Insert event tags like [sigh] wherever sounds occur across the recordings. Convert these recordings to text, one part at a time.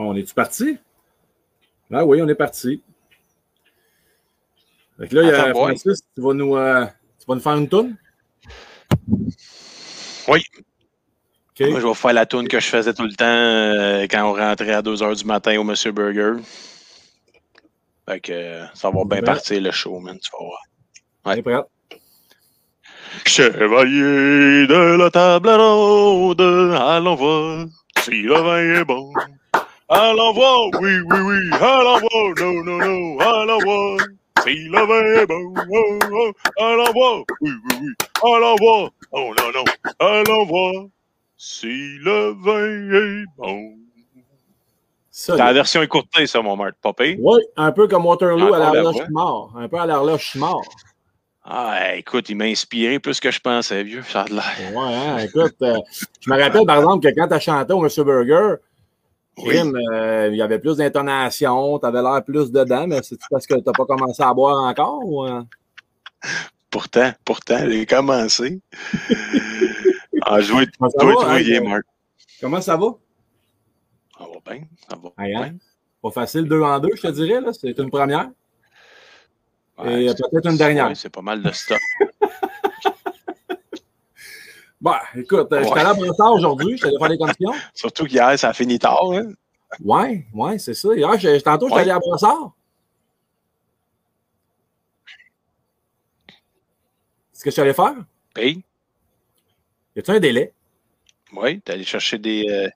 Bon, on est-tu parti? Ah oui, on est parti. Fait que là, il y a boy. Francis, tu vas nous, euh, tu vas nous faire une toune? Oui. Moi, je vais faire la tourne que je faisais tout le temps euh, quand on rentrait à 2 h du matin au Monsieur Burger. Fait que euh, ça va bien partir le show, man, tu vas voir. Prêt? Chevalier de la table ronde, allons voir si le vin est bon. Allons voir, oui, oui, oui, allons voir, non, non, non, allons voir si le vin est bon. Oh, oh, allons voir, oui, oui, oui, allons voir, oh, non, non, allons voir si le vin est bon. Ça, la version écourtée, ça, mon Marc, pire. Oui, un peu comme Waterloo Encore à la l'horloge mort. Un peu à l'horloge mort. Ah, écoute, il m'a inspiré plus que je pensais, vieux, ça a de l'air. Ouais, hein, écoute, euh, je me rappelle par exemple que quand tu as chanté au Monsieur Burger, Oui. Crime, euh, il y avait plus d'intonation, tu avais l'air plus dedans, mais c'est parce que tu n'as pas commencé à boire encore? Ou, euh? Pourtant, pourtant, j'ai commencé. [laughs] ah, dois va, être hein, Marc. Comment ça va? Ça va bien, ça va Ah, hein? bien. Pas facile, deux en deux, je te dirais. là. C'est une première. Ouais, Et peut-être une dernière. ouais, c'est pas mal de stock. [laughs] Bon, écoute, euh, je suis allé à Brossard aujourd'hui, je suis allé faire des commissions. [laughs] Surtout qu'hier, ça a fini tard. Hein? Ouais, ouais, c'est ça. Hier, je- tantôt, je suis allé à Brossard. Ce que je suis allé faire, Puis, y a-tu un délai? oui, t'es allé chercher des. euh,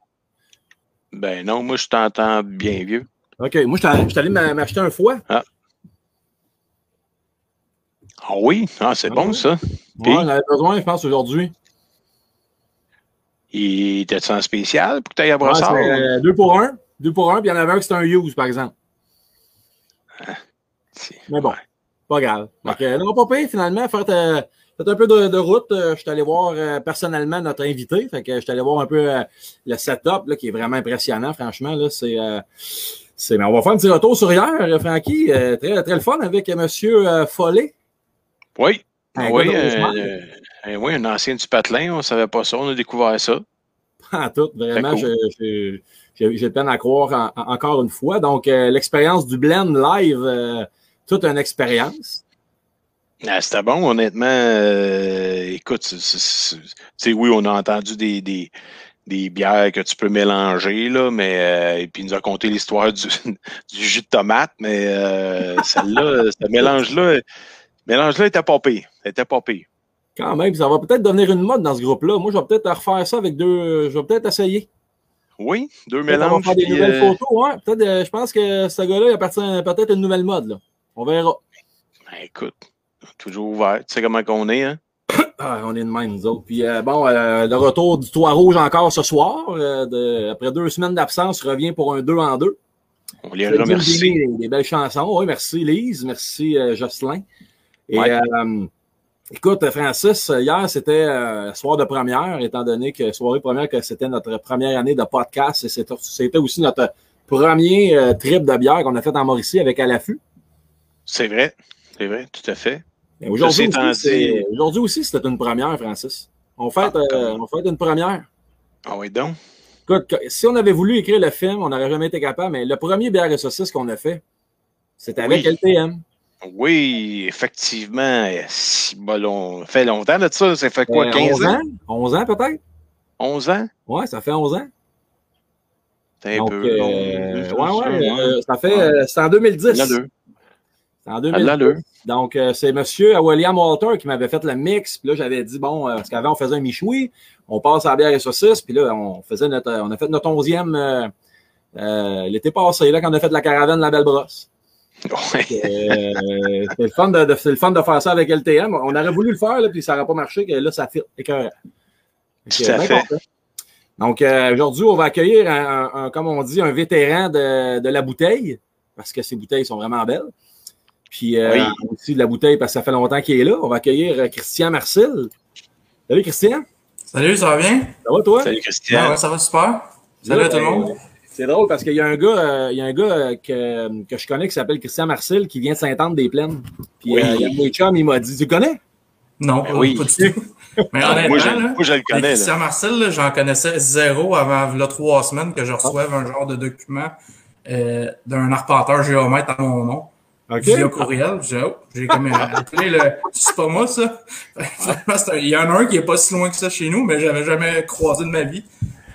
Ben non, moi, je t'entends bien vieux. OK, moi, je suis allé- m'acheter un foie. Ah oui, ah, c'est Ah bon, ça. Ouais, Puis? on avait besoin, je pense, aujourd'hui. Il était en spécial pour que tu ailles à Ouais, Brossard? c'est, euh, deux pour un. Deux pour un, puis il y en avait un qui c'était un use, par exemple. C'est- Mais bon, ouais. pas grave. Donc, euh, non, pas pire, finalement. Faites, euh, faites un peu de, de route. Euh, je suis allé voir euh, personnellement notre invité. Fait que je suis allé voir un peu euh, le setup, là, qui est vraiment impressionnant, franchement. Là, c'est, euh, c'est, mais on va faire un petit retour sur hier, euh, Francky. Euh, très, très le fun avec euh, M. euh, Follet. Oui, oui, euh, oui, un ancien du patelin, on ne savait pas ça, on a découvert ça. En tout, vraiment, cool. j'ai peine à croire en- en- encore une fois. Donc, euh, l'expérience du blend live, euh, toute une expérience. Ah, C'était bon, honnêtement. euh, écoute, tu sais, oui, on a entendu des, des, des bières que tu peux mélanger, là, mais et puis il nous a conté l'histoire du, [laughs] du jus de tomate, mais celle-là, ce mélange-là, mélange-là était pas pire. était pas pire. Quand même, ça va peut-être devenir une mode dans ce groupe-là. Moi, je vais peut-être refaire ça avec deux. Je vais peut-être essayer. Oui, deux Peut-être on va mélanges. faire des nouvelles euh, photos. Ouais. Peut-être, euh, je pense que ce gars-là, il appartient à peut-être une nouvelle mode. Là. On verra. ben, écoute, toujours ouvert. Tu sais comment qu'on est, hein? [coughs] Ah, on est de même, nous autres. Puis, euh, bon, euh, le retour du Toit Rouge encore ce soir. euh, de- après deux semaines d'absence, revient pour un 2 en 2. On les remercie. Des, des belles chansons. Oui, merci Lise, merci Jocelyn. Et Ouais. Écoute, Francis, hier, c'était euh, soir de première, étant donné que soirée première, que c'était notre première année de podcast et c'était aussi notre premier euh, trip de bière qu'on a fait en Mauricie avec à l'affût. C'est vrai, c'est vrai, tout à fait. Aujourd'hui aussi, aussi, c'était une première, Francis. On fait, Ah, euh, on une première. Ah oui, donc. Écoute, si on avait voulu écrire le film, on n'aurait jamais été capable, mais le premier bière et saucisse qu'on a fait, c'était avec Oui. LTM. Oui, effectivement. eh, Si, bon, on fait longtemps de ça. Ça fait quoi, Euh, 15 11 ans? ans? 11 ans peut-être? 11 ans? Ouais, ça fait 11 ans. C'est un Donc, peu. euh, ouais, ouais, Ça, euh, ça fait, euh, c'est en 2010. L'allure. C'est en À 2010. l'allure. Donc, euh, c'est monsieur William Walter qui m'avait fait le mix. Puis là, j'avais dit, bon, euh, parce qu'avant, on faisait un michoui, on passe à la bière et saucisse. Puis là, on faisait notre, on a fait notre 11e euh, euh, l'été passé, là, quand on a fait la caravane de la Belle Brosse. Ouais. Euh, c'est le, fun de, de- c'est le fun de faire ça avec LTM. On aurait voulu le faire, là, puis ça n'aurait pas marché. Que là, ça fit. écœurant. Tout Fait à fait. Donc, euh, aujourd'hui, on va accueillir, un, un- un- comme on dit, un vétéran de, de la bouteille, parce que ces bouteilles sont vraiment belles. Puis euh, Oui. aussi de la bouteille, parce que ça fait longtemps qu'il est là. On va accueillir euh, Christian Marcel. Salut, Christian. Salut, ça va bien? Ça va, toi? Salut, Christian. ouais, ça va super. Salut à tout le monde. C'est drôle parce qu'il y a un gars, euh, il y a un gars euh, que, que je connais qui s'appelle Christian Marcel qui vient de Saint-Anne-des-Plaines. Puis Oui. euh, il y a un de mes chums, il m'a dit Tu connais? Non, pas, oui. pas du tout. Mais [laughs] honnêtement, moi, je, là, moi, je le les connais. Christian Là. Marcel, j'en connaissais zéro avant là, trois semaines que je reçoive un genre de document euh, d'un arpenteur géomètre à mon nom. OK. Via courriel. J'ai oh, j'ai comme [laughs] appelé le. C'est pas moi, ça. [laughs] Il y en a un qui est pas si loin que ça chez nous, mais j'avais jamais croisé de ma vie.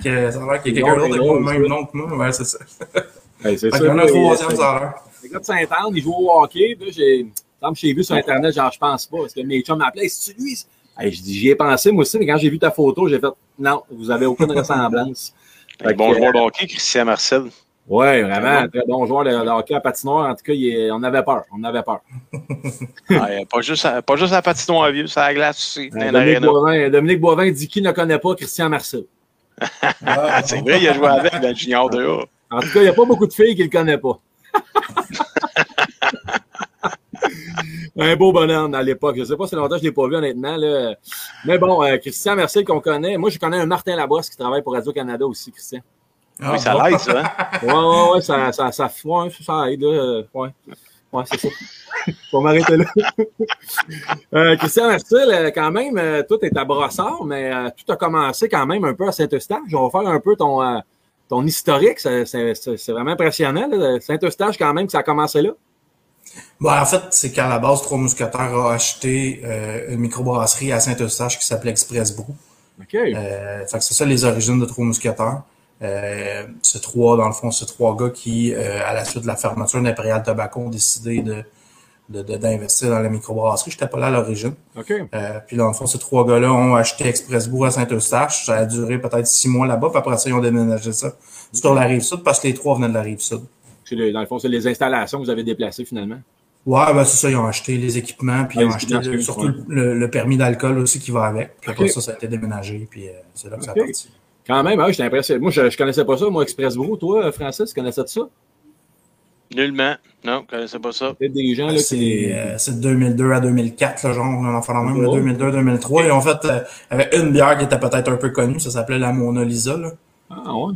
Que ça a l'air qu'il y a quelqu'un d'autre avec drôle, le même nom que moi. Ouais, c'est ça. [laughs] Hey, c'est Fait ça. qu'il y en a un troisième, les- ça a l'air. Les gars de Saint-Anne, ils jouent au hockey. Là, j'ai, comme j'ai vu sur Internet, genre, je pense pas. Parce que mes chums m'appelaient, c'est-tu lui? Hey, je dis, j'y ai pensé, moi aussi, mais quand j'ai vu ta photo, j'ai fait, non, vous avez aucune ressemblance. [laughs] Un bon joueur de hockey, Christian Marcel. Ouais, vraiment, très bon joueur de, de hockey à patinoire. En tout cas, il est- on avait peur. On avait peur. [laughs] Ouais, pas, juste à, pas juste à patinoire vieux, c'est à la glace aussi. Euh, Dominique, l'aréna. Boivin, Dominique Boivin dit qui ne connaît pas Christian Marcel. Ah, [laughs] c'est vrai, il a joué avec dans le Junior 2A. En tout cas, il n'y a pas beaucoup de filles qui ne le connaissent pas. [laughs] Un beau bonhomme à l'époque. Je ne sais pas si longtemps je ne l'ai pas vu, honnêtement. Là. Mais bon, euh, Christian Mercier qu'on connaît. Moi, je connais un Martin Labrosse qui travaille pour Radio-Canada aussi, Christian. Ah, Oui, ça l'aide, ça. Hein? Ouais, ouais, ouais, ça, ça, ça, ouais, ça aide. Là. Ouais, ouais c'est ça. Faut m'arrêter là. euh, Christian Mercier, euh, quand même, euh, toi, t'es à Brossard, mais euh, tout a commencé quand même un peu à Saint-Eustache. On va faire un peu ton, euh, ton historique. C'est- vraiment impressionnant. Saint-Eustache, quand même, que ça a commencé là. Bon, en fait, c'est qu'à la base, Trois Mousquetaires a acheté une microbrasserie à Saint-Eustache qui s'appelait Express Brew. OK. Fait que c'est ça les origines de Trois Mousquetaires. Euh, c'est trois, dans le fond, c'est trois gars qui, euh, à la suite de la fermeture d'Imperial Tobacco, ont décidé de d'investir dans la microbrasserie. J'étais pas là à l'origine. OK. Euh, puis dans le fond, ces trois gars-là ont acheté Express Brew à Saint-Eustache. Ça a duré peut-être six mois là-bas, puis après ça, ils ont déménagé ça sur la rive sud parce que les trois venaient de la rive sud. C'est le- dans le fond, c'est les installations que vous avez déplacées finalement? Ouais, ben c'est ça, ils ont acheté les équipements, puis ils ont acheté le- surtout le, le permis d'alcool aussi qui va avec. Puis après ça, ça a été déménagé, puis euh, c'est là que ça a parti. Quand même, ah, j'étais impressionné. Moi, je, je connaissais pas ça, moi, Express Brew. Toi, Francis, tu connaissais de ça? Nullement. Non, je connaissais pas ça. Peut-être des gens là, qui. C'est euh, c'est de 2002 à 2004, là, genre, on en fait même, Ouais. 2002-2003. Ils ont fait, euh, avec une bière qui était peut-être un peu connue, ça s'appelait la Mona Lisa, là. Ah, ouais.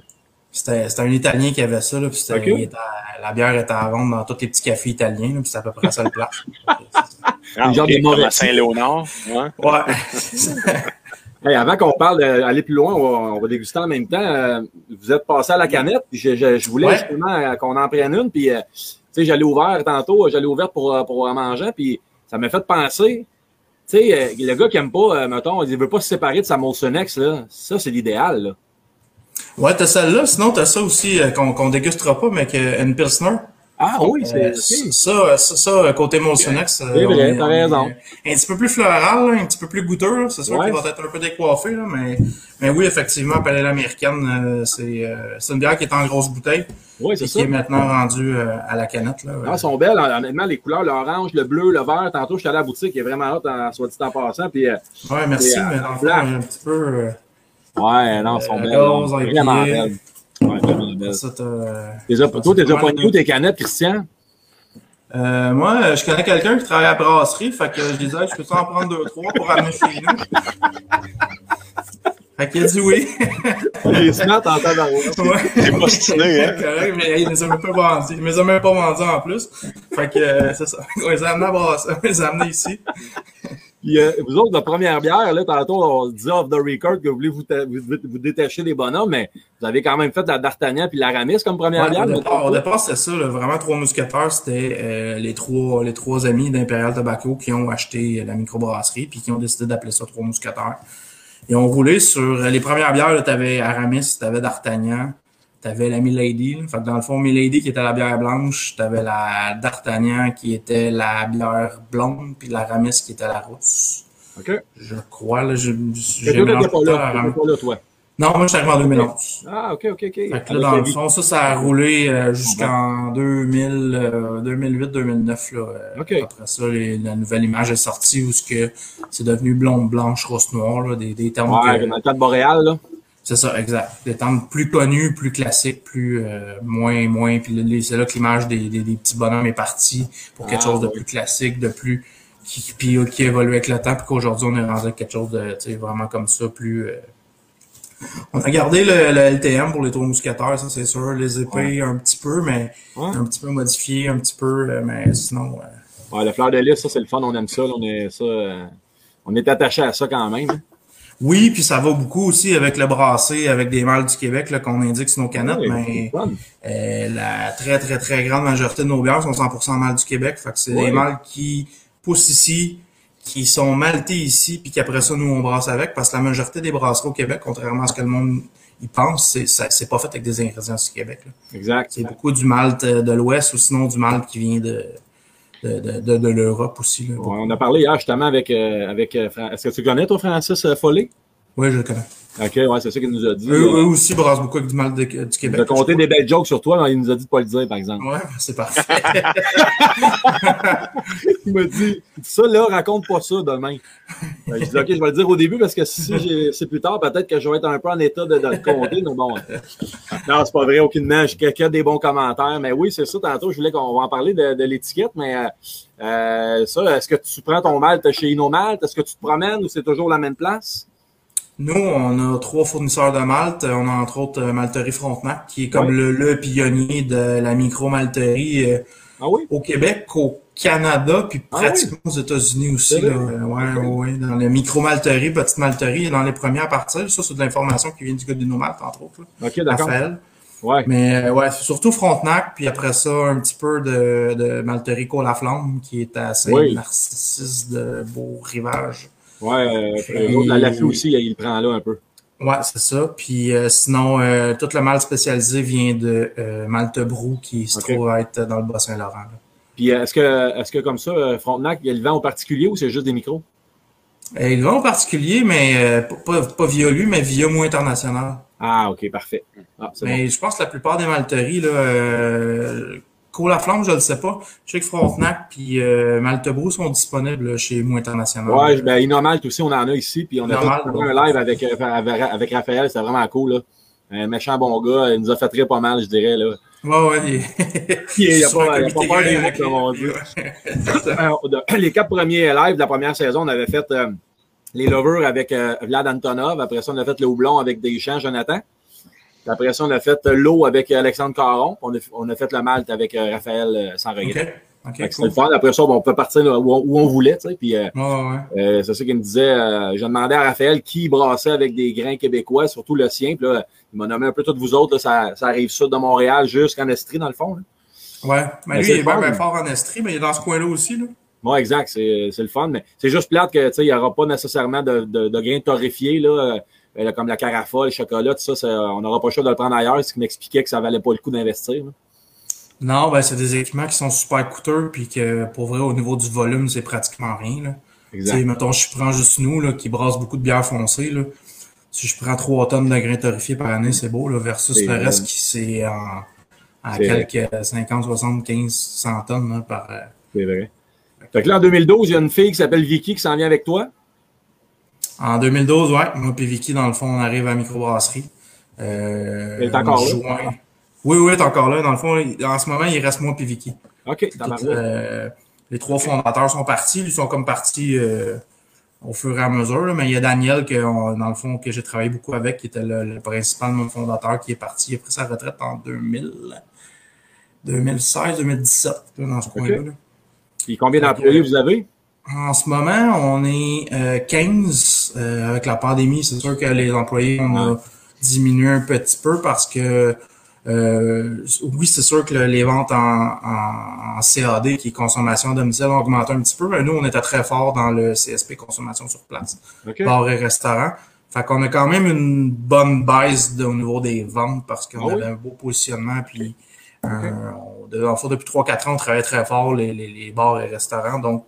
C'était c'était un Italien qui avait ça, là, puis à- la bière était à vendre dans tous les petits cafés italiens, là, puis c'était à peu près ça le place. [laughs] Ah, genre ok, de mauvais comme à Saint-Léonard. Ouais. Ouais. [laughs] Hey, avant qu'on parle d'aller plus loin, on va, on va déguster en même temps. euh, vous êtes passé à la canette. puis Je, je, je voulais Ouais. justement euh, qu'on en prenne une. Puis, euh, sais, j'allais ouvert tantôt, j'allais ouverte pour, pour manger. Puis, ça m'a fait penser. Tu sais, le gars qui aime pas, mettons, il veut pas se séparer de sa Molson X, là. Ça, c'est l'idéal, là. Ouais, t'as celle-là, sinon t'as ça aussi euh, qu'on qu'on dégustera pas, mais que une Pilsner. Ah oui, c'est. Euh, ça, ça, ça, côté Molsonex. euh, C'est vrai, on est- t'as raison. Un petit peu plus floral, là, un petit peu plus goûteux. C'est sûr Ouais. qu'il va être un peu décoiffé, là, mais, mais oui, effectivement, Palais américaine, euh, c'est euh, une bière qui est en grosse bouteille Oui, c'est qui ça. est maintenant rendue euh, à la canette. Là, Ah, elles sont belles, honnêtement, les couleurs, l'orange, le bleu, le vert. Tantôt, j'étais allé à la boutique, il est vraiment hot, en, soit dit en passant. Puis, euh, Ouais, merci, euh, mais dans le fond, un petit peu. euh, ouais, non, elles sont Euh, belles. rose, Vraiment IPA. belles. Ouais, belles. ça, t'as- T'es déjà- Toi, t'es déjà Ouais, poigné où tes canettes, Christian? Euh, moi, euh, je connais quelqu'un qui travaille à la brasserie, fait que je disais, je peux en prendre deux, trois pour amener chez nous? Fait qu'il a dit oui. Les smart en temps d'arrêt. Ouais. T'es pas stiné, hein? correct, mais il les a même pas vendus. Il les a même pas vendus en plus. Fait que, euh, c'est ça. On les a amenés à brasser. On les a amenés ici. Puis, euh, vous autres, la première bière, là, tantôt, on disait off the record que vous voulez vous, vous, vous détacher des bonhommes, mais vous avez quand même fait la D'Artagnan puis l'Aramis comme première Ouais, bière. au, départ, départ, c'était ça, là, vraiment trois mousquetaires, c'était euh, les trois les trois amis d'Imperial Tobacco qui ont acheté la microbrasserie puis qui ont décidé d'appeler ça trois mousquetaires. Ils ont roulé sur euh, les premières bières, tu avais Aramis, tu avais D'Artagnan, tu avais la Milady. là. Fait que dans le fond, Milady qui était la bière blanche, tu avais la D'Artagnan qui était la bière blonde, puis l'Aramis qui était la rousse. OK. Je crois, là, je- j'ai pas là. Pas là, toi. Non, moi, je suis arrivé en 2011. Ah, OK, OK, OK. Fait que là, la dans le fond, ça, ça a roulé euh, jusqu'en 2000, euh, 2008-2009. Là. Euh, OK. Après ça, les- la nouvelle image est sortie où ce que c'est devenu blonde, blanche, rose, noire, là, des, des termes Ouais, que- dans le cas de Boréal, là. C'est ça, exact. Des termes plus connus, plus classiques, plus euh, moins, moins. Puis c'est là que l'image des, des, des petits bonhommes est partie pour quelque Ah, chose de oui. plus classique, de plus qui, puis, qui évolue avec le temps, puis qu'aujourd'hui on est rendu avec quelque chose de tu sais, vraiment comme ça, plus. euh, On a gardé le, le LTM pour les trois mousquetaires, ça c'est sûr. Les épées un petit peu, mais Ouais. un petit peu modifié, un petit peu, euh, mais sinon. euh, Ouais, la fleur de lys, ça, c'est le fun, on aime ça. là, on est ça. euh, on est attaché à ça quand même. Oui, puis ça va beaucoup aussi avec le brassé, avec des mâles du Québec qu'on indique sur nos canettes, mais euh, la très, très, très grande majorité de nos bières sont 100% mâles du Québec. Fait que c'est des mâles qui poussent ici, qui sont maltés ici, puis qu'après ça, nous, on brasse avec, parce que la majorité des brasseries au Québec, contrairement à ce que le monde y pense, c'est pas fait avec des ingrédients du Québec. là. Exact. C'est beaucoup du malt euh, de l'Ouest ou sinon du malt qui vient de, de, de, de, de l'Europe aussi. Là. Ouais, on a parlé hier justement avec, euh, avec euh, Est-ce que tu connais toi, Francis euh, Follet? Oui, je le connais. OK, ouais, c'est ça qu'il nous a dit. Eux, eux aussi brassent beaucoup avec du malt de- du il Québec. a compté des belles jokes sur toi, mais il nous a dit de pas le dire, par exemple. Ouais, c'est parfait. [laughs] Il m'a dit, ça là, raconte pas ça demain. Ben, je dis, OK, je vais le dire au début parce que si c'est plus tard, peut-être que je vais être un peu en état de, de le compter, mais bon. Non, c'est pas vrai, aucunement. J'ai que des bons commentaires. Mais oui, c'est ça, tantôt, je voulais qu'on va en parler de, de l'étiquette, mais euh, ça, est-ce que tu prends ton malt chez Inomalt? Est-ce que tu te promènes ou c'est toujours la même place? Nous, on a trois fournisseurs de malt. On a entre autres euh, Malterie Frontenac, qui est comme le, le pionnier de la micro-malterie euh, Ah oui? au Québec, au Canada, puis Ah pratiquement aux États-Unis aussi. Là. Ouais, ouais, ouais, dans la micro-malterie, petite malterie, dans les premières parties. Ça, c'est de l'information qui vient du gars d'Inomalt, entre autres. là, OK, d'accord. Ouais. Mais euh, ouais, c'est surtout Frontenac, puis après ça, un petit peu de, de Malterie Côte-la-Flamme, qui est à Oui. Saint-Narcissus de Beau Rivage. Ouais, euh, la Lafleur aussi, il le prend là un peu. Ouais, c'est ça. Puis euh, sinon, euh, tout le malt spécialisé vient de euh, Malte Brou, qui se trouve être dans le Bas-Saint-Laurent. Puis euh, est-ce que, est-ce que comme ça, Frontenac, il y a le vent au particulier ou c'est juste des micros? Il va en particulier, mais euh, pas, pas, via lui, mais via Mot International. Ah, OK, parfait. Ah, bon. Mais je pense que la plupart des malteries, là, Côte-la-Flamme, je ne le sais pas. Je sais que Frontenac puis euh, sont disponibles chez Mot International. Ouais, ben, Inomalt aussi, on en a ici. Puis on a fait ouais. un live avec, euh, avec, Raphaël, c'était vraiment cool. Là. Un méchant bon gars, il nous a fait très pas mal, je dirais. Là. Ouais, ouais. Il, [laughs] Il a pas, il y a pas comité peur des mots, avec- comme on dit. Alors, [clears throat] de- les quatre premiers lives de la première saison, on avait fait euh, les lovers avec euh, Vlad Antonov. Après ça, on a fait le houblon avec Deschamps, Jonathan. Après ça, on a fait euh, l'eau avec Alexandre Caron. On a, on a fait le malt avec euh, Raphaël euh, sans regret. OK. OK, Fait que cool. Fun. Après ça, bon, on peut partir là, où, on, où on voulait. tu sais. Puis, euh, Ouais, euh, c'est ça qu'il me disait. Euh, J'ai demandé à Raphaël qui brassait avec des grains québécois, surtout le sien. Puis là, il m'a nommé un peu toutes vous autres. Là, ça, ça arrive sud de Montréal jusqu'en Estrie, dans le fond. Là. Ouais. Mais lui, il est bien, fort en Estrie, mais il est dans ce coin-là aussi. Là. Bon, exact, c'est le fun, mais c'est juste plate que tu sais, il n'y aura pas nécessairement de, de, de grains torréfiés, là, euh, comme la carafa, le chocolat, tout ça, on n'aura pas le choix de le prendre ailleurs, ce qui m'expliquait que ça valait pas le coup d'investir. Non, ben c'est des équipements qui sont super coûteux, puis que pour vrai, au niveau du volume, c'est pratiquement rien. Là. Exact. mettons, je prends juste nous, là, qui brasse beaucoup de bière foncée, là. Si je prends 3 tonnes de grains torréfiés par année, c'est beau, là, versus le reste qui c'est en, quelques 50, 60, 15, 100 tonnes, là, par, euh, C'est vrai. Fait que là, en 2012, il y a une fille qui s'appelle Vicky qui s'en vient avec toi. En 2012, ouais, moi et Vicky, dans le fond, on arrive à la microbrasserie. Euh, Elle est encore là? Oui, oui, elle est encore là. Dans le fond, il- en ce moment, il reste moi et Vicky. OK, Tout, euh, les trois fondateurs sont partis. Ils sont comme partis euh, au fur et à mesure. là. Mais il y a Daniel, que, on- dans le fond, que j'ai travaillé beaucoup avec, qui était le, le principal mon fondateur, qui est parti. Il a pris sa retraite en 2000, 2016, 2017, là, dans ce coin-là. là. Puis combien d'employés vous avez? En ce moment, on est euh, 15 euh, avec la pandémie. C'est sûr que les employés, on a diminué un petit peu parce que euh, oui, c'est sûr que le- les ventes en, en, en CAD, qui est consommation à domicile, ont augmenté un petit peu, mais nous, on était très fort dans le CSP, consommation sur place, OK. bar et restaurant. Fait qu'on a quand même une bonne base de- au niveau des ventes parce qu'on oui? avait un beau positionnement. Puis, euh, on- le fond, depuis 3-4 ans, on travaillait très fort les, les, les bars et restaurants. Donc.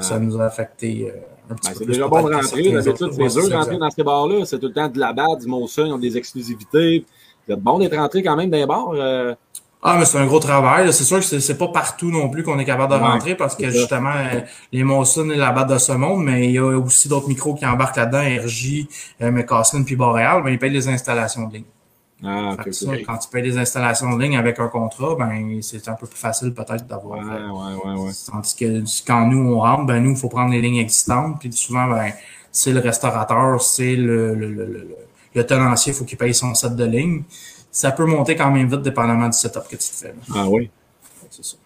Ça nous a affecté euh, un petit Ben, peu c'est déjà bon de rentrer. D'habitude, c'est dur de rentrer dans ces bars-là. C'est tout le temps de la bad, du Molson, ils ont des exclusivités. Êtes bon d'être rentré quand même dans les bars. euh, Ah, mais c'est un gros travail. C'est sûr que c'est c'est pas partout non plus qu'on est capable de Ouais, rentrer parce que c'est justement, euh, les Monson et la batte de ce monde, mais il y a aussi d'autres micros qui embarquent là-dedans, RJ, euh, McCaslin puis Boréal, ben, ils payent les installations de ligne. Ah, Fait ok, que ça, quand tu payes les installations de ligne avec un contrat, ben c'est un peu plus facile peut-être d'avoir. Ouais, euh, ouais, ouais. Tandis que quand nous, on rentre, ben nous, il faut prendre les lignes existantes. Puis souvent, ben, c'est le restaurateur, c'est le, le, le, le, le tenancier, il faut qu'il paye son set de lignes. Ça peut monter quand même vite, dépendamment du setup que tu te fais. là. Ah oui. C'est ça.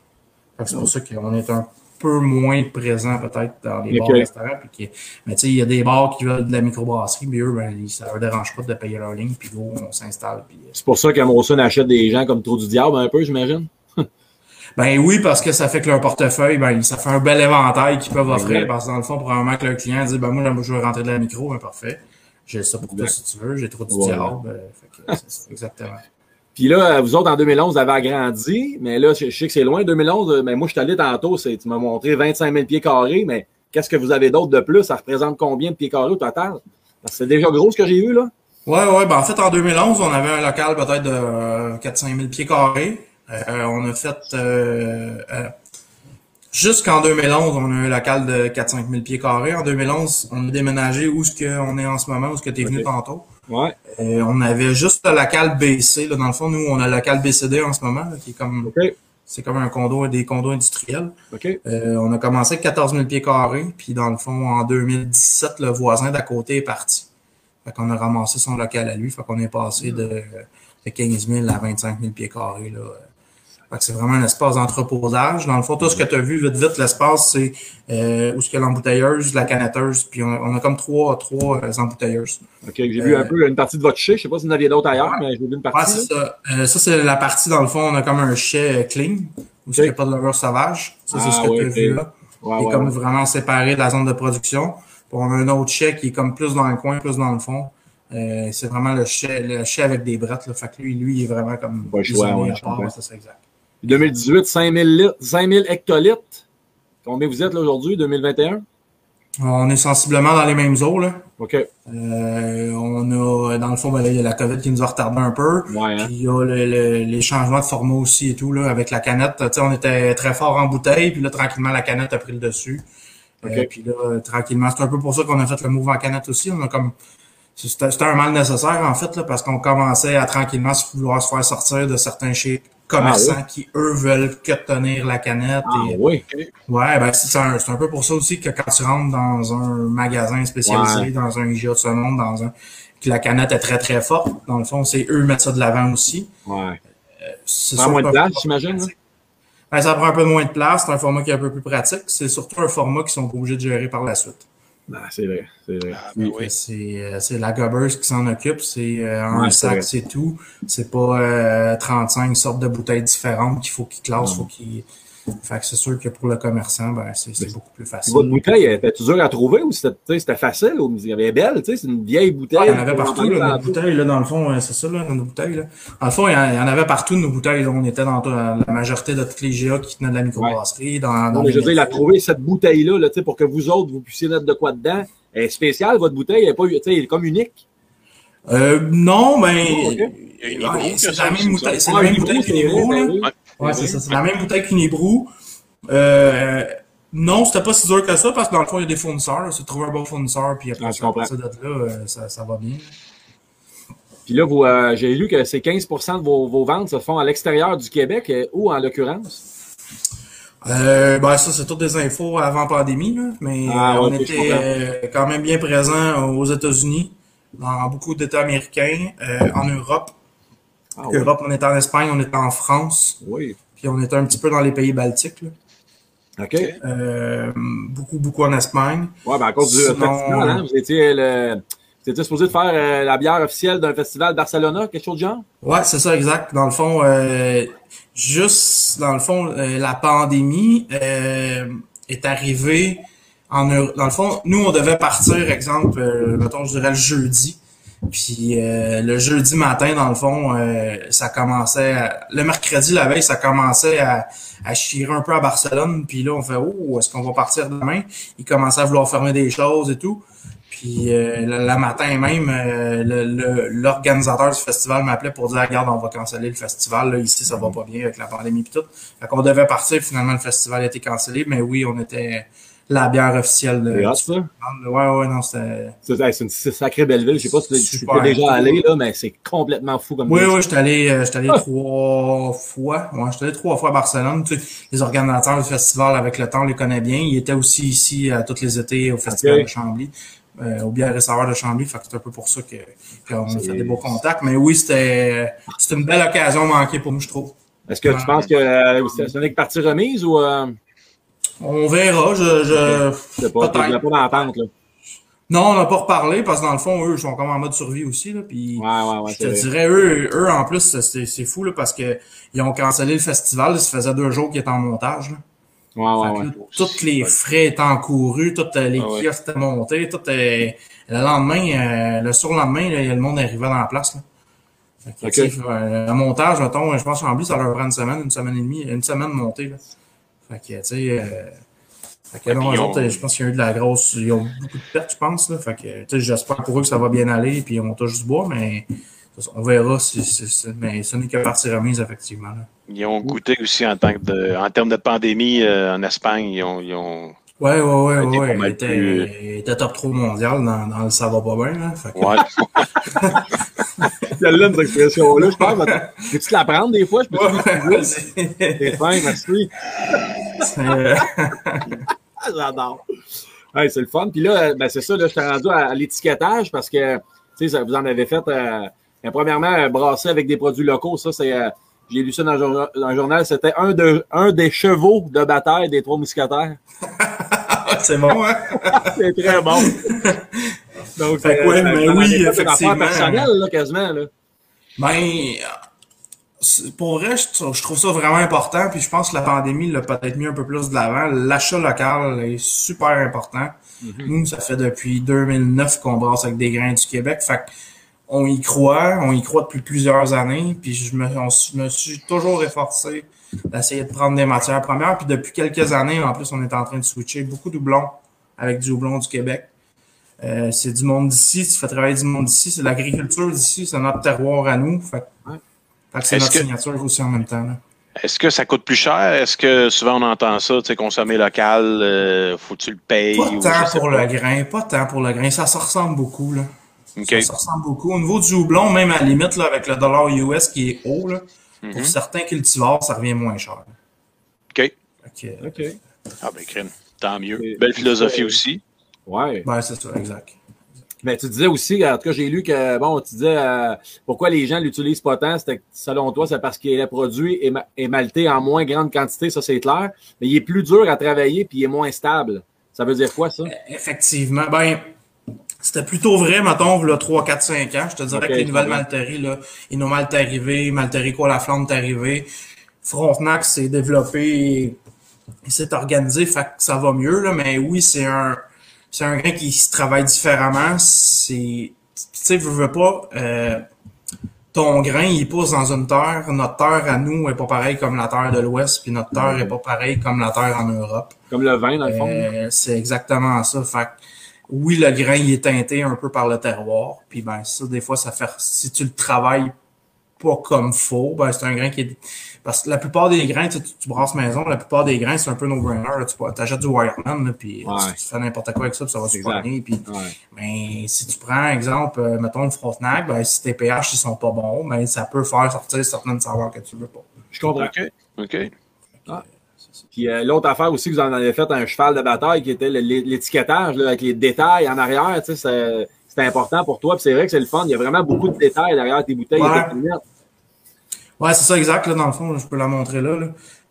C'est pour ça qu'on est un peu moins présent peut-être dans les bars restaurants. Puis que- mais tu sais, il y a des bars qui veulent de la microbrasserie, mais eux, ben, ça leur dérange pas de payer leur ligne, puis go, on s'installe. Puis, euh, C'est pour ça qu'Amazon achète des gens comme trop du diable un peu, j'imagine? Ben oui, parce que ça fait que leur portefeuille, ben, ça fait un bel éventail qu'ils peuvent offrir. Exact. Parce que dans le fond, probablement que leur client dit, ben moi, je veux rentrer de la micro, ben parfait. J'ai ça pour toi si tu veux, j'ai trop du diable. fait que c'est ça, exactement. Puis là, vous autres, en 2011, vous avez agrandi, mais là, je, je sais que c'est loin, 2011, mais moi, je suis allé tantôt, c'est- tu m'as montré 25 000 pieds carrés, mais qu'est-ce que vous avez d'autre de plus? Ça représente combien de pieds carrés au total? C'est déjà gros ce que j'ai vu, là. Ouais, ouais, ben en fait, en 2011, on avait un local peut-être de euh, 4-5 000 pieds carrés. Euh, on a fait, euh, euh, jusqu'en 2011, on a un local de 4-5 000 pieds carrés. En 2011, on a déménagé où ce qu'on est en ce moment, où ce que tu es venu tantôt. Ouais. Euh, on avait juste le local BC. Là, dans le fond, nous, on a le local BCD en ce moment, là, qui est comme, c'est comme un condo, des condos industriels. Euh, on a commencé avec 14 000 pieds carrés, puis dans le fond, en 2017, le voisin d'à côté est parti. Fait qu'on a ramassé son local à lui, fait qu'on est passé de, de 15 000 à 25 000 pieds carrés. Là. Que c'est vraiment un espace d'entreposage. Dans le fond, tout ce que tu as vu vite vite, l'espace, c'est euh, où ce a l'embouteilleuse, la canetteuse, puis on, on a comme trois, trois euh, embouteilleuses. OK. J'ai vu un peu une partie de votre chai. Je sais pas si vous en aviez d'autres ailleurs, Ouais. mais j'ai vu une Ouais, partie. c'est là. ça. Euh, ça, c'est la partie, dans le fond, on a comme un chai euh, clean, où il n'y a pas de levure sauvage. Ça, c'est Ah, ce que ouais, tu as vu là. Ouais, Il est ouais, comme ouais. vraiment séparé de la zone de production. Puis on a un autre chai qui est comme plus dans le coin, plus dans le fond. Euh, c'est vraiment le chai, le chai avec des brettes. Là. Fait que lui, lui, il est vraiment comme Pas choix, ouais, part. Ouais, c'est exact. 2018, 5000 litres, 5000 hectolitres. Combien vous êtes là aujourd'hui, 2021? On est sensiblement dans les mêmes eaux. Là. OK. Euh, on a, dans le fond, ben là, il y a la COVID qui nous a retardé un peu. Ouais, hein? Puis il y a le- le- les changements de format aussi et tout, là, avec la canette. Tu sais, on était très fort en bouteille, puis là, tranquillement, la canette a pris le dessus. Euh, puis là, tranquillement, c'est un peu pour ça qu'on a fait le move en canette aussi. On a comme c'était un mal nécessaire, en fait, là, parce qu'on commençait à tranquillement se vouloir se faire sortir de certains chez commerçants Ah qui, eux, veulent que tenir la canette. Ah, et, oui. Ouais, ben c'est un, c'est un peu pour ça aussi que quand tu rentres dans un magasin spécialisé, Ouais. dans un IGA de ce monde, dans un que la canette est très très forte, dans le fond, c'est eux mettre ça de l'avant aussi. Ouais. C'est Prend moins de place, j'imagine, là? Ben, ça prend un peu moins de place, c'est un format qui est un peu plus pratique. C'est surtout un format qu'ils sont obligés de gérer par la suite. Ben, c'est vrai. C'est vrai. Ah, ben oui. C'est euh, c'est la gobbeuse qui s'en occupe, c'est euh, un Ouais, sac, c'est tout. C'est pas euh, 35 sortes de bouteilles différentes qu'il faut qu'ils classent, faut qu'ils. Fait que c'est sûr que pour le commerçant, ben c'est c'est beaucoup plus facile. Votre bouteille, elle était dur à trouver ou c'était tu sais, c'était facile ou elle est belle, tu sais, c'est une vieille bouteille. Ah, il y en avait partout, là, nos bouteilles, là, dans le fond, euh, c'est ça, là, nos bouteilles, là. Dans le fond, il y en, il y en avait partout, nos bouteilles, là. On était dans euh, la majorité de toutes les GA qui tenaient de la microbrasserie, dans, dans Non, mais les je veux dire, il a trouvé cette bouteille-là, là, tu sais, pour que vous autres, vous puissiez mettre de quoi dedans. Elle est spéciale, votre bouteille, elle est pas, tu sais, elle est comme unique. Euh, non, ben, Oh, ok. Il y a une ouais, Hibou qui c'est la même bouteille, c'est Ah, la même bouteille c'est qu'une Ouais. C'est ça, c'est la même bouteille qu'une Hibou. Euh, non, c'était pas si dur que ça, parce que dans le fond, il y a des fournisseurs. C'est trouver un bon fournisseur, puis après, Ah, ça, de là, euh, ça, ça va bien. Puis là, vous, euh, j'ai lu que c'est 15% de vos, vos ventes se font à l'extérieur du Québec, euh, où en l'occurrence? Euh, ben ça, c'est toutes des infos avant pandémie, là, mais Ah, on était quand même bien présent aux États-Unis, dans beaucoup d'États américains, en Europe. Ah, oui. Europe, on était en Espagne, on était en France, Oui. puis on était un petit peu dans les pays baltiques. Là. OK. Euh, beaucoup, beaucoup en Espagne. Ouais, ben, à cause du Sinon- festival, hein, vous étiez le, vous étiez supposé de faire euh, la bière officielle d'un festival Barcelona, quelque chose du genre? Ouais, c'est ça, exact. Dans le fond, euh, juste dans le fond, euh, la pandémie euh, est arrivée en dans le fond, nous on devait partir, exemple, euh, mettons, je dirais le jeudi. Puis euh, le jeudi matin, dans le fond, euh, ça commençait à- le mercredi la veille, ça commençait à, à chier un peu à Barcelone. Puis là, on fait Oh, est-ce qu'on va partir demain? Ils commençaient à vouloir fermer des choses et tout. Puis euh, le, matin même, euh, l'organisateur du festival m'appelait pour dire regarde, on va canceller le festival. Là, ici, ça va pas bien avec la pandémie et tout. Fait qu'on devait partir, finalement le festival a été cancellé, mais oui, on était la bière officielle de C'est hot, du ça. festival. Ouais, ouais, non, c'était. C'est une une sacrée belle ville. Je sais pas si tu es déjà allé, là, mais c'est complètement fou comme Oui, oui, j'étais allé, euh, j'étais allé Ah. trois fois. Ouais, j'étais allé trois fois à Barcelone. Tu sais, les organisateurs du festival, avec le temps, on les connaît bien. Ils étaient aussi ici à tous les étés au festival de Chambly, euh, au bière et saveur de Chambly. Fait que c'est un peu pour ça que qu'on a fait des beaux contacts. Mais oui, c'était c'était une belle occasion manquée pour nous, je trouve. Est-ce que tu penses que euh, c'est n'est que partie remise ou. On verra. Je, je... sais pas, pas d'entente, là. Non, on n'a pas reparlé parce que dans le fond, eux, ils sont comme en mode survie aussi. Là, puis Ouais, ouais, ouais. je te vrai. dirais, eux, eux en plus, c'est fou là, parce que ils ont cancellé le festival. Ça faisait deux jours qu'il était en montage. Là. Ouais, ouais, ouais. là, tous les frais étaient encourus, tous euh, les Ah kiosques étaient montés, tout euh, le lendemain, euh, le surlendemain, là, le monde arrivait dans la place. Là. Fait que, Ok. tu sais, le montage, mettons, je pense qu'en plus, ça leur prend une semaine, une semaine et demie, une semaine de monter. Là. Fait que, tu sais, euh, fait que, non, on- autres, je pense qu'il y a eu de la grosse, ils ont beaucoup de pertes, je pense. Là. Fait que, tu sais, j'espère pour eux que ça va bien aller, puis on touche du bois, mais on verra si, si- si- mais ce n'est que partie remise, effectivement. Là. Ils ont goûté aussi en, tant que de, en termes de pandémie euh, en Espagne. Ils ont, ils ont Ouais, ouais, ouais, ouais. Il était, plus- il était top 3 mondial dans, dans le ça va pas bien. Là. Fait que- ouais, [laughs] [laughs] Celle-là, cette expression-là, je pense. Peux-tu te la prendre des fois? Je peux Ouais, T'es [laughs] fin, merci. euh, [laughs] J'adore. Ouais, c'est le fun. Puis là, euh, ben, c'est ça, là, je t'ai rendu à, à l'étiquetage parce que, tu sais, vous en avez fait, euh, ben, premièrement, brasser avec des produits locaux, ça, c'est, euh, j'ai lu ça dans un journal, c'était un, de, un des chevaux de bataille des trois mousquetaires. [laughs] c'est bon, hein? C'est très bon. Donc, Fait que ouais, mais oui, effectivement. affaire personnelle, là, quasiment, là. Ben, euh, c'est- pour vrai, je, trou- je trouve ça vraiment important. Puis je pense que la pandémie l'a peut-être mis un peu plus de l'avant. L'achat local est super important. Nous, ça fait depuis 2009 qu'on brasse avec des grains du Québec. Fait on y croit, on y croit depuis plusieurs années. Puis je me, on s- me suis toujours efforcé d'essayer de prendre des matières premières. Puis depuis quelques années, en plus, on est en train de switcher beaucoup de houblon avec du houblon du Québec. Euh, c'est du monde d'ici, tu fais travailler du monde d'ici, c'est l'agriculture d'ici, c'est notre terroir à nous. Fait, fait que c'est notre que- signature aussi en même temps. Est-ce que ça coûte plus cher? Est-ce que souvent on entend ça, tu sais, consommer local, euh, faut que tu le payes? Pas ou tant pour pas? le grain, pas tant pour le grain. Ça se ressemble beaucoup. Là. Ça se ressemble beaucoup. Au niveau du houblon, même à la limite, là, avec le dollar US qui est haut, là, Mhm. pour certains cultivars, ça revient moins cher. OK. OK. Ah ben, crème. Tant mieux. Et- Belle philosophie aussi. Ouais. ben, c'est ça, exact. Mais tu disais aussi, en tout cas, j'ai lu que, bon, tu disais euh, pourquoi les gens l'utilisent pas tant, c'était que, selon toi, c'est parce qu'il est produit et, ma- et malté en moins grande quantité, ça c'est clair, mais il est plus dur à travailler puis il est moins stable. Ça veut dire quoi, ça? Effectivement. Ben, c'était plutôt vrai, mettons, là, 3, 4, 5 ans. Je te dirais que les nouvelles malteries, là, Inomalt est arrivé, Malterie quoi la flamme est arrivé, Frontenac s'est développé, il s'est organisé, fait que ça va mieux, là, mais oui, c'est un, c'est un grain qui se travaille différemment. C'est, tu sais, veux, veux pas, euh, ton grain, il pousse dans une terre. Notre terre à nous est pas pareil comme la terre de l'Ouest, puis notre terre est pas pareil comme la terre en Europe. Comme le vin, dans le fond. Euh, c'est exactement ça. Fait que, oui, le grain, il est teinté un peu par le terroir. Puis ben ça, des fois, ça fait si tu le travailles pas comme faut, ben c'est un grain qui est. Parce que la plupart des grains, tu, brasses maison, la plupart des grains, c'est un peu no-brainer. Tu peux- t'achètes du Wireman, là, puis Ouais. tu, tu fais n'importe quoi avec ça, puis ça va se. Puis, Ouais. ben, si tu prends, exemple, euh, mettons le Frontenac, ben, si tes pH ils sont pas bons, ben, ça peut faire sortir certaines saveurs que tu veux pas. Je comprends. OK. OK. Puis euh, l'autre affaire aussi, vous en avez fait un cheval de bataille qui était l'étiquetage avec les détails en arrière, tu sais, c'est- important pour toi. Puis c'est vrai que c'est le fun. Il y a vraiment beaucoup de détails derrière tes bouteilles. Ouais. et tes lunettes. Ouais, c'est ça exact, là, dans le fond, je peux la montrer là. là.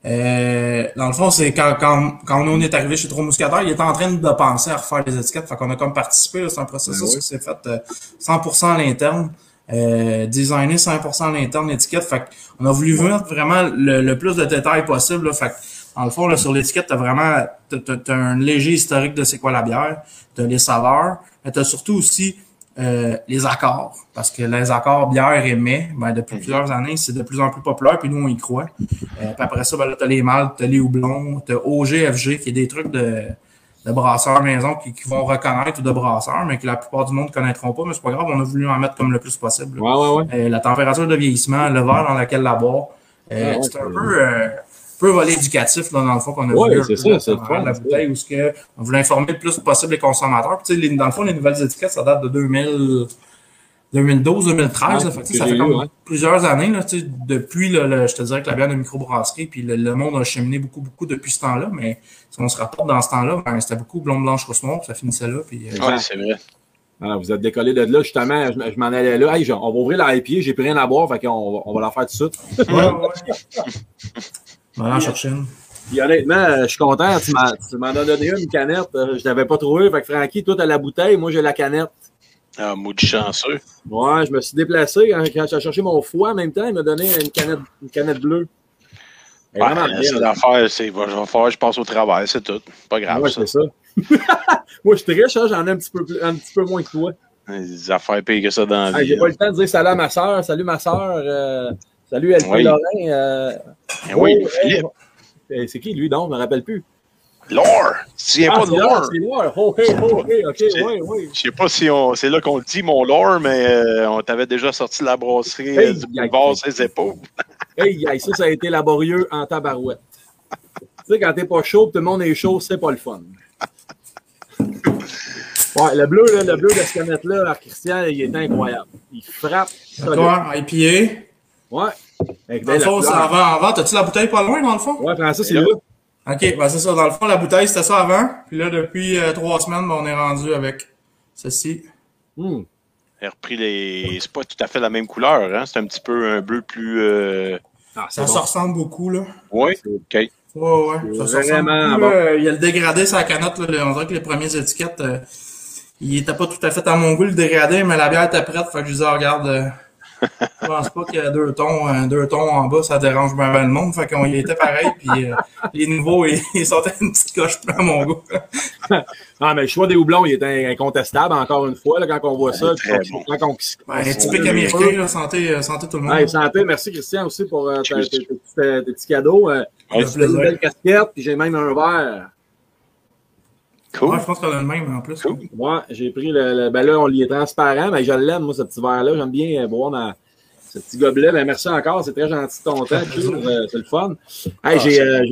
Euh, dans le fond, c'est quand, quand, quand on est arrivé chez Trois Mousquetaires, il était en train de penser à refaire les étiquettes. Fait qu'on a comme participé, c'est un processus Ben oui. qui s'est fait euh, 100% à l'interne. Euh, designer 100% à l'interne l'étiquette. Fait qu'on a voulu mettre vraiment le, le plus de détails possible. Là. Fait que, dans le fond, là, sur l'étiquette, t'as vraiment t'as, un léger historique de c'est quoi la bière, t'as les saveurs, mais t'as surtout aussi euh, les accords. Parce que les accords bière et mets, ben, depuis plusieurs années, c'est de plus en plus populaire, puis nous, on y croit. Euh, puis après ça, ben, t'as les maltes, t'as les houblons, t'as OGFG, qui est des trucs de, de brasseurs maison qui, qui vont reconnaître ou de brasseurs, mais que la plupart du monde ne connaîtront pas, mais c'est pas grave, on a voulu en mettre comme le plus possible. Ouais, ouais, ouais. Euh, la température de vieillissement, le verre dans lequel la boire. Euh, c'est un peu, euh, peu volet éducatif, là, dans le fond, qu'on a Ouais, un c'est ça, c'est la bouteille, où ce que on voulait informer le plus possible les consommateurs. Puis, tu sais, les- dans le fond, les nouvelles étiquettes, ça date de 2000, 2012, 2013. Ouais, là. Fait ça fait comme ouais. plusieurs années, là, tu sais, depuis, le, le- je te dirais que la bière de microbrasserie, puis le, le monde a cheminé beaucoup, beaucoup depuis ce temps-là, mais si on se rapporte dans ce temps-là, ben, c'était beaucoup blonde, blanche, rousse, noire, puis ça finissait là, puis euh, Ouais, c'est vrai. Alors, vous êtes décollé de là, justement, je, je m'en allais là. Hey, je- on va ouvrir la IPA, j'ai pris rien à boire, fait qu'on va- on va la faire tout de suite. Ouais, ouais. [laughs] On va en chercher une. Puis honnêtement, euh, je suis content. Tu m'en- as donné une canette. euh, Je l'avais pas trouvé. Fait que Francky, toi, t'as la bouteille, moi j'ai la canette. Ah, maudit chanceux. Ouais, je me suis déplacé hein, quand j'ai cherché mon foie en même temps, il m'a donné une canette, une canette bleue. Ouais, c'est l'affaire, c'est, va, va falloir que je passe au travail, c'est tout. Pas grave, Ouais, ça. c'est ça. [laughs] moi, je suis riche, hein, j'en ai un petit, peu, plus- un petit peu moins que toi. Des affaires pires que ça dans la vie. j'ai pas eu le temps de dire salut à ma soeur. Salut ma soeur. euh, salut LP Oui. Lorrain. euh, Eh oui, oh, Philippe. Eh, C'est qui lui, donc? Je me rappelle plus. Laure! Tu Ah, pas c'est de Laure, Laure? c'est Laure. Oh, hey, oh, hey, ok, oui, oui. Je sais pas si on, c'est là qu'on le dit, mon Laure, mais euh, on t'avait déjà sorti de la brasserie Hey, euh, du boulevard ses épaules. Hey, ça, ça a été laborieux en tabarouette. tu sais, quand t'es pas chaud, tout le monde est chaud, c'est pas le fun. Ouais, le bleu, là, le bleu de cette canette-là, Christian, il est incroyable. Il frappe. D'accord, IPA. Ouais. Avec Dans le fond, c'est avant, avant. T'as-tu la bouteille pas loin, dans le fond? Ouais, Francis, c'est Et là? là. Ok, ben c'est ça. Dans le fond, la bouteille, c'était ça avant. Puis là, depuis euh, trois semaines, ben, on est rendu avec ceci. Hmm. Elle a repris les. C'est pas tout à fait la même couleur, hein? C'est un petit peu un bleu plus. Euh... Ah, c'est Ça bon. se ressemble beaucoup, là. Oui, ok. Ouais, ouais. C'est Ça se ressemble vraiment beaucoup, bon. là. Il y a le dégradé sur la canette, là. On dirait que les premières étiquettes, euh, il était pas tout à fait à mon goût, le dégradé, mais la bière était prête. Fait que je disais, regarde, euh, je pense pas qu'il y a deux tons, euh, deux tons en bas, ça dérange bien le monde. Fait qu'on y était pareil, puis euh, les nouveaux, ils, [laughs] ils sont une petite coche plein à mon goût. [laughs] Ah, mais le choix des houblons, il est incontestable, encore une fois, là, quand on voit ça. Très Quand on- quand on- Ouais, typique américain, là, santé, euh, santé tout le monde. Ouais, santé, merci Christian aussi pour euh, tes, tes- tes petits- tes petits cadeaux. Euh, j'ai une belle casquette, puis j'ai même un verre. Cool. Ouais, je pense qu'on a le même en plus. Cool. Moi, j'ai pris le, le- Ben là, on l'y est transparent, mais je l'aime, moi, ce petit verre-là. J'aime bien euh, boire dans ce petit gobelet. Ben, merci encore, c'est très gentil de ton temps. Euh, c'est le fun. Hey, Ah, euh, je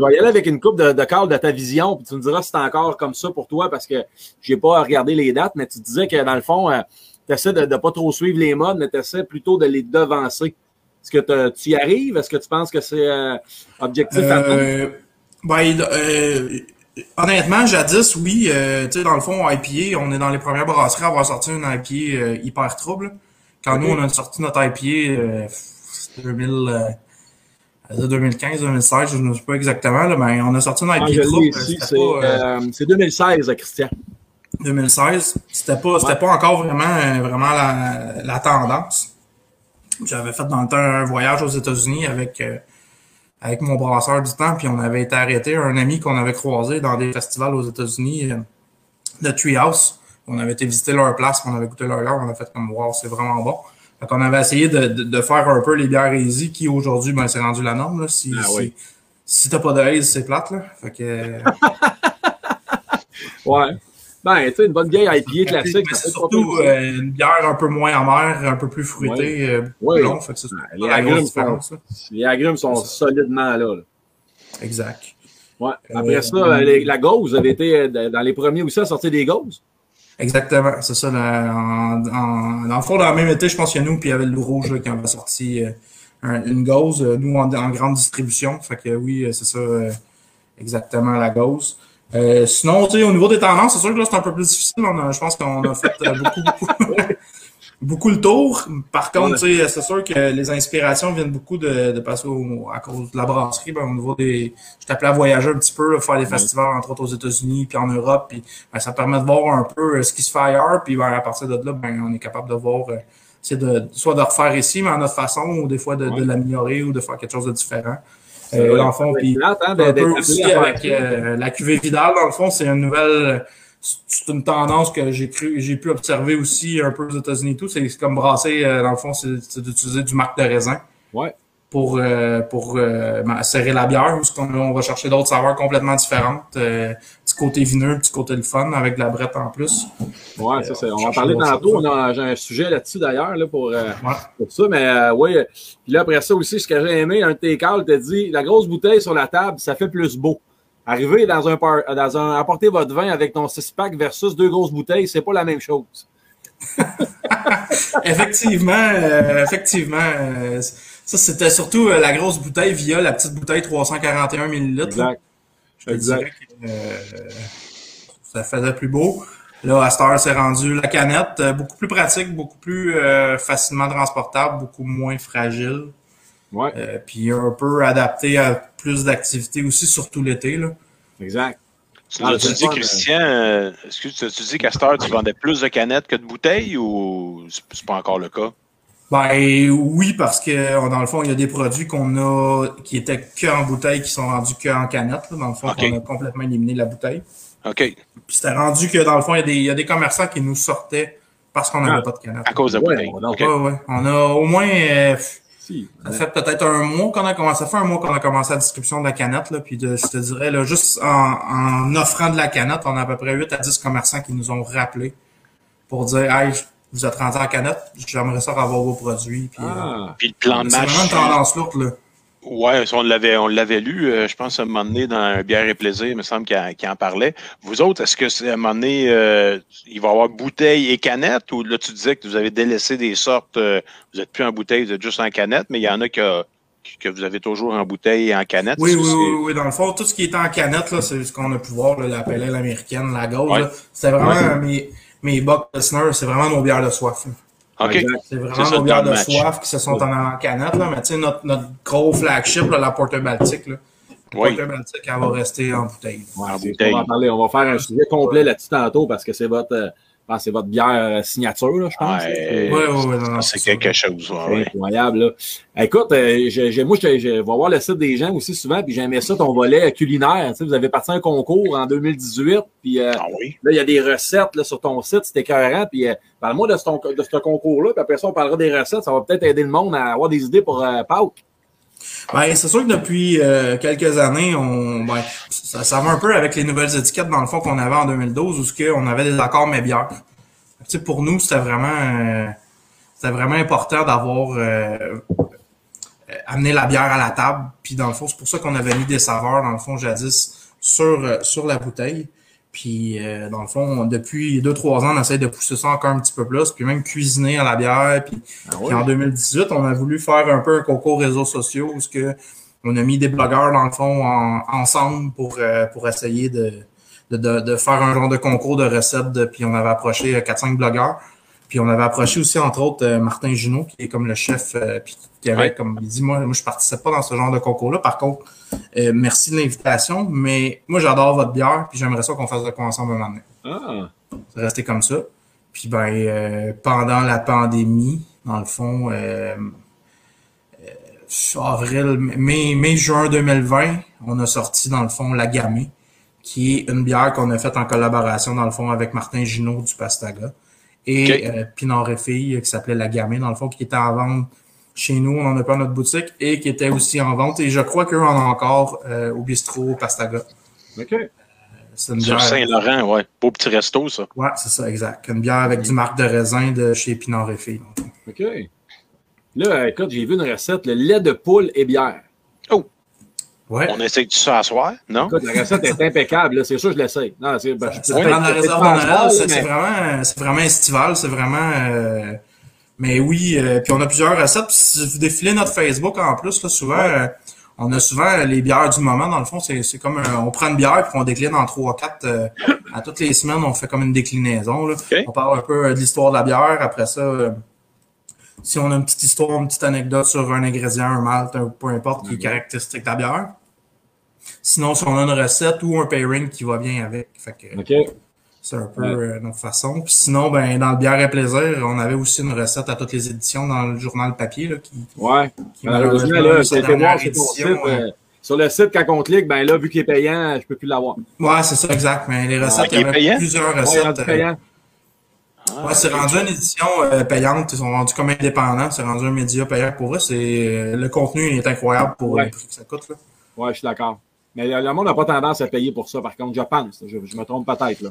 vais y aller avec une coupe de, de cadre de ta vision, puis tu me diras si c'est encore comme ça pour toi, parce que j'ai pas regardé les dates, mais tu disais que dans le fond, tu essaies de ne pas trop suivre les modes, mais tu essaies plutôt de les devancer. Est-ce que tu y arrives? Est-ce que tu penses que c'est euh, objectif à toi? Ben, euh, honnêtement, jadis, oui. euh, tu sais, dans le fond, IPA, on est dans les premières brasseries à avoir sorti une IPA euh, hyper trouble. Quand nous, on a sorti notre IPA, euh, c'était 2000, euh, 2015, 2016, je ne sais pas exactement, là, mais on a sorti une Ah, IPA l'ai trouble. c'est pas, euh, euh, 2016, Christian. 2016. C'était pas, c'était Ouais. pas encore vraiment, euh, vraiment la, la tendance. J'avais fait dans le temps un voyage aux États-Unis avec, euh, avec mon brasseur du temps, puis on avait été arrêté, un ami qu'on avait croisé dans des festivals aux États-Unis, euh, de Treehouse. On avait été visiter leur place, on avait goûté leur bière, on a fait comme wow, c'est vraiment bon. Fait qu'on avait essayé de, de, de faire un peu les bières easy, qui aujourd'hui, ben, c'est rendu la norme, là. Si, Ah si, oui. si t'as pas de haze, c'est plate, là. Fait que, euh, [laughs] Ouais. Ben, tu sais, une bonne vieille IPA classique. C'est surtout euh, une bière un peu moins amère, un peu plus fruitée, Ouais. plus long. Fait que c'est ça les agrumes là. Les agrumes sont solidement là. là. Exact. Ouais. Après Euh, ça, euh, les- la gauze, avez été dans les premiers aussi à sortir des gauzes. Exactement, c'est ça. la- en, en- dans le fond, dans le même été, je pense qu'il y a nous, puis il y avait le loup rouge là, qui avait sorti euh, un- une gauze, nous en, en grande distribution. Fait que oui, c'est ça, euh, exactement la gauze. Euh, sinon, tu sais, au niveau des tendances, c'est sûr que là, c'est un peu plus difficile. On a- je pense qu'on a fait euh, beaucoup, beaucoup, [laughs] beaucoup le tour. Par contre, tu sais, c'est sûr que les inspirations viennent beaucoup de, de passer au- à cause de la brasserie. Ben, au niveau des, je t'appelais à voyager un petit peu, là, faire des festivals, entre autres aux États-Unis, puis en Europe. Puis, ben, ça permet de voir un peu euh, ce qui se fait ailleurs. Puis ben, à partir de là, ben, on est capable de voir, euh, c'est de, soit de refaire ici, mais à notre façon, ou des fois de, de Ouais. l'améliorer ou de faire quelque chose de différent. Euh, dans le fond, puis hein, un peu aussi avec ça. euh, la cuvée Vidal, dans le fond, c'est une nouvelle. C'est une tendance que j'ai cru, j'ai pu observer aussi un peu aux États-Unis et tout. C'est comme brasser, euh, dans le fond, c'est d'utiliser du marc de raisin Ouais. pour euh, pour euh, serrer la bière, ou ce qu'on on va chercher d'autres saveurs complètement différentes. Euh, petit côté vineux, petit côté le fun avec de la brette en plus. Ouais, ça, c'est, on va en chercher parler tantôt. choses. On a, j'ai un sujet là-dessus d'ailleurs là, pour, euh, Ouais. pour ça. Mais euh, oui, puis là, après ça aussi, ce que j'ai aimé, un de tes calls t'a dit la grosse bouteille sur la table, ça fait plus beau. Arriver dans un, par- dans un apporter votre vin avec ton six-pack versus deux grosses bouteilles, c'est pas la même chose. [laughs] effectivement, euh, effectivement. euh, ça, c'était surtout euh, la grosse bouteille via la petite bouteille 341 millilitres. Exact. Je te Exact. Euh, ça faisait plus beau. Là, heure, c'est rendu la canette, euh, beaucoup plus pratique, beaucoup plus euh, facilement transportable, beaucoup moins fragile. Ouais, Euh, puis un peu adapté à plus d'activités aussi, surtout l'été. Là. exact. Tu Ah, fun, Christian, euh, est-ce que tu, dis qu'à cette heure, tu vendais plus de canettes que de bouteilles ou c'est pas encore le cas? Ben oui, parce que dans le fond, il y a des produits qu'on a qui étaient que en bouteille, qui sont rendus que en canette. là. Dans le fond, on a complètement éliminé la bouteille. OK. Puis c'était rendu que dans le fond, il y a des, il y a des commerçants qui nous sortaient parce qu'on n'avait Ah. pas de canette. À cause de la Ouais, bouteille. OK. Ouais, ouais. On a au moins euh, Si. Ça fait peut-être un mois qu'on a commencé. Ça fait un mois qu'on a commencé la distribution de la canette, là. Puis de, je te dirais, là, juste en, en offrant de la canette, on a à peu près 8 à 10 commerçants qui nous ont rappelé pour dire Hey, vous êtes rendu en canette, j'aimerais ça avoir vos produits. Puis, euh, Ah, Puis le plan de c'est match. vraiment une tendance lourde, là. Ouais, on l'avait, on l'avait lu, euh, je pense, à un moment donné, dans un Bière et Plaisir, il me semble qu'il en, qu'il en parlait. Vous autres, est-ce que c'est à un moment donné, euh, il va y avoir bouteille et canette, ou là, tu disais que vous avez délaissé des sortes, euh, vous êtes plus en bouteille, vous êtes juste en canette, mais il y en a que, que vous avez toujours en bouteille et en canette? Oui, oui, oui, oui. Dans le fond, tout ce qui est en canette, là, c'est ce qu'on a pu voir, là, la pelle américaine, la Ouais. là. C'est vraiment mes, mes Buck Listener, c'est vraiment nos bières de soif. c'est- vraiment nos bières de match. soif qui se sont en, en canette, là. Mais tu sais, notre, notre gros flagship, là, la Porter Baltique, là. La Oui. Baltique, elle va rester en bouteille. ouais, En c'est- bouteille. on va en parler. On va faire un sujet complet là-dessus tantôt parce que c'est votre, euh, que c'est votre bière euh, signature, là, je pense. Ouais. Oui, oui, oui. Non, non, C'est ça. quelque chose, ouais, C'est ouais. incroyable, là. Écoute, euh, j'ai- j'ai- moi, je, je vais voir le site des gens aussi souvent, puis j'aimais ça, ton volet culinaire. Tu sais, vous avez parti un concours en 2018, puis euh, Ah oui. là, il y a des recettes là, sur ton site, c'était écœurant, puis euh, parle-moi de ce, ton- de ce concours-là, puis après ça, on parlera des recettes. Ça va peut-être aider le monde à avoir des idées pour euh, Pâques. Ben, c'est sûr que depuis euh, quelques années, on, ben, ça, ça va un peu avec les nouvelles étiquettes, dans le fond, qu'on avait en 2012, où ce que on avait des accords mais bières. Tu sais, pour nous, c'était vraiment, euh, c'était vraiment important d'avoir euh, euh, amené la bière à la table. Puis dans le fond, c'est pour ça qu'on avait mis des saveurs, dans le fond, jadis, sur, euh, sur la bouteille. Puis euh, dans le fond, depuis deux trois ans, on essaie de pousser ça encore un petit peu plus, puis même cuisiner à la bière. Puis, Ah puis en 2018, on a voulu faire un peu un concours réseaux sociaux où ce que on a mis des blogueurs dans le fond en- ensemble pour euh, pour essayer de, de, de, de faire un genre de concours de recettes. de- puis on avait approché 4-5 blogueurs. Puis on avait approché aussi, entre autres, euh, Martin Junot, qui est comme le chef, euh, puis qui avait, Ouais. comme il dit, moi, moi, je participe pas dans ce genre de concours-là. Par contre, euh, merci de l'invitation, mais moi, j'adore votre bière, puis j'aimerais ça qu'on fasse de quoi ensemble un moment donné. Ah, resté comme ça. Puis ben, euh, pendant la pandémie, dans le fond, euh, avril, mai, mai, juin 2020, on a sorti, dans le fond, la Gamay, qui est une bière qu'on a faite en collaboration, dans le fond, avec Martin Ginaud du Pastaga. Et Ok. euh, Pinard et Filles, qui s'appelait la Gamay, dans le fond, qui était en vente chez nous, on en a pas à notre boutique, et qui était aussi en vente. Et je crois qu'eux en ont encore euh, au bistrot Pastaga. OK. C'est une Sur bière- Saint-Laurent, ouais. Beau petit resto, ça. Ouais, c'est ça, exact. Une bière avec du marc de raisin de chez Pinard et. OK. Là, écoute, j'ai vu une recette, le lait de poule et bière. Ouais. On essaie de ça à soir, non? Écoute, la recette est impeccable, là. c'est sûr que je l'essaye. Non, c'est, ben, je mais- c'est vraiment, c'est vraiment estival, c'est vraiment. euh, mais oui, euh, puis on a plusieurs recettes. Puis si vous défilez notre Facebook en plus, là, souvent, euh, on a souvent les bières du moment. Dans le fond, c'est comme un- on prend une bière puis on décline en trois, quatre. euh, à toutes les semaines, on fait comme une déclinaison. Là. Ok. On parle un peu euh, de l'histoire de la bière. Après ça, euh, si on a une petite histoire, une petite anecdote sur un ingrédient, un malt, un, peu importe, qui est caractéristique de la bière. Sinon, si on a une recette ou un pairing qui va bien avec. Fait que, OK. C'est un peu Ouais. euh, notre façon. Puis sinon, ben, dans le bière et plaisir, on avait aussi une recette à toutes les éditions dans le journal papier là, qui, Ouais. qui Malheureusement, là, c'est sur euh, euh, sur le site, quand on clique, ben là, vu qu'il est payant, je peux plus l'avoir. Ouais, c'est ça, exact. Mais les recettes, il y avait plusieurs Ouais, recettes. payant. Ah, ouais, c'est rendu une édition payante. Ils sont rendus comme indépendants. C'est rendu un média payant pour eux. C'est le contenu est incroyable pour Ouais. le prix que ça coûte. Là. Ouais, je suis d'accord. Mais le monde n'a pas tendance à payer pour ça, par contre, je pense. Je, je me trompe peut-être, là.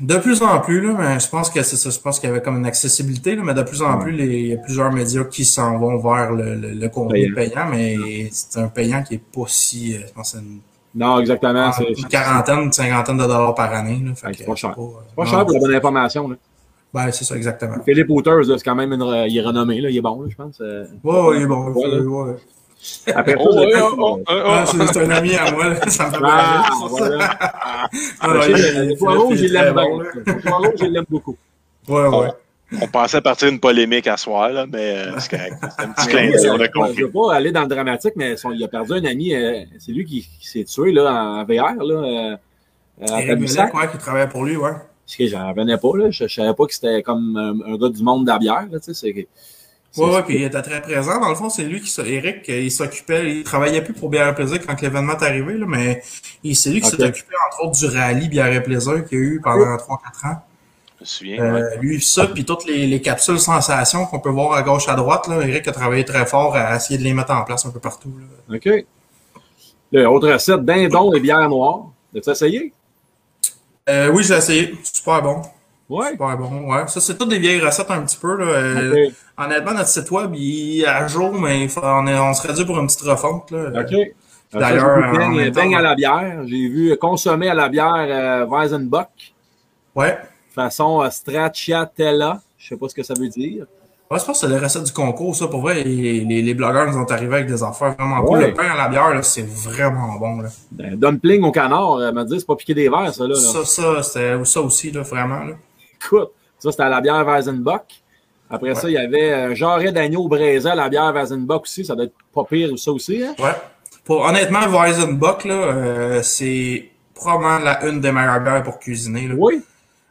De plus en plus, là, mais je pense que c'est ça. Je pense qu'il y avait comme une accessibilité, là, mais de plus en plus, les, il y a plusieurs médias qui s'en vont vers le, le, le contenu payant, mais c'est un payant qui est pas si. euh, je pense une, Non, exactement. C'est une quarantaine, une cinquantaine de dollars par année. Là, Ouais, c'est pas cher. euh, pas non, cher pour la bonne information. Là. Ben, c'est ça, exactement. Philippe là, c'est quand même une, il est renommé, là, il est bon, là, je pense. euh. Ouais, ouais, il est bon. Ouais, là. ouais. Après ça, Oh, fait- oh, oh, oh, Ah, oh. c'est un ami à moi, là. [laughs] ça me fait Ah, plaisir. voilà. [laughs] Ah, Le poireau, je l'aime bon, je l'aime beaucoup. Ouais, ouais. On pensait partir une polémique à soir, là, mais euh, c'est un petit Mais clin d'œil, on euh, a je compris. veux pas aller dans le dramatique, mais son- il a perdu un ami. euh, c'est lui qui, qui s'est tué là, en VR. Là, euh, à Eric. Mulek, ouais, qui travaillait pour lui, ouais. Parce que j'en revenais pas. Là. Je, je savais pas que c'était comme un, un gars du monde de la bière. Là, Ouais, ouais, puis il était très présent. Dans le fond, c'est lui qui, Eric, euh, il s'occupait, il travaillait plus pour Bière et Plaisir quand l'événement est arrivé, là, mais c'est lui qui s'est occupé, entre autres, du rallye Bière et Plaisir qu'il y a eu pendant 3-4 ans. Je me souviens. ouais. Euh, lui, ça, puis toutes les, les capsules sensations qu'on peut voir à gauche, à droite, là, Eric a travaillé très fort à essayer de les mettre en place un peu partout. Là. OK. Là, autre recette, dindon et bière noire. As-tu essayé? Euh, oui, j'ai essayé. Super bon. Ouais. Super bon, ouais. Ça, c'est toutes des vieilles recettes un petit peu. Là. Euh. Honnêtement, notre site web, il est à jour, mais on, est, on serait dû pour une petite refonte. Là. OK. D'ailleurs, J'ai vu en beigne, beigne à la bière. J'ai vu consommer à la bière euh, Weizenbock Ouais. façon euh, stracciatella. Je sais pas ce que ça veut dire. Ouais, je pense que c'est les recettes du concours, ça. Pour vrai, les, les, les blogueurs nous ont arrivé avec des affaires vraiment cool. Ouais. Le pain à la bière, là, c'est vraiment bon. Là. Ben, dumpling au canard, elle m'a dit, c'est pas piquer des verres, ça, là. là. Ça, ça, c'était ça aussi, là, vraiment. Là. Écoute, ça, c'était à la bière Weizenbock. Après ça, il y avait un jarret d'agneau braisé à la bière Weizenbock aussi. Ça doit être pas pire, ça aussi, hein? Ouais. Pour, honnêtement, Weizenbock, là, euh, c'est probablement la une des meilleures bières pour cuisiner. Là. Oui.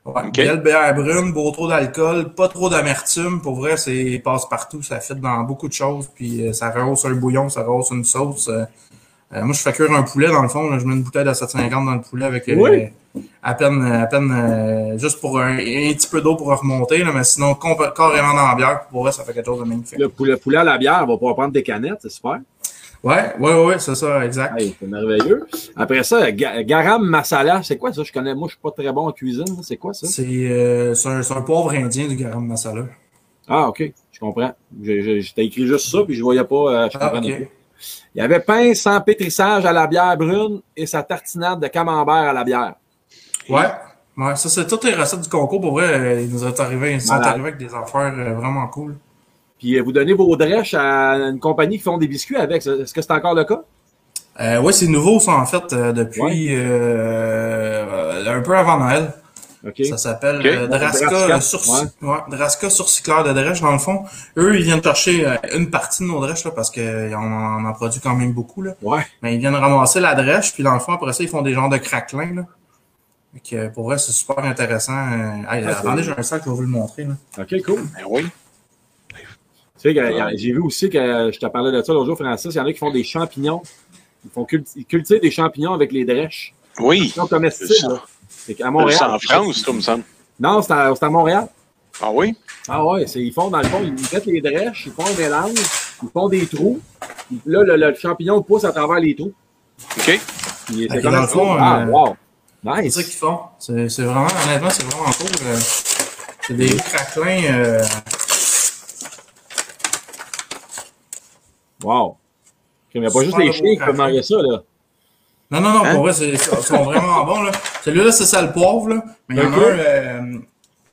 Ouais, Ok. Belle bière brune, beau trop d'alcool, pas trop d'amertume. Pour vrai, c'est passe partout, ça fit dans beaucoup de choses. Puis euh, ça rehausse un bouillon, ça rehausse une sauce. euh. Euh, moi, je fais cuire un poulet dans le fond. là. je mets une bouteille de 750 dans le poulet avec euh, Oui. À peine, à peine euh, juste pour un, un petit peu d'eau pour remonter. Là, mais sinon, carrément dans la bière. Pour vrai, ça fait quelque chose de magnifique. Le poulet, poulet à la bière, on va pouvoir prendre des canettes, c'est super. Ouais, ouais, ouais, c'est ça, exact. Hey, c'est merveilleux. Après ça, ga- garam masala, c'est quoi ça? Je connais, moi, je suis pas très bon en cuisine. C'est quoi ça? C'est euh, un, un poivre indien du garam masala. Ah, OK. Je comprends. J'étais écrit juste ça, puis je voyais pas, euh, je Ah, pas. Il y avait pain sans pétrissage à la bière brune et sa tartinade de camembert à la bière. Ouais. Ouais, ça, c'est toutes les recettes du concours. Pour vrai, euh, ils nous sont arrivés, ils sont arrivés avec des affaires euh, vraiment cool. Puis euh, vous donnez vos drèches à une compagnie qui font des biscuits avec. Est-ce que c'est encore le cas? Euh, ouais, c'est nouveau, ça, en fait, euh, depuis euh, un peu avant Noël. OK. Ça s'appelle Ok. euh, Draska, Draska, euh, ouais, Draska de drèche, dans le fond. Eux, ils viennent chercher euh, une partie de nos drèches, là, parce qu'on en, en produit quand même beaucoup, là. Ouais. Mais ils viennent ramasser la drèche, puis dans le fond, après ça, ils font des genres de craquelins, là. Que, euh, pour vrai, c'est super intéressant. Euh, hey, Ah, attendez, c'est- j'ai un sac, je vais vous le montrer, là. OK, cool. Ben oui. Tu sais, a- j'ai vu aussi que je te parlais de ça l'autre jour, Francis, il y en a qui font des champignons. Ils font cult- ils cultivent des champignons avec les drèches. Oui. Ils sont comestibles. C'est ça. là. C'est C'est Montréal. en France, tout me semble. Non, c'est à, c'est à Montréal. Ah oui? Ah ouais, c'est, ils font dans le fond, ils mettent les drèches, ils font un mélange, ils font des trous. Puis Là, le, le champignon pousse à travers les trous. OK. C'est comme dans le ça. fond, Ah, euh, wow. C'est Nice. ça qu'ils font. C'est c'est vraiment, honnêtement, c'est vraiment cool. euh, C'est des craquelins. Euh, Wow. Il n'y a pas juste les chiens qui peuvent manger ça, là. Non, non, non, Hein? pour vrai, c'est- ils sont vraiment [laughs] bons. Là. Celui-là, c'est ça le poivre, là. mais il y en a un euh,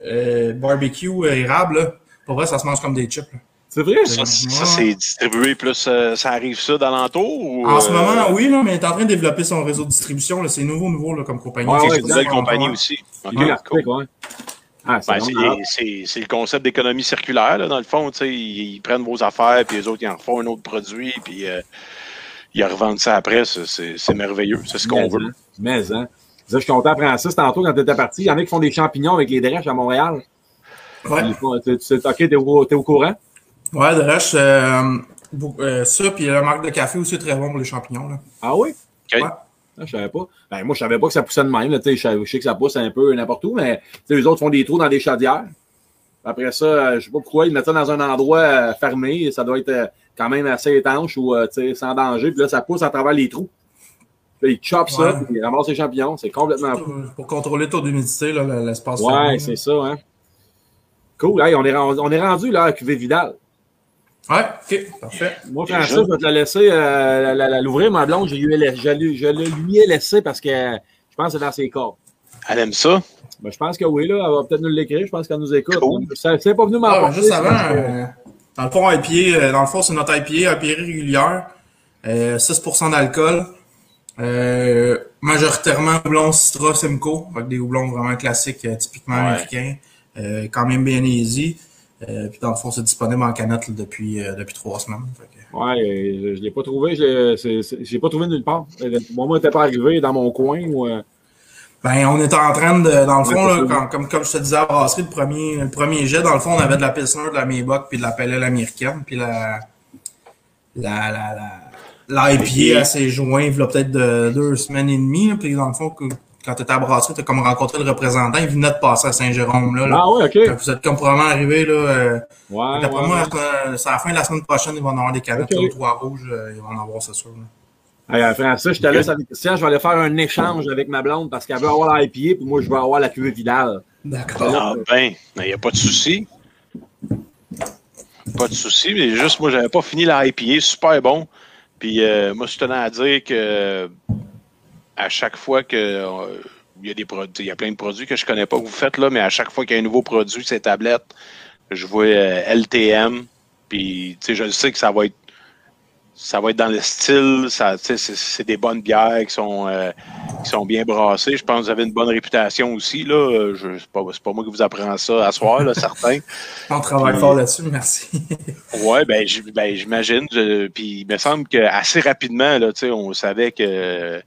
euh, barbecue euh, érable. Là. Pour vrai, ça se mange comme des chips. là. C'est vrai? Ça, c'est distribué plus, euh, ça arrive ça d'alentour ou. En ce euh, moment, oui, là, mais il est en train de développer son réseau de distribution. là. C'est nouveau, nouveau là, comme compagnie. Ouais, C'est une nouvelle compagnie aussi. OK, Ouais, cool. ouais. Ah, c'est Ben, vraiment c'est- malade. c'est c'est le concept d'économie circulaire, là, dans le fond. Ils, ils prennent vos affaires, puis les autres, ils en refont un autre produit, puis euh, ils revendent ça après. C'est- C'est c'est merveilleux. C'est ce qu'on Mais, veut. hein. Mais, hein. Je suis content, Francis, tantôt, quand tu étais parti. Il y en a qui font des champignons avec les drèches à Montréal. Ouais, Ils font- tu- tu- OK, t'es au, t'es au courant? Ouais de reste, euh, euh, ça, puis la marque de café aussi est très bon pour les champignons. Là. Ah oui? OK. Ouais. Ah, je savais pas. Ben, moi, je savais pas que ça poussait de même. là, Je savais- je sais que ça pousse un peu n'importe où, mais les autres font des trous dans des chaudières. Après ça, euh, je sais pas pourquoi, ils mettent ça dans un endroit fermé. Ça doit être quand même assez étanche ou sans danger. Puis là, ça pousse à travers les trous. Puis ils chopent ça, puis ils ramassent les champignons. C'est complètement fou. Pour, pour contrôler le taux d'humidité, l'espace Ouais, c'est ça, hein. Cool. Hey, on, est rendu, on est rendu là à QV Vidal. Ouais, ok, parfait. Moi, Déjà? Francis, je vais te la laisser euh, la- la- la- l'ouvrir, ma blonde. Je, lui ai je, lui- je le lui ai laissé parce que je pense que c'est dans ses corps. Elle aime ça? Ben, je pense que oui, là. Elle va peut-être nous l'écrire. Je pense qu'elle nous écoute. Cool. C'est pas venu Ah, m'en ben, parler, juste avant, euh, dans le fond, IPA, euh, dans le fond, c'est notre IPA, IPA régulière. Euh, 6% d'alcool. Euh, majoritairement houblon Citra Simcoe, avec des houblons vraiment classiques, euh, typiquement Ouais. américains. Euh, quand même bien easy. Euh, puis dans le fond, c'est disponible en canette là, depuis, euh, depuis trois semaines. Que- Ouais, euh, je ne l'ai pas trouvé. Je l'ai pas trouvé nulle part. Euh, Moi, moi, n'était pas arrivé dans mon coin. Ou, euh, Ben, on était en train de, dans le fond, là, quand- comme, comme je te disais à la brasserie, le premier, le premier jet, dans le fond, on avait de la Pilsner, de la Maybach, puis de la Ale américaine, puis la, la, la, la, l'IPA, elle s'est jointe, il y a peut-être de deux semaines et demie, là, puis dans le fond, quand t'étais à la brasserie, t'as comme rencontré le représentant, il venait de passer à Saint-Jérôme, là. là. Ah ouais, OK. Vous êtes comme probablement arrivé, là, euh, Ouais, d'après ouais, moi, ouais. euh, c'est à la fin de la semaine prochaine, ils vont en avoir des canettes, Ok. là, trois rouges, euh, ils vont en avoir, c'est sûr, là. Hey, euh, Francis, je te laisse avec Christian. Je vais aller faire un échange avec ma blonde parce qu'elle veut avoir l'IPA puis moi, je veux avoir la cuvée Vidal. D'accord. Ah ben, il n'y a pas de souci. Pas de souci, mais juste moi, j'avais pas fini la IPA, super bon. Puis euh, moi, je tenais à dire que à chaque fois que euh, il y a des produits, il y a plein de produits que je connais pas que vous faites là, mais à chaque fois qu'il y a un nouveau produit, ces tablettes, je vois euh, LTM. Puis tu sais, je sais que ça va être ça va être dans le style, ça, c'est, des bonnes bières qui sont euh, qui sont bien brassées. Je pense que vous avez une bonne réputation aussi. Là. Je, c'est, pas, c'est pas moi qui vous apprends ça à soir, là, certain. [laughs] On travaille Puis- fort là-dessus, merci. [laughs] Ouais, ben, ben j'imagine. Je- Puis il me semble que assez rapidement, là, on savait que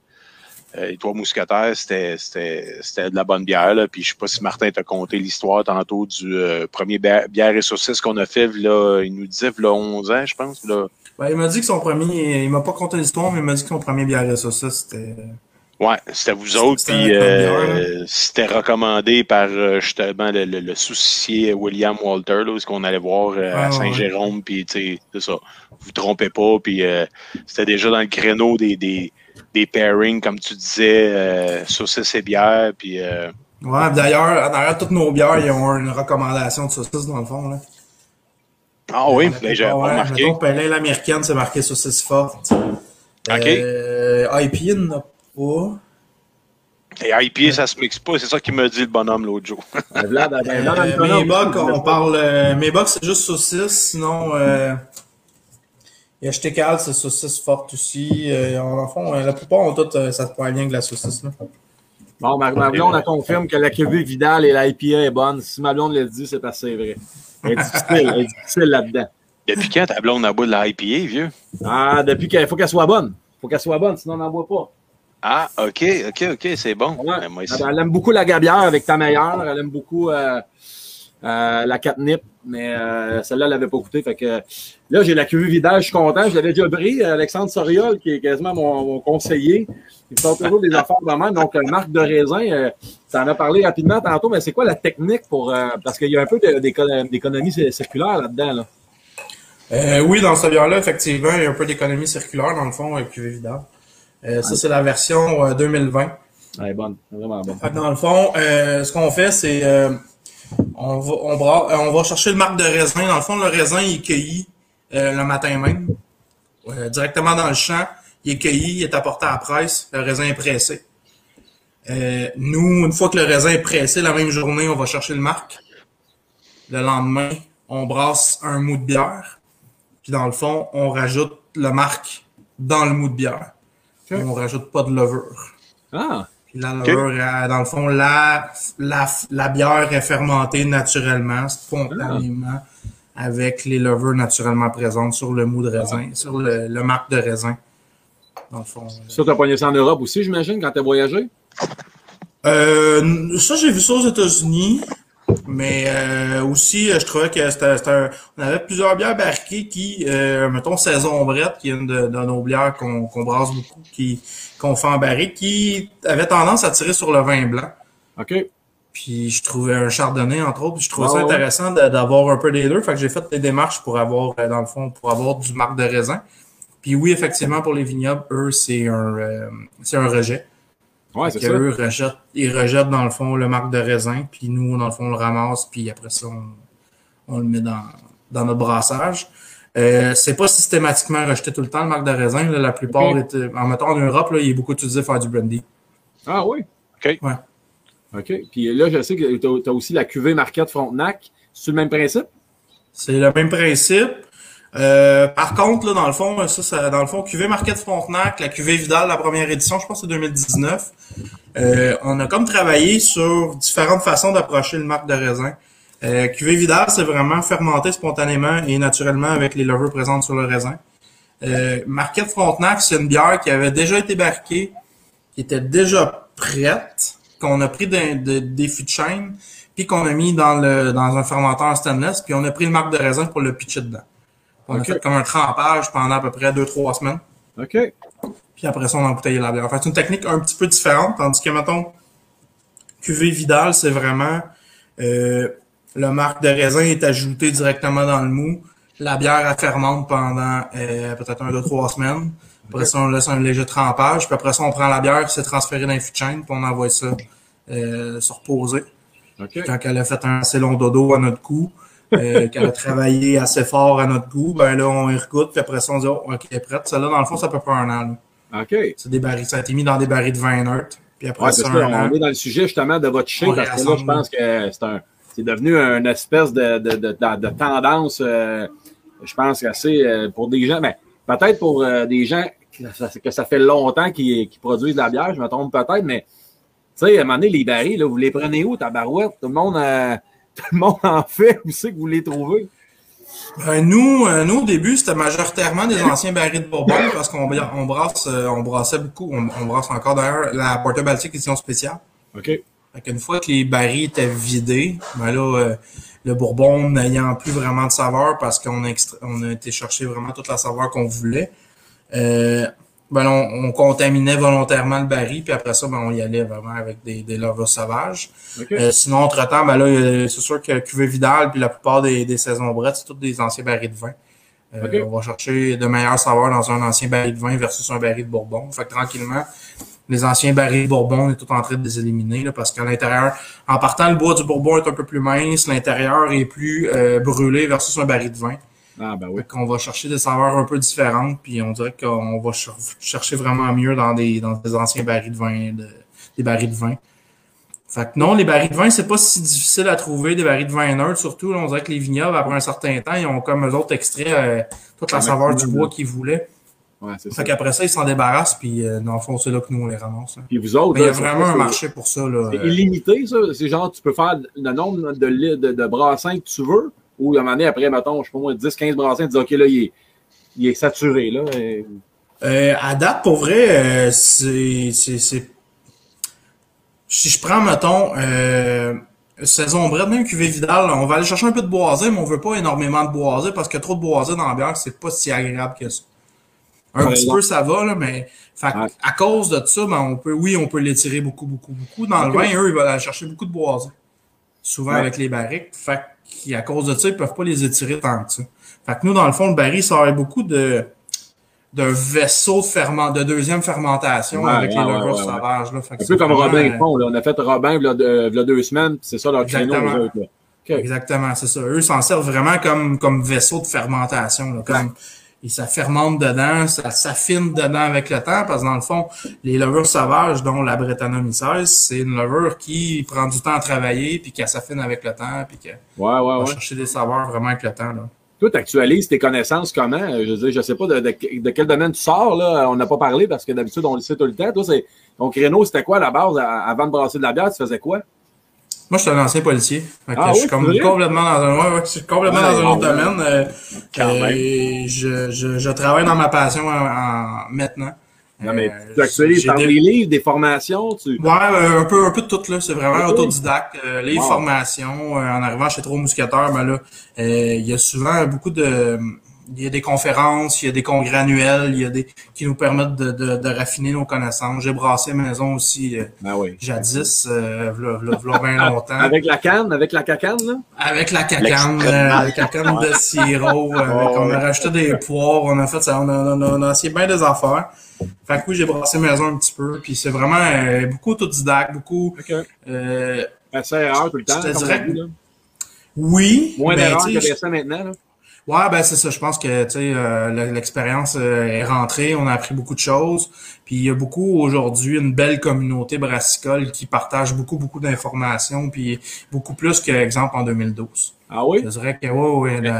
les trois mousquetaires, c'était, c'était, c'était de la bonne bière. Là. Puis je sais pas si Martin t'a conté l'histoire tantôt du euh, premier bière, bière et saucisse qu'on a fait, là, il nous disait là 11 ans, je pense. Là. Ben, il m'a dit que son premier, il m'a pas conté l'histoire, mais il m'a dit que son premier bière et saucisse, c'était, Ouais, c'était vous autres, C'était puis euh, c'était recommandé par euh, justement le, le, le soucier William Walter, là, est-ce qu'on allait voir euh, Ah, à. Saint-Jérôme, puis tu sais, c'est ça. Vous trompez pas, puis euh, c'était déjà dans le créneau des, des, des pairings, comme tu disais, euh, saucisses et bière, puis euh, Ouais, d'ailleurs, d'ailleurs, toutes nos bières, ils ont une recommandation de saucisse dans le fond, là. Ah oui, La ben, ouais, remarqué. Mettons, Pale Ale américaine, c'est marqué saucisse forte. OK. Euh, IPA n'a pas. Et IPA, ça se mixe pas, c'est ça qu'il m'a dit le bonhomme l'autre jour. Ben, [laughs] Vlad, ben, Euh, Antonov, Maybach, aussi, on parle, euh, Maybach, c'est juste saucisse, sinon, euh, il y a Stécal, c'est saucisse forte aussi. Euh, en fond, euh, la plupart ont toutes, euh, ça se prend bien que la saucisse, là. Bon, ma, ma blonde, elle confirme que la cuvée Vidal et l'IPA est bonne. Si ma blonde le dit, c'est parce que c'est vrai. Elle est difficile, elle est difficile là-dedans. Depuis quand ta blonde a bout de la IPA, vieux? Ah, depuis qu'il faut qu'elle soit bonne. faut qu'elle soit bonne, sinon on n'en boit pas. Ah, ok, ok, ok, c'est bon. Ouais. Ben, moi, Elle, aime beaucoup la gabière avec ta meilleure. Elle aime beaucoup euh, euh, la catnip, mais euh, celle-là, elle l'avait pas goûté. Fait que là, j'ai la cuvée Vidal, je suis content. Je l'avais déjà pris. Alexandre Soriol, qui est quasiment mon, mon conseiller. Il sort toujours des affaires de même. Donc, euh, marque de raisin, euh, ça en a parlé rapidement tantôt, mais c'est quoi la technique pour. euh, parce qu'il y a un peu d'économie circulaire là-dedans. Là. Euh, oui, dans ce bière-là, effectivement, il y a un peu d'économie circulaire, dans le fond, avec cuvée Vidal. Euh, ça, c'est la version euh, 2020. Elle est bonne, vraiment bonne. Dans le fond, euh, ce qu'on fait, c'est euh, on, va, on, bra- euh, on va chercher le marc de raisin. Dans le fond, le raisin il est cueilli euh, le matin même, euh, directement dans le champ. Il est cueilli, il est apporté à la presse. Le raisin est pressé. Euh, nous, une fois que le raisin est pressé, la même journée, on va chercher le marc. Le lendemain, on brasse un mou de bière. Puis dans le fond, on rajoute le marc dans le mou de bière. Ok. On rajoute pas de levure. Ah, Puis la levure, elle, dans le fond, la, la, la bière est fermentée naturellement, spontanément, avec les levures naturellement présentes sur le mou de raisin, sur le, le marc de raisin. Dans le fond. ça, t'as pogné ça en Europe aussi, j'imagine, quand t'as voyagé? Euh, ça, j'ai vu ça aux États-Unis. Mais euh, aussi, euh, je trouvais que c'était, un- on avait plusieurs bières barriquées qui, euh, mettons, saison brette, qui est une de, de nos bières qu'on, brasse beaucoup, qui, qu'on fait en barrique, qui avait tendance à tirer sur le vin blanc. OK. Puis je trouvais un chardonnay, entre autres. Puis je trouvais Ah ça ouais. intéressant d'avoir un peu des deux. Fait que j'ai fait des démarches pour avoir, euh, dans le fond, pour avoir du marc de raisin. Puis oui, effectivement, pour les vignobles, eux, c'est un, euh, c'est un rejet. Ouais, Fait c'est que ça. eux rejettent, ils rejettent, dans le fond, le marc de raisin. Puis nous, dans le fond, on le ramasse. Puis après ça, on, on le met dans, dans notre brassage. Euh, c'est pas systématiquement rejeté tout le temps, le marc de raisin. là. la plupart, est, euh, en mettant en Europe, là, il est beaucoup utilisé pour faire du brandy. Ah oui? OK. Ouais. OK. Puis là, je sais que tu as, aussi la cuvée Marquette Frontenac. C'est le même principe? C'est le même principe. Euh, par contre, là, dans le fond, ça, ça dans le fond, QV Market Frontenac, la QV Vidal, la première édition, je pense que c'est 2019. Euh, on a comme travaillé sur différentes façons d'approcher le marque de raisin. Euh, QV Vidal, c'est vraiment fermenter spontanément et naturellement avec les levures présentes sur le raisin. Euh, Marquette Frontenac, c'est une bière qui avait déjà été barquée, qui était déjà prête, qu'on a pris des, fûts de chêne, puis qu'on a mis dans le dans un fermenteur stainless, puis on a pris le marque de raisin pour le pitcher dedans. On Ok. a fait comme un trempage pendant à peu près deux trois semaines. OK. Puis après ça, on a embouteillé la bière. En fait, c'est une technique un petit peu différente, tandis que, mettons, cuvée Vidal, c'est vraiment euh, le marque de raisin est ajouté directement dans le mou. La bière, elle fermente pendant euh, peut-être un, deux, trois semaines. Après ça, on laisse un léger trempage. Puis après ça, on prend la bière, c'est transféré dans un fût de chêne, puis on envoie ça euh, se reposer. OK. Quand elle a fait un assez long dodo à notre goût, euh, qu'elle a travaillé assez fort à notre goût, ben là, on y regoute, puis après ça, on dit, oh, OK, prête. Celle-là, dans le fond, ça peut pas un an. là. OK. C'est des barils. Ça a été mis dans des barils de vin inerte. Puis après Ouais, c'est ça, un an. On est dans le sujet justement de votre chien parce que là, je pense que c'est un c'est devenu une espèce de, de, de, de, tendance, euh, je pense, assez euh, pour des gens, mais peut-être pour euh, des gens que ça, que ça fait longtemps qu'ils qu'ils produisent de la bière, je me trompe peut-être, mais tu sais, à un moment donné, les barils, là, vous les prenez où, ta barouette? Tout le monde, euh, tout le monde en fait, où c'est que vous les trouvez? Ben, nous, euh, nous, au début, c'était majoritairement des anciens barils de Bourbon parce qu'on on brasse, euh, on brassait beaucoup. On, on brasse encore d'ailleurs la Porter Baltic édition spéciale. OK. Fait qu'une fois que les barils étaient vidés, ben là, euh, le Bourbon n'ayant plus vraiment de saveur parce qu'on a, extra- on a été chercher vraiment toute la saveur qu'on voulait, euh, ben on, on contaminait volontairement le baril, puis après ça, ben on y allait vraiment avec des, des levures sauvages. OK. Euh, sinon, entre-temps, ben là, c'est sûr que Cuvée Vidal, puis la plupart des, des saisons brettes, c'est tous des anciens barils de vin. Euh, Ok. On va chercher de meilleurs saveurs dans un ancien baril de vin versus un baril de Bourbon. Fait que tranquillement, les anciens barils de Bourbon, on est tout en train de les éliminer, là, parce qu'à l'intérieur, en partant, le bois du Bourbon est un peu plus mince, l'intérieur est plus euh, brûlé versus un baril de vin. Ah, ben oui. Qu'on va chercher des saveurs un peu différentes, puis on dirait qu'on va cher- chercher vraiment mieux dans des, dans des anciens barils de vin, de- des barils de vin. Fait que non, les barils de vin, c'est pas si difficile à trouver, des barils de vin neutres, surtout. là, on dirait que les vignobles, après un certain temps, ils ont comme eux autres extrait euh, toute la saveur du bois qu'ils voulaient. Ouais, c'est ça. Fait qu'après ça, ils s'en débarrassent, puis euh, dans le fond, c'est là que nous, on les ramasse. hein. Puis vous autres, Mais il y a vraiment un marché pour ça. Là. C'est Euh, illimité, ça? C'est genre, tu peux faire le nombre de, de, de brassins que tu veux, ou à un moment donné, après, mettons, je sais pas moi, 10, 15 brassins, tu dis, OK, là, il est, il est saturé, là. et- Euh, à date, pour vrai, euh, c'est, Si je prends, mettons, euh, saison brette, même cuvée Vidal, on va aller chercher un peu de boisé, mais on veut pas énormément de boisé parce que trop de boisé dans la bière, c'est pas si agréable que ça. Un Ouais, petit non. peu, ça va, là, mais fait que, Ouais. à cause de ça, ben, on peut, oui, on peut l'étirer beaucoup, beaucoup, beaucoup. Dans le vin, eux, ils veulent aller chercher beaucoup de boisé. Souvent Ouais. avec les barriques. Fait qu'à cause de ça, ils peuvent pas les étirer tant que ça. Fait que nous, dans le fond, le baril, ça aurait beaucoup de, d'un vaisseau de ferment, de deuxième fermentation Ouais, avec ouais, les levures ouais, sauvages, là. Fait que Un peu comme vraiment, Robin euh, font, là. On a fait Robin, il y a deux, deux semaines, c'est ça leur créneau. Exactement, c'est ça. Eux s'en servent vraiment comme, comme vaisseau de fermentation. Là, comme, et ça fermente dedans, ça s'affine dedans avec le temps, parce que dans le fond, les levures sauvages, dont la Brettanomyces, c'est une levure qui prend du temps à travailler, puis qui s'affine avec le temps, puis qui Ouais, ouais, va ouais. chercher des saveurs vraiment avec le temps. Là. Toi, tu actualises tes connaissances comment? Je veux dire, je sais pas de, de, de quel domaine tu sors, là. On n'a pas parlé parce que d'habitude, on le sait tout le temps. Toi, c'est, ton créneau, c'était quoi à la base? Avant de brasser de la bière, tu faisais quoi? Moi, je suis un ancien policier. Fait que Ah je suis oui, comme complètement dans un, ouais, ouais, je suis complètement Ouais, dans un autre domaine. Euh, euh, je, je, je travaille dans ma passion en, en- maintenant. Non, mais Euh, tu actualises par des- des livres, des formations, tu. Ouais, euh, un peu, un peu de tout, là. C'est vraiment autodidacte. Euh, les Wow. formations, euh, en arrivant chez Trois Mousquetaires, ben là, euh, il y a souvent beaucoup de, il y a des conférences, il y a des congrès annuels, il y a des, qui nous permettent de, de, de raffiner nos connaissances. J'ai brassé maison aussi, euh, Ben oui. jadis, euh, v'là, v'là, v'là bien longtemps. Avec la canne, avec la cacane, là? Avec la cacane, euh, la cacane de sirop, euh, [laughs] Ouais, on a rajouté des poires, on a fait ça, on a, on a, on a essayé bien des affaires. Fait que oui, j'ai brassé maison un petit peu, puis c'est vraiment euh, beaucoup autodidacte, beaucoup, OK. euh, Assez erreur tout le temps. Je te comme dirais on dit, là. oui, Moins mais d'erreurs que maintenant, là. Ouais, ben c'est ça. Je pense que tu sais euh, l'expérience euh, est rentrée, on a appris beaucoup de choses. Puis il y a beaucoup aujourd'hui une belle communauté brassicole qui partage beaucoup beaucoup d'informations, puis beaucoup plus que exemple en 2012. Ah oui? Je dirais que ouais, ouais,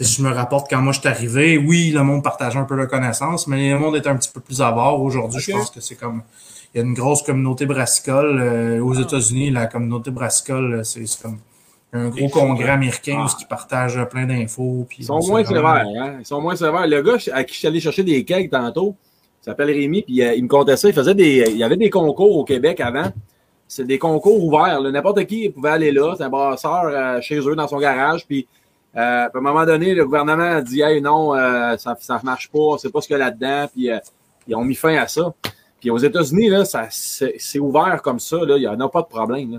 si je me rapporte quand moi je suis arrivé, oui, le monde partageait un peu de connaissances, mais le monde est un petit peu plus avare. Aujourd'hui, je pense que c'est comme il y a une grosse communauté brassicole euh, aux États-Unis. La communauté brassicole, euh, c'est c'est comme un gros congrès américain où Ah. ils partagent plein d'infos. puis Ils sont moins vraiment- sévères, hein? Ils sont moins sévères. Le gars à qui je suis allé chercher des kegs tantôt, il s'appelle Rémi, puis euh, il me contait ça. Il faisait des. Il y avait des concours au Québec avant. C'est des concours ouverts. N'importe qui pouvait aller là. C'est un brasseur euh, chez eux dans son garage. Puis euh, à un moment donné, le gouvernement a dit Hey non, euh, ça ne marche pas, c'est pas ce qu'il y a là-dedans. Puis euh, ils ont mis fin à ça. Puis aux États-Unis, là, ça, c'est, c'est ouvert comme ça. Là. Il n'y en a pas de problème. là.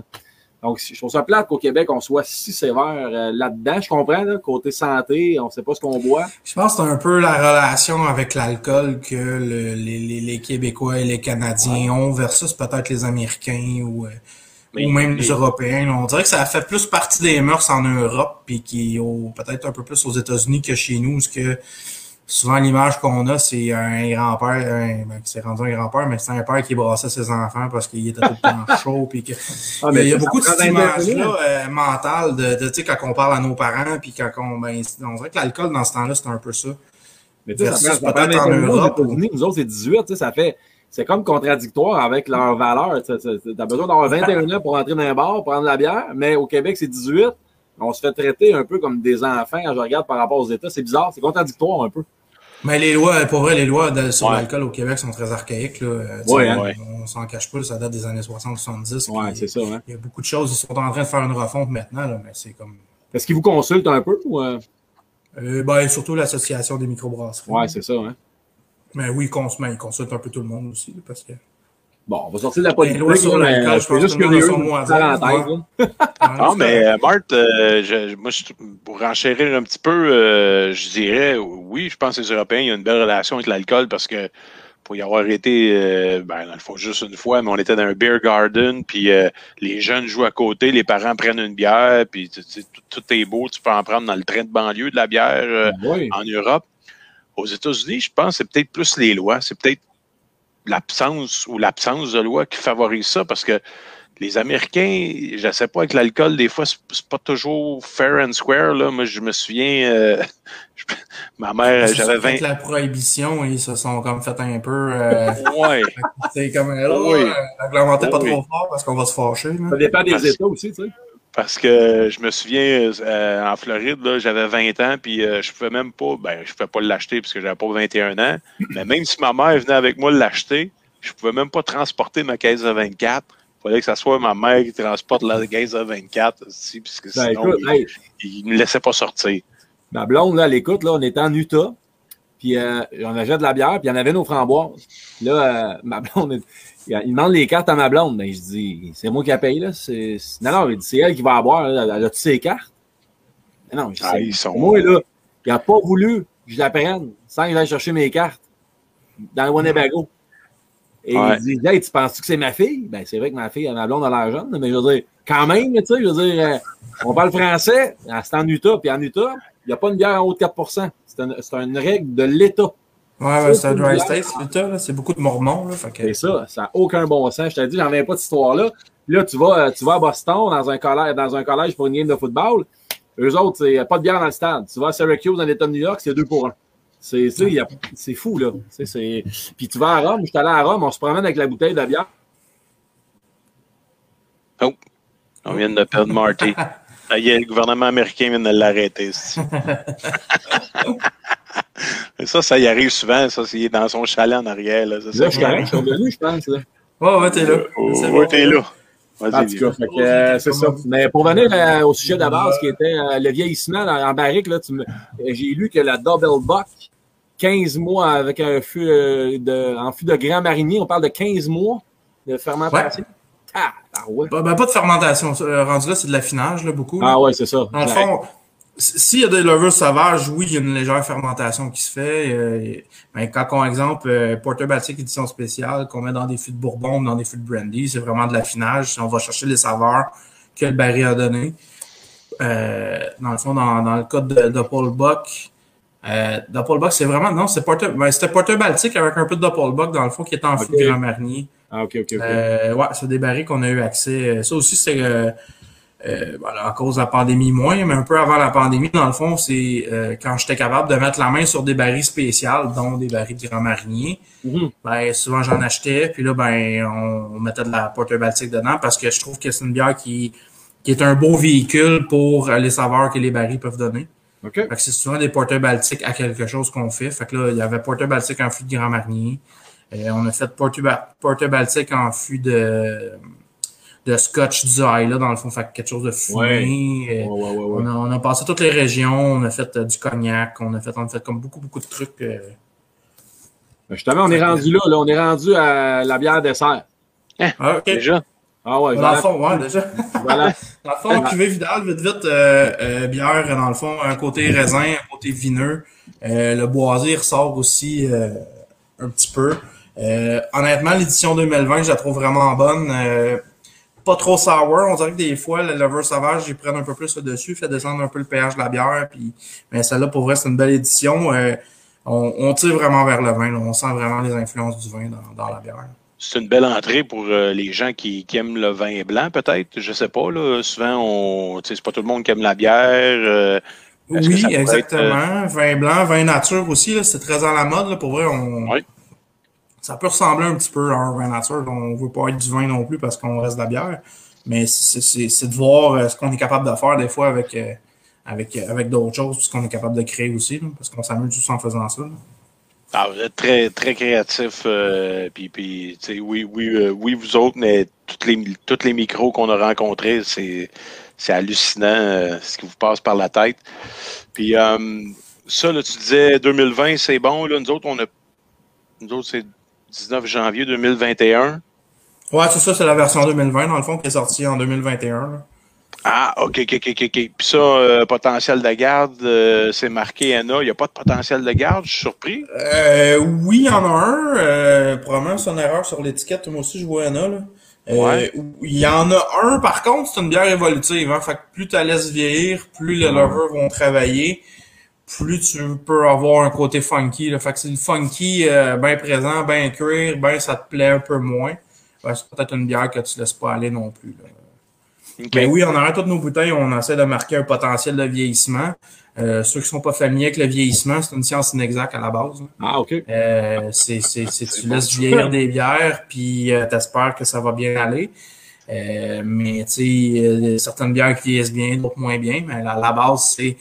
Donc, je trouve ça plate qu'au Québec, on soit si sévère euh, là-dedans. Je comprends, là, côté santé, on ne sait pas ce qu'on boit. Je pense que c'est un peu la relation avec l'alcool que le- les, les- Québécois et les Canadiens ont versus peut-être les Américains ou, euh, Mais- ou même mais- les Européens. On dirait que ça fait plus partie des mœurs en Europe puis qui peut-être un peu plus aux États-Unis que chez nous, parce que souvent l'image qu'on a, c'est un grand-père, un- ben, c'est rendu un grand-père, mais c'est un père qui brassait ses enfants parce qu'il était tout le temps [laughs] chaud puis que Ah, il y a, il y a beaucoup de cette image-là euh, mentale de, de tu sais, quand on parle à nos parents, puis quand on, ben, on dirait que l'alcool, dans ce temps-là, c'est un peu ça. Mais tu sais, peut-être en Europe, États-Unis. Nous autres, c'est 18. tu sais, Ça fait, c'est comme contradictoire avec leurs valeurs. Tu as besoin d'avoir 21 ans pour entrer dans un bar, prendre la bière, mais au Québec, c'est 18. On se fait traiter un peu comme des enfants quand je regarde par rapport aux États. C'est bizarre, c'est contradictoire un peu. Mais les lois, pour vrai, les lois de- sur Ouais. l'alcool au Québec sont très archaïques. Là. Euh, sais, Ouais, on, hein. s'en cache pas, ça date des années 60-70. Ouais, c'est ça. Hein. Il y a beaucoup de choses, ils sont en train de faire une refonte maintenant, là, mais c'est comme... Est-ce qu'ils vous consultent un peu? Ou, euh, Euh, ben, surtout l'association des microbrasseries. Ouais, c'est ça. Hein. Mais oui, ils, cons- ben, ils consultent un peu tout le monde aussi, là, parce que... Bon, on va sortir de la politique. Sur l'alcool, je pense juste que là. [laughs] Non, mais Marthe, euh, je- moi, je- pour renchérir un petit peu, euh, je dirais, oui, je pense que les Européens, il y a une belle relation avec l'alcool parce que pour y avoir été, euh, ben, dans le fond, juste une fois, mais on était dans un beer garden, puis euh, les jeunes jouent à côté, les parents prennent une bière, puis tu sais, tout, tout est beau, tu peux en prendre dans le train de banlieue de la bière euh, Oui. en Europe. Aux États-Unis, je pense que c'est peut-être plus les lois, c'est peut-être l'absence ou l'absence de loi qui favorise ça parce que les Américains, je ne sais pas, avec l'alcool, des fois, c'est pas toujours fair and square. Là. Moi, je me souviens, euh, [laughs] je- ma mère, j'avais sûr 20. qu'avec la prohibition, ils se sont comme fait un peu... Euh, Ouais, [laughs] c'est comme, là, Oui. euh, réglementez pas Oui. trop fort parce qu'on va se fâcher. là. Ça dépend des Parce- États aussi, tu sais. Parce que je me souviens, euh, en Floride, j'avais 20 ans, puis euh, je pouvais même pas, ben, je pouvais pas l'acheter parce que j'avais pas 21 ans. Mais même si ma mère venait avec moi l'acheter, je pouvais même pas transporter ma caisse de 24. Il fallait que ça soit ma mère qui transporte la caisse de 24, aussi, puisque Ben, sinon, écoute, il, hey, il me laissait pas sortir. Ma blonde, là, elle écoute, là, on était en Utah, puis euh, on avait de la bière, puis il y en avait nos framboises. Là, euh, ma blonde, il, demande les cartes à ma blonde. Ben, je dis, c'est moi qui la paye, là. C'est, non, non, il dit, c'est elle qui va avoir, là. Elle a-tu ses cartes? Mais non, je dis, Ah, ils sont- moi, là, il n'a pas voulu que je la prenne sans que j'aille chercher mes cartes dans le Winnebago. Et Ouais. il dit, hey, tu penses-tu que c'est ma fille? Ben, c'est vrai que ma fille, ma blonde a l'air jeune, mais je veux dire, quand même, tu sais, je veux dire, euh, on parle français, c'est en Utah, puis en Utah, il n'y a pas une bière en haut de 4 C'est une, c'est une règle de l'État. Ouais, ouais, c'est un dry là. C'est beaucoup de mormons, là. Fait que... Et ça, ça n'a aucun bon sens. Je t'ai dit, j'en viens pas de cette histoire-là. Là, tu vas, euh, tu vas à Boston dans un collège, dans un collège pour une game de football. Eux autres, c'est pas de bière dans le stade. Tu vas à Syracuse dans l'État de New York, c'est deux pour un. C'est, tu sais, il y a- c'est fou, là. Puis tu vas à Rome, je suis allé à Rome, on se promène avec la bouteille de bière. On vient de perdre Marty. [laughs] Est, le gouvernement américain vient de l'arrêter. [laughs] ça, ça y arrive souvent. Ça, c'est dans son chalet en arrière. Là, ça, Là, je suis correct, je suis revenu, je pense. Là. Ouais, ouais, t'es là. Oh, ouais, bon. t'es là. En Vas-y, tout cas, euh, c'est ça. Mais pour venir euh, au sujet de la base, qui était euh, le vieillissement dans- en barrique, là, tu me- j'ai lu que la Double Buck, 15 mois avec un fût euh, de, en fût de grand marinier, on parle de 15 mois de fermentation. Ah, ah ouais. Ben, ben, pas de fermentation. Euh, Rendu là, c'est de l'affinage, là, beaucoup. Ah ouais, c'est ça. Dans le fond, s'il y a des levures sauvages, oui, il y a une légère fermentation qui se fait. Euh, ben, quand on exemple euh, Porter Baltic édition spéciale qu'on met dans des fûts de bourbon ou dans des fûts de brandy, c'est vraiment de l'affinage. On va chercher les saveurs que le baril a donné. Euh, dans le fond, dans, dans le cas de, de Paul Buck, euh, Doppelbock, c'est vraiment, non, c'est Porter, ben, c'était Porter Baltic avec un peu de Doppelbock dans le fond qui est en fût Ok. de Grand Marnier. Ah, ok, ok, ok. Ouais, c'est des barils qu'on a eu accès. Ça aussi, c'est euh, voilà, à cause de la pandémie moins, mais un peu avant la pandémie, dans le fond, c'est euh, quand j'étais capable de mettre la main sur des barils spéciales, dont des barils de Grand Marnier. Mhm. Ben, souvent j'en achetais, puis là, ben, on, on mettait de la Porter Baltic dedans parce que je trouve que c'est une bière qui, qui est un beau véhicule pour les saveurs que les barils peuvent donner. OK. Fait que c'est souvent des Porter Baltic à quelque chose qu'on fait. Fait que là, il y avait Porter Baltic en fût de Grand Marnier. Euh, on a fait Porter, Ba- Porter Baltic en fût de, de Scotch du là, dans le fond, fait que quelque chose de fumé. Ouais, Euh, ouais, ouais, ouais. on, a, on a passé toutes les régions, on a fait euh, du cognac, on a fait, on a fait comme beaucoup, beaucoup de trucs. euh. Ben, Justement, on est rendu là, là. On est rendu à la bière dessert. Ah, ok. Déjà? Ah ouais, Dans le fond, ouais, déjà. voilà. [laughs] Dans le fond, cuvée Vidal, vite, vite, euh, euh, bière, dans le fond, un côté raisin, un côté vineux. Euh, le boisé ressort aussi euh, un petit peu. Euh, honnêtement, l'édition 2020, je la trouve vraiment bonne. Pas trop sour. On dirait que des fois, le lover sauvage, ils prennent un peu plus le dessus, fait descendre un peu le pH de la bière. Puis, mais celle-là, pour vrai, c'est une belle édition. Euh, on, on tire vraiment vers le vin. là. On sent vraiment les influences du vin dans, dans la bière. C'est une belle entrée pour euh, les gens qui, qui aiment le vin blanc, peut-être. Je sais pas. Là. Souvent, on, c'est pas tout le monde qui aime la bière. euh, Oui, exactement. Vin blanc, vin nature aussi, là, c'est très à la mode. Là, pour vrai, on... Oui. Ça peut ressembler un petit peu à un vin nature. On veut pas être du vin non plus parce qu'on reste de la bière. Mais c'est- de voir euh, ce qu'on est capable de faire des fois avec, euh, avec, euh, avec d'autres choses, ce qu'on est capable de créer aussi, parce qu'on s'amuse juste en faisant ça. Ah, vous êtes très, très créatif. puis, oui, oui, oui, vous autres, mais toutes les, toutes les micros qu'on a rencontrés, c'est, hallucinant ce qui vous passe par la tête. Puis, ça, là, tu disais 2020, c'est bon. Là, nous autres, on a, nous autres, c'est 19 janvier 2021. Ouais, c'est ça, c'est la version 2020, dans le fond, qui est sortie en 2021. là. Ah, OK, OK, OK, OK. OK. Puis ça, euh, potentiel de garde, euh, c'est marqué NA. Il n'y a pas de potentiel de garde, je suis surpris. Euh, oui, il y en a un. Probablement, c'est une erreur sur l'étiquette. Moi aussi, je vois un A, là. Ouais. Il y en a un, par contre, c'est une bière évolutive. Hein. Fait que plus tu la laisses vieillir, plus les lovers vont travailler, plus tu peux avoir un côté funky. Là. Fait que c'est le funky euh, bien présent, bien cuir, ben ça te plaît un peu moins. Ben, c'est peut-être une bière que tu laisses pas aller non plus. Là. OK. Ben oui, en arrière toutes nos bouteilles, on essaie de marquer un potentiel de vieillissement. Euh, ceux qui sont pas familiers avec le vieillissement, c'est une science inexacte à la base. là. Ah, OK. Euh, c'est, c'est, c'est, tu bon, laisses vieillir des bières, puis euh, t'espères que ça va bien aller. Euh, mais tu sais, euh, certaines bières qui vieillissent bien, d'autres moins bien. Mais à la base, c'est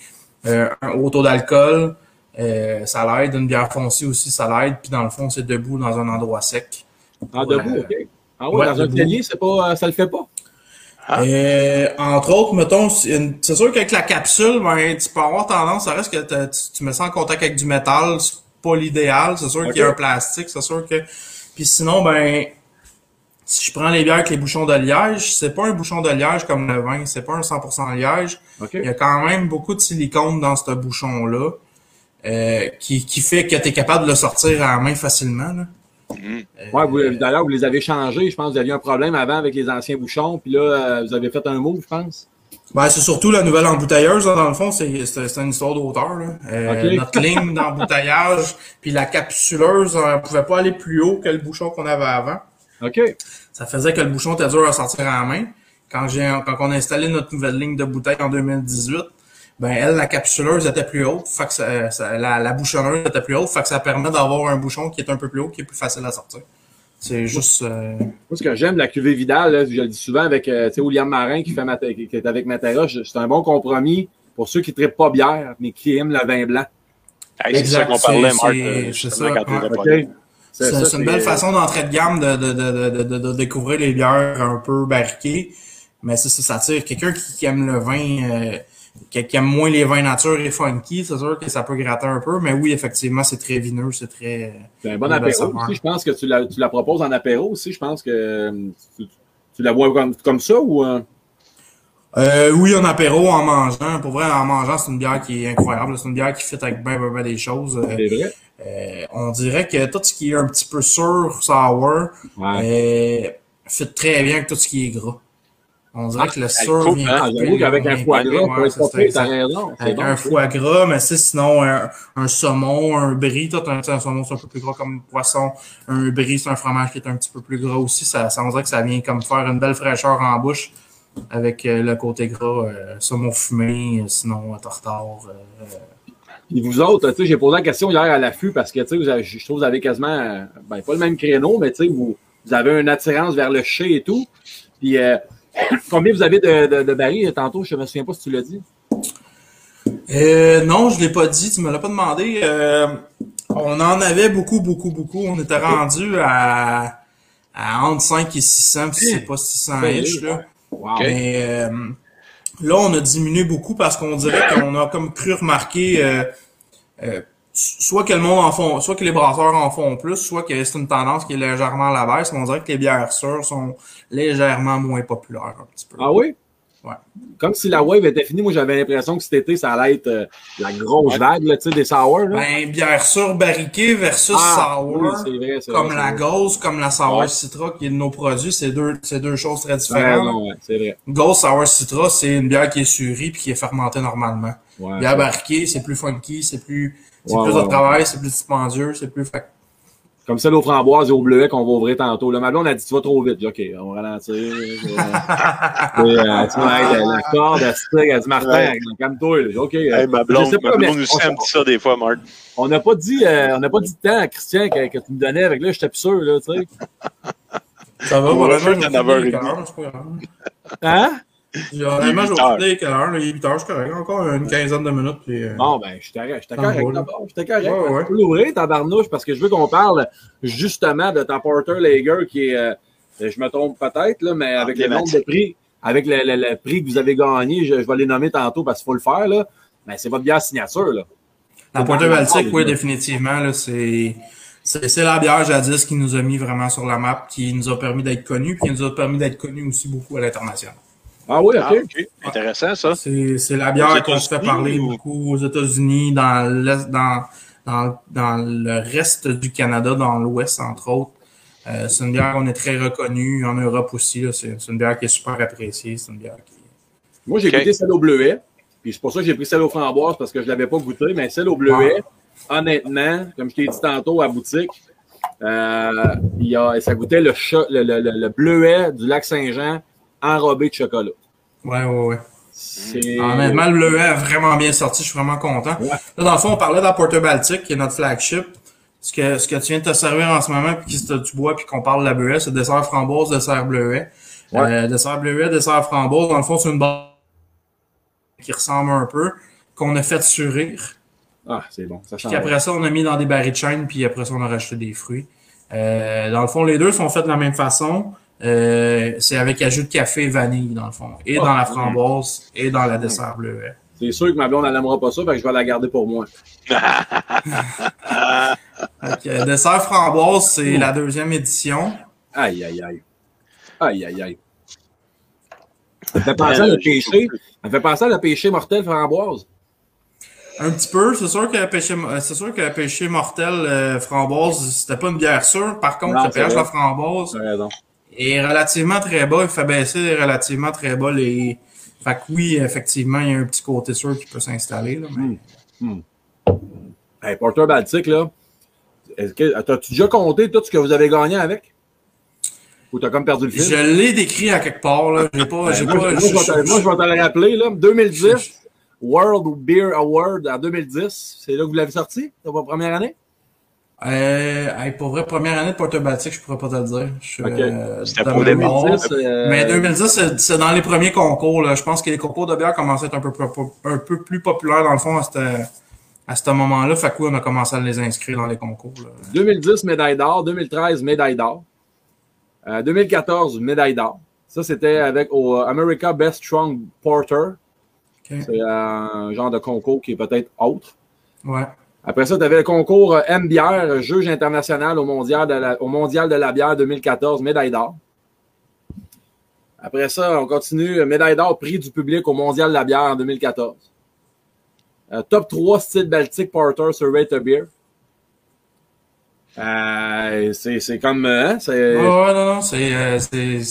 euh, un haut taux d'alcool, euh, ça l'aide. Une bière foncée aussi, ça l'aide. Puis dans le fond, c'est debout dans un endroit sec. Ah, debout. OK. Ah ouais, Ouais, dans un debout. cellier, c'est pas, euh, ça le fait pas? Ah. Euh, entre autres, mettons, c'est sûr qu'avec la capsule, ben, tu peux avoir tendance, ça reste que tu, tu mets ça en contact avec du métal, c'est pas l'idéal, c'est sûr qu'il y a un plastique, c'est sûr que. Puis sinon, ben, si je prends les bières avec les bouchons de liège, c'est pas un bouchon de liège comme le vin, c'est pas un 100% liège. OK. Il y a quand même beaucoup de silicone dans ce bouchon-là, euh, qui, qui fait que tu es capable de le sortir à la main facilement. Là. Mhm. Ouais, vous- d'ailleurs, vous les avez changés. Je pense que vous aviez un problème avant avec les anciens bouchons. Puis là, euh, vous avez fait un move, je pense. Ben, c'est surtout la nouvelle embouteilleuse, là, dans le fond, c'est c'est- c'est une histoire d'auteur. là. Euh, Ok. Notre ligne d'embouteillage, [laughs] puis la capsuleuse, on pouvait pas aller plus haut que le bouchon qu'on avait avant. OK. Ça faisait que le bouchon était dur à sortir à la main. Quand, j'ai, quand on a installé notre nouvelle ligne de bouteille en 2018, ben elle, la capsuleuse était plus haute, fait que ça- ça- la, la bouchonneuse était plus haute, fait que ça permet d'avoir un bouchon qui est un peu plus haut, qui est plus facile à sortir. C'est juste... euh, Moi, ce que j'aime la cuvée Vidal, là, je le dis souvent avec euh, tu sais, William Marin qui, fait Mate- qui est avec Matera, c'est un bon compromis pour ceux qui ne trippent pas bière, mais qui aiment le vin blanc. Hey, c'est ça qu'on parlait, Marc. c'est- euh, ça, C'est une belle façon d'entrée de gamme de, de, de, de, de, découvrir les bières un peu barriquées. Mais c'est ça, ça attire quelqu'un qui, qui aime le vin, euh, qui, qui aime moins les vins nature et funky, c'est sûr que ça peut gratter un peu. Mais oui, effectivement, c'est très vineux, c'est très... C'est un bon apéro aussi. Je pense que tu la, tu la proposes en apéro aussi. Je pense que euh, tu, tu la vois comme, comme ça ou. euh, Euh, oui, en apéro, en mangeant. Pour vrai, en mangeant, c'est une bière qui est incroyable. C'est une bière qui fit avec bien, bien, bien des choses. Euh, c'est vrai? Euh, on dirait que tout ce qui est un petit peu sûr, sour, Ouais. euh, fit très bien avec tout ce qui est gras. On dirait que le sûr vient hein, Ah, couper qu'avec un foie gras, ouais, ça, raison. Avec bon. un foie gras, mais c'est sinon un, un saumon, un brie, tout un, un saumon c'est un peu plus gras comme poisson, un brie c'est un fromage qui est un petit peu plus gras aussi, ça, ça on dirait que ça vient comme faire une belle fraîcheur en bouche. avec euh, le côté gras, euh, saumon fumé, euh, sinon euh, tartare. Euh, Puis vous autres, j'ai posé la question hier à l'affût parce que, vous avez- je trouve que vous avez quasiment, euh, ben, pas le même créneau, mais vous, vous avez une attirance vers le chai et tout. Puis, euh, [clears throat] combien vous avez de, de, de barils tantôt? Je me souviens pas si tu l'as dit. Euh, non, je l'ai pas dit, tu me l'as pas demandé. Euh, on en avait beaucoup, beaucoup, beaucoup. On était rendu à, à entre 5 et 600, puis c'est pas 600 Ben, ish, là. Wow. Mais euh, là, on a diminué beaucoup parce qu'on dirait qu'on a comme cru remarquer euh, euh, soit que le monde en font, soit que les brasseurs en font plus, soit que c'est une tendance qui est légèrement à la baisse. Mais on dirait que les bières sûres sont légèrement moins populaires un petit peu. Ah oui? Ouais. Comme si la wave était finie, moi j'avais l'impression que cet été, ça allait être euh, la grosse vague, là, des sours. Là. Ben, bière sûre barriquée versus Ah, sour. oui, vrai, comme vrai, la. Ghost, comme la Sour Ouais. Citra, qui est de nos produits, c'est deux, deux choses très différentes. ouais, c'est vrai. Ghost Sour Citra, c'est une bière qui est surie puis qui est fermentée normalement. Bière barriquée, c'est plus funky, c'est plus, c'est plus de travail, c'est plus dispendieux, c'est plus fait. Comme celle aux framboises et au bleuet qu'on va ouvrir tantôt. Là, ma blonde a dit, tu vas trop vite. J'ai dit, OK, on va ralentir. euh, Et, euh, tu vois, la, corde, elle se elle dit, Martin, Ouais. calme-toi. OK. euh, Hey, ma blonde, ma pas, mais blonde aussi, elle me on- dit ça des fois, Marc. On n'a pas dit, euh, on n'a pas dit de temps à Christian que, que tu me donnais avec là, j'étais plus sûr, là, tu sais. Ça va, On va faire je vais à 9h30. finir quelle heure, c'est pas grave. Hein? J'ai- Honnêtement, je vais 8 heures. finir quelle heure, là, il est 8 heures, c'est correct. Encore une quinzaine de minutes, puis, euh, Bon, ben, je me correct d'abord. J'étais correct. Ouais, ouais. Peux l'ouvrir, tabarnouche, parce que je veux qu'on parle justement de ta Porter Lager qui est, euh, je me trompe peut-être, là, mais avec le nombre de prix, avec le, le- le prix que vous avez gagné, je, je vais les nommer tantôt parce qu'il faut le faire, là. Mais c'est votre bière signature, là. La Porter Baltique, oui, définitivement, là, c'est, c'est, c'est la bière jadis qui nous a mis vraiment sur la map, qui nous a permis d'être connus, puis qui nous a permis d'être connus aussi beaucoup à l'international. Ah oui, OK. Ah, OK. Intéressant, ça. C'est, c'est la bière qu'on se fait parler ou- beaucoup aux États-Unis, dans l'est, dans, dans, dans le reste du Canada, dans l'Ouest, entre autres. Euh, c'est une bière qu'on est très reconnue, en Europe aussi, là. C'est, c'est une bière qui est super appréciée, c'est une bière qui, Moi, j'ai goûté celle au bleuet. Puis c'est pour ça que j'ai pris celle aux framboises parce que je ne l'avais pas goûté. Mais celle au bleuet, honnêtement, comme je t'ai dit tantôt à la boutique, euh, il y a, ça goûtait le, le, le- le bleuet du lac Saint-Jean enrobé de chocolat. ouais, ouais, ouais. C'est... Honnêtement, le bleuet a vraiment bien sorti, je suis vraiment content. Ouais. Là, dans le fond, on parlait de la Porter Baltic, qui est notre flagship. Ce que, ce que tu viens de te servir en ce moment, puis que tu bois, puis qu'on parle de la bleuet, c'est dessert framboise, dessert bleuet. Ouais. Euh, dessert bleuet, dessert framboise, dans le fond, c'est une barre qui ressemble un peu, qu'on a fait surir. Ah, c'est bon. Ça Puis après ça, on a mis dans des barils de chêne, puis après ça, on a rajouté des fruits. Euh, dans le fond, les deux sont faits de la même façon. Euh, c'est avec ajout de café et vanille, dans le fond. Et Ah, dans la oui. framboise, et dans la dessert bleuet. C'est sûr que ma blonde, elle n'aimera pas ça, fait que je vais la garder pour moi. [laughs] Dessert framboise, c'est la deuxième édition. Aïe, aïe, aïe. Aïe, aïe, aïe. Ça me fait penser à le péché. Ça me fait penser à le péché mortel framboise. Un petit peu, c'est sûr que le péché, euh, c'est sûr que le péché mortel euh, framboise, c'était pas une bière sûre. Par contre, Non, le pH de framboise. Est relativement très bas. Il fait baisser relativement très bas les. Fait que oui, effectivement, il y a un petit côté sûr qui peut s'installer. là, mais- Hey, Porter Baltic, là. Est-ce que, t'as-tu déjà compté tout ce que vous avez gagné avec? Ou t'as comme perdu le fil? Je l'ai décrit à quelque part. Là. J'ai pas. Ben, j'ai pas je- moi, je- vais te- le rappeler, là. 2010, World Beer Award en 2010. C'est là que vous l'avez sorti, dans votre première année? Euh, hey, pour vrai, première année de Porter Baltic, je pourrais pas te le dire. Je euh, C'était de pour mémoire. 2010, euh, Mais 2010, c'est- dans les premiers concours. Là. Je pense que les concours de bière commençaient à être un peu, un peu plus populaires dans le fond à ce à ce moment-là. Fait que oui, on a commencé à les inscrire dans les concours. là. 2010, médaille d'or. 2013, médaille d'or. Euh, 2014, médaille d'or. Ça, c'était avec au America Best Strong Porter. C'est un genre de concours qui est peut-être autre. Ouais. Après ça, tu avais le concours euh, M Bière, juge international au mondial, de la, au mondial de la bière 2014, médaille d'or. Après ça, on continue, euh, médaille d'or, prix du public au mondial de la bière en 2014. Euh, top 3 style Baltic Porter sur Rate a Beer. Euh, c'est c'est comme. euh, hein, c'est non, non, c'est, euh, c'est,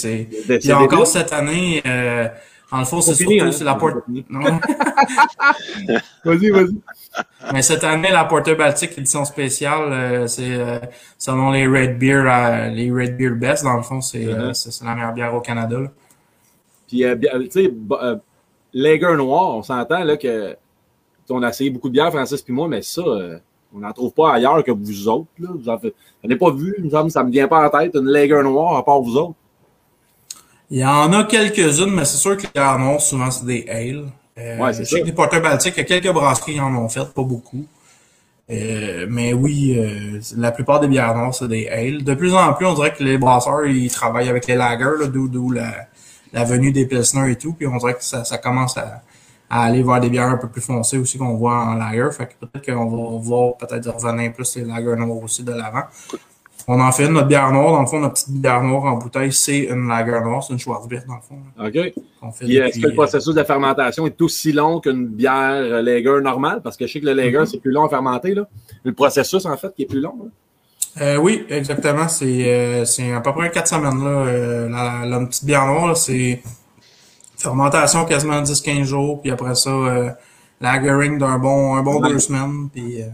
c'est, encore cette année, euh, en le fond, c'est surtout, hein. c'est la porte. [laughs] [laughs] Vas-y, vas-y. Mais cette année, la Porter Baltic édition spéciale, euh, c'est, euh, selon les Red Beer, euh, les Red Beer Best, dans le fond, c'est, c'est la meilleure bière au Canada, là. Puis, tu sais, Lager noir, on s'entend là que on a essayé beaucoup de bières, Francis puis moi, mais ça, on n'en trouve pas ailleurs que vous autres. Là. Vous en faites- J'en ai pas vu, ça me vient pas en tête, une Lager noire à part vous autres. Il y en a quelques-unes, mais c'est sûr que les bières noires, souvent, c'est des ales. Euh, Ouais, c'est je sais que les porteurs baltiques, il y a quelques brasseries qui en ont fait, pas beaucoup. Euh, mais oui, euh, la plupart des bières noires, c'est des ales. De plus en plus, on dirait que les brasseurs, ils travaillent avec les lagers, d'où la, la venue des pilsners et tout. Puis on dirait que ça, ça commence à, à aller vers des bières un peu plus foncées aussi qu'on voit en lager. Fait que peut-être qu'on va voir peut-être revenir plus les lagers noirs aussi de l'avant. On en fait une, notre bière noire. Dans le fond, notre petite bière noire en bouteille, c'est une lager noire. C'est une Schwarzbier, dans le fond. OK? est-ce que le processus de fermentation est aussi long qu'une bière euh, Lager normale? Parce que je sais que le Lager, Mhm. c'est plus long à fermenter, là. Le processus, en fait, qui est plus long. là. Euh, oui, exactement. C'est euh, c'est à peu près quatre semaines. Là, euh, la, la petite bière noire, c'est fermentation quasiment 10-15 jours. Puis après ça, euh, lagering d'un bon, un bon Ouais. deux semaines. Puis, euh,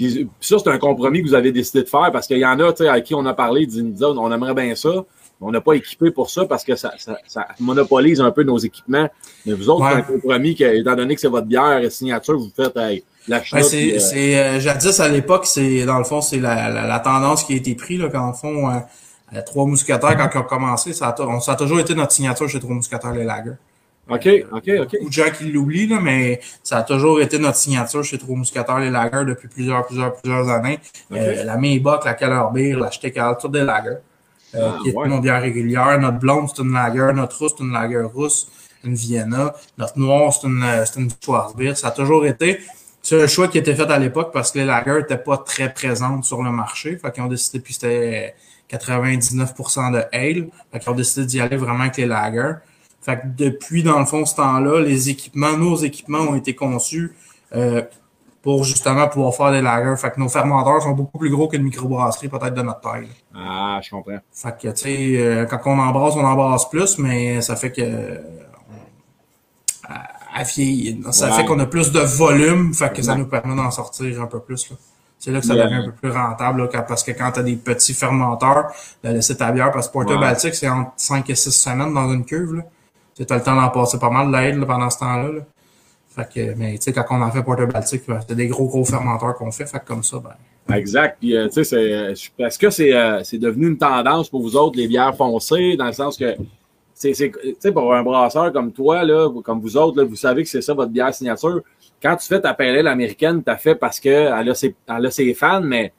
Puis ça, c'est un compromis que vous avez décidé de faire parce qu'il y en a, tu sais, à qui on a parlé, disent, on aimerait bien ça, mais on n'a pas équipé pour ça parce que ça, ça, ça monopolise un peu nos équipements. Mais vous autres, Ouais. c'est un compromis que, étant donné que c'est votre bière et signature, vous faites hey, la ben, c'est euh, euh, jadis à l'époque, c'est dans le fond, c'est la, la, la tendance qui a été prise. Là, quand en fond, euh, Trois Mousquetaires, quand ils ont commencé, ça a, tou- on- ça a toujours été notre signature chez Trois Mousquetaires, les lagers. OK, OK, OK. de gens qui l'oublient, là, mais ça a toujours été notre signature chez Trois Mousquetaires, les lagers, depuis plusieurs, plusieurs, plusieurs années. Euh, la Maybach, la Callerbir, la Stekal, toutes des lagers. Euh, Ah, qui est ouais. nos bières régulières. Notre blonde, c'est une lager. Notre rousse, c'est une lager rousse. Une Vienna. Notre noire, c'est une, euh, c'est une Schwarzbier. Ça a toujours été... C'est un choix qui a été fait à l'époque parce que les lagers n'étaient pas très présentes sur le marché. Fait qu'ils ont décidé, puis c'était 99% de ale. Fait qu'ils ont décidé d'y aller vraiment avec les lagers. Fait que depuis, dans le fond, ce temps-là, les équipements, nos équipements ont été conçus euh, pour justement pouvoir faire des lagers. Fait que nos fermenteurs sont beaucoup plus gros qu'une microbrasserie, peut-être de notre taille. Ah, je comprends. Fait que, tu sais, euh, quand on embrasse, on embrasse plus, mais ça fait que... euh, à, à vieillir. Ça Ouais. fait qu'on a plus de volume, fait que ça nous permet d'en sortir un peu plus. là. C'est là que ça devient un peu plus rentable, là, quand- parce que quand tu as des petits fermenteurs, de laisser ta bière, parce que Porter Ouais. Baltic, c'est entre 5 et 6 semaines dans une cuve. Là. Tu as le temps d'en passer pas mal d'aide là, pendant ce temps-là. Là. Fait que, mais tu sais, quand on en fait Porter Baltic, ben, c'est des gros, gros fermenteurs qu'on fait. Fait comme ça, ben, Exact. Puis, euh, tu sais, c'est, euh, est-ce que c'est, euh, c'est devenu une tendance pour vous autres, les bières foncées, dans le sens que, c'est, c'est, tu sais, pour un brasseur comme toi, là, comme vous autres, là, vous savez que c'est ça votre bière signature. Quand tu fais ta ale américaine, t'as fait parce que elle a ses, a ses fans, mais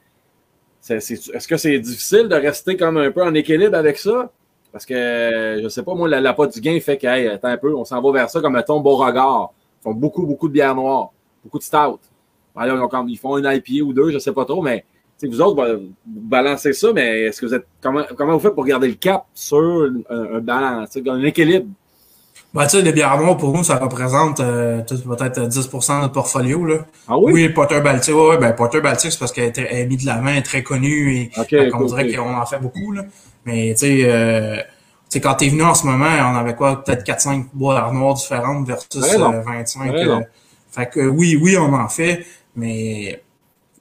c'est- est-ce que c'est difficile de rester comme un peu en équilibre avec ça? Parce que, euh, je sais pas, moi, la, la du gain fait que, hey, attends un peu, on s'en va vers ça comme, mettons, Beauregard. Ils font beaucoup, beaucoup de bières noires, beaucoup de stout. Alors, ils, ont comme- ils font une IPA ou deux, je sais pas trop, mais vous autres, bah, vous balancez ça, mais est-ce que vous êtes comment, comment vous faites pour garder le cap sur un, un balance, un équilibre? ben, tu sais, les bières noires, pour nous, ça représente euh, peut-être 10% de notre portfolio. Là. Ah oui? Oui, Porter Baltic, ouais, ouais, ben Porter Baltic, c'est parce qu'elle est, mise de la main, elle est très connue et ok, dirait qu'on en fait beaucoup. Là. Mais tu sais, euh, tu sais, quand t'es venu en ce moment, on avait quoi, peut-être 4-5 boires noires différentes versus Ouais, non. euh, 25. Ouais, euh, non. fait que oui, oui, on en fait, mais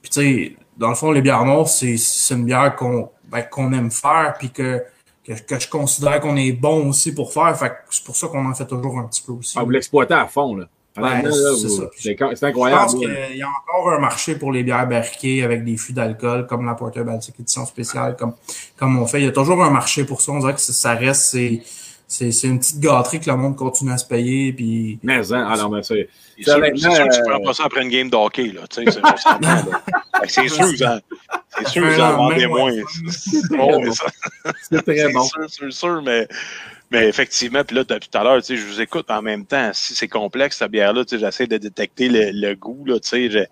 tu sais, dans le fond, les bières noires, c'est une bière qu'on ben, qu'on aime faire, puis que, que, que je considère qu'on est bon aussi pour faire. Fait que c'est pour ça qu'on en fait toujours un petit peu aussi. Ah, vous l'exploitez à fond, là. C'est c'est Je incroyable. pense qu'il y a encore un marché pour les bières barriquées avec des fûts d'alcool, comme la Porter Baltic édition spéciale, comme, comme on fait. Il y a toujours un marché pour ça. On dirait que ça- reste, c'est, c'est, c'est une petite gâterie que le monde continue à se payer. Puis, Mais, hein, alors, mais c'est. C'est sûr, honnêtement, c'est sûr que tu euh, prends pas ça après une game de hockey, là. Tu sais, c'est sûr, [laughs] c'est sûr, vous en vendez moins. [laughs] C'est très [laughs] c'est bon. sûr, c'est sûr, mais, mais effectivement, puis là, depuis tout à l'heure, tu sais, je vous écoute en même temps. Si c'est complexe, cette bière-là, tu sais, j'essaie de détecter le, le goût, là, tu sais, je-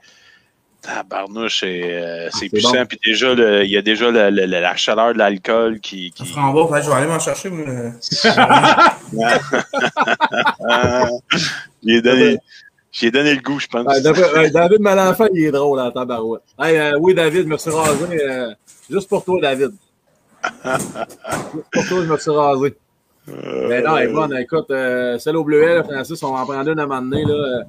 tabarnouche, c'est, euh, c'est c'est puissant, bon. puis déjà, le- il y a déjà le- le- la chaleur de l'alcool qui... qui... framboise, ouais, je vais aller m'en chercher. moi, le- Ah, [laughs] j'ai donné, j'ai donné le goût, je pense. Ouais, David, David Malenfant, il est drôle en tabarouette. Hey, euh, oui, David, je me suis rasé. euh, juste pour toi, David. [laughs] juste pour toi, je me suis rasé. Mais non, elle est bonne. Écoute, euh, celle au bleuet, Francis, on va en prendre une à un moment donné. Là.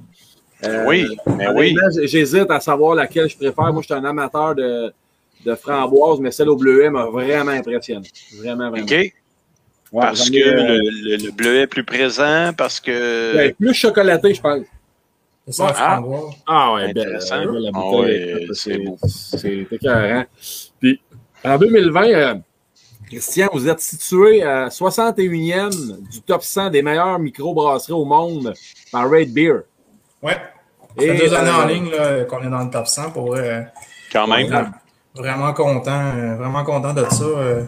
Euh, oui, mais oui. honnêtement, J'hésite à savoir laquelle je préfère. Moi, je suis un amateur de, de framboise, mais celle au bleuet m'a vraiment impressionné. Vraiment, vraiment. OK. Ouais, parce que euh, le, le, le bleuet est plus présent, parce que. ouais, plus chocolaté, je pense. C'est ça, la Ah. framboise. Ah ouais, belle, Intéressant. belle la Ah ouais, c'est beau. C'est écœurant. Puis, en 2020, euh, Christian, vous êtes situé à 61e du top 100 des meilleures microbrasseries au monde par Rate Beer. Ouais. Ça fait Et, deux années en euh, ligne qu'on est dans le top 100 pour euh, Quand même. vraiment, vraiment content, euh, vraiment content de ça. euh.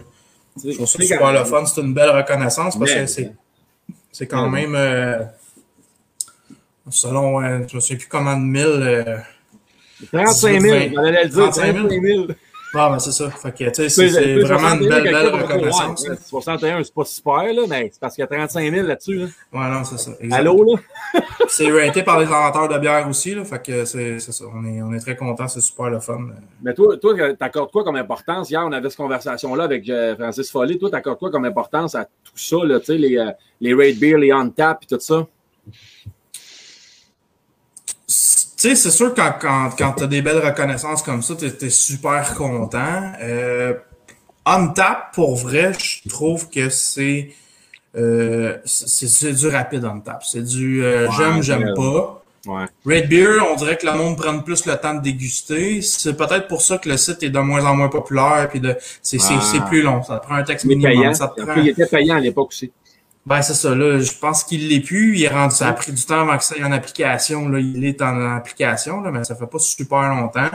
Je trouve ça super le fun. C'est une belle reconnaissance parce Mais- que c'est, c'est quand Mais- même, euh, selon, euh, je ne sais plus comment de mille. euh, 35 000, j'allais le dire, 35 000. 35 000. Ah, ben c'est ça. Fait que, tu sais, c'est, vraiment une 61, belle, belle reconnaissance. ouais, là. 61, c'est pas super, là, mais c'est parce qu'il y a 35 000 là-dessus. Là. Ouais, non, c'est ça. Allô, là? [laughs] C'est raté par les inventeurs de bière aussi, là. Fait que c'est, c'est ça. On est, on est très contents. C'est super le fun. Mais toi, toi, t'accordes quoi comme importance? Hier, on avait cette conversation-là avec euh, Francis Follet. Toi, t'accordes quoi comme importance à tout ça, là, tu sais, les, euh, les Raid Beer, les On Tap et tout ça? Tu sais, c'est sûr quand, quand, quand tu as des belles reconnaissances comme ça, tu es, super content. Euh, on tap, pour vrai, je trouve que c'est euh, c'est c'est du rapide on tap. C'est du euh, Ouais, j'aime, j'aime pas. Ouais. Red Beer, on dirait que le monde prend plus le temps de déguster. C'est peut-être pour ça que le site est de moins en moins populaire. Puis de, c'est, c'est, Ah. c'est plus long. Ça te prend un texte minimum. payant. Ça te prend... Il était payant à l'époque aussi. Ben, c'est ça, là. Je pense qu'il l'est plus. Il est rendu, ça a pris du temps avant que ça aille en application, là. Il est en application, là, mais ça fait pas super longtemps.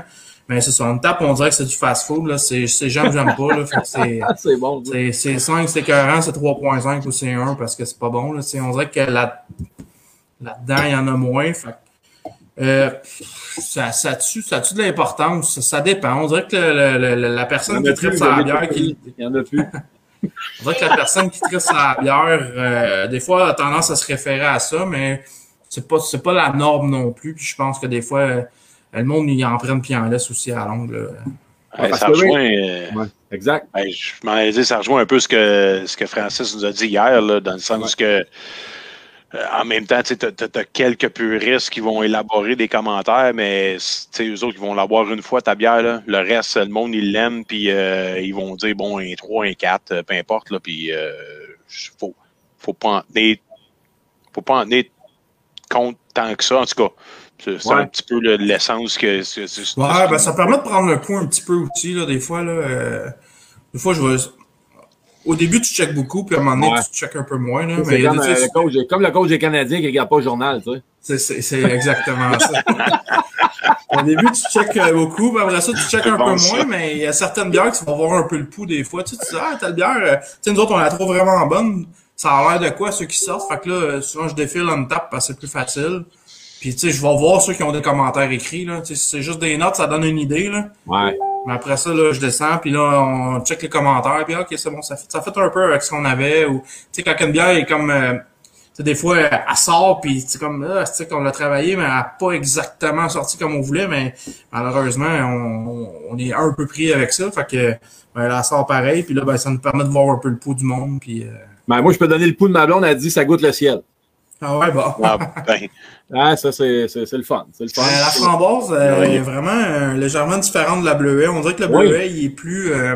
Mais c'est ça. On tape, on dirait que c'est du fast-food, là. C'est, c'est j'aime, j'aime pas, là. Fait que c'est, [laughs] Ah, c'est bon. c'est, c'est 5, c'est écœurant, c'est 3.5 ou c'est 1 parce que c'est pas bon, là. C'est, on dirait que là, là-dedans, il y en a moins. Fait que, euh, ça, ça tue, ça tue de l'importance. Ça, ça dépend. On dirait que le- le- le- la personne qui tripe sa bière, qui, Il y en a plus. [laughs] on dirait que la personne qui tripe sa bière, euh, des fois, a tendance à se référer à ça, mais c'est pas, c'est pas la norme non plus. Puis je pense que des fois, euh, le monde, il en prenne puis il en laisse aussi à longue. là. Ouais, parce ça rejoint. euh, Ouais, exact. ben, je m'en ça rejoint un peu ce que, ce que Francis nous a dit hier, là, dans le sens que. Euh, en même temps, tu as, quelques puristes qui vont élaborer des commentaires, mais tu sais, eux autres, ils vont l'avoir une fois, ta bière. Là. Le reste, le monde, ils l'aiment, puis euh, ils vont dire, bon, un 3, un 4, euh, peu importe. Là, puis, euh, faut, faut pas en tenir, faut pas en tenir compte tant que ça, en tout cas. C'est Ouais. un petit peu le- l'essence que. Ouais, ben ça permet de prendre le coup un petit peu aussi, là, des fois. Là, euh, des fois, je vais. Au début, tu checkes beaucoup, puis à un moment donné, Ouais. tu checkes un peu moins. Là, mais comme, euh, le coach, comme le coach des Canadiens qui ne regarde pas le journal, tu sais. c'est- exactement ça. [laughs] Au début, tu checkes euh, beaucoup, puis après ça, tu checkes un bon, peu ça. moins, mais il y a certaines bières qui vont avoir un peu le pouls des fois. Tu sais, tu dis, ah, telle bière, euh, tu sais, nous autres, on la trouve vraiment bonne. Ça a l'air de quoi, ceux qui sortent? Fait que là, souvent, je défile en tape parce que c'est plus facile. Puis, tu sais, je vais voir ceux qui ont des commentaires écrits, là. Tu sais, si c'est juste des notes, ça donne une idée, là. Ouais. Après ça, là, je descends, puis là, on check les commentaires, puis ok, c'est bon, ça fait, ça fait un peu avec ce qu'on avait. Ou, tu sais, quand une bière est comme, euh, tu sais, des fois, elle, sort, puis c'est comme, ah, tu sais, qu'on l'a travaillé, mais elle n'a pas exactement sorti comme on voulait, mais malheureusement, on, on- on est un peu pris avec ça, fait que, ben, elle sort pareil, puis là, ben, ça nous permet de voir un peu le pouls du monde, puis... euh, Ben, moi, je peux donner le pouls de ma blonde, elle dit ça goûte le ciel. Ah ouais, bon. Ah, [laughs] ben, Ah, ça, c'est c'est- c'est le fun. C'est le fun. Euh, la framboise euh, Oui. est vraiment euh, légèrement différente de la bleuet. On dirait que le Oui. bleuet, il est plus euh,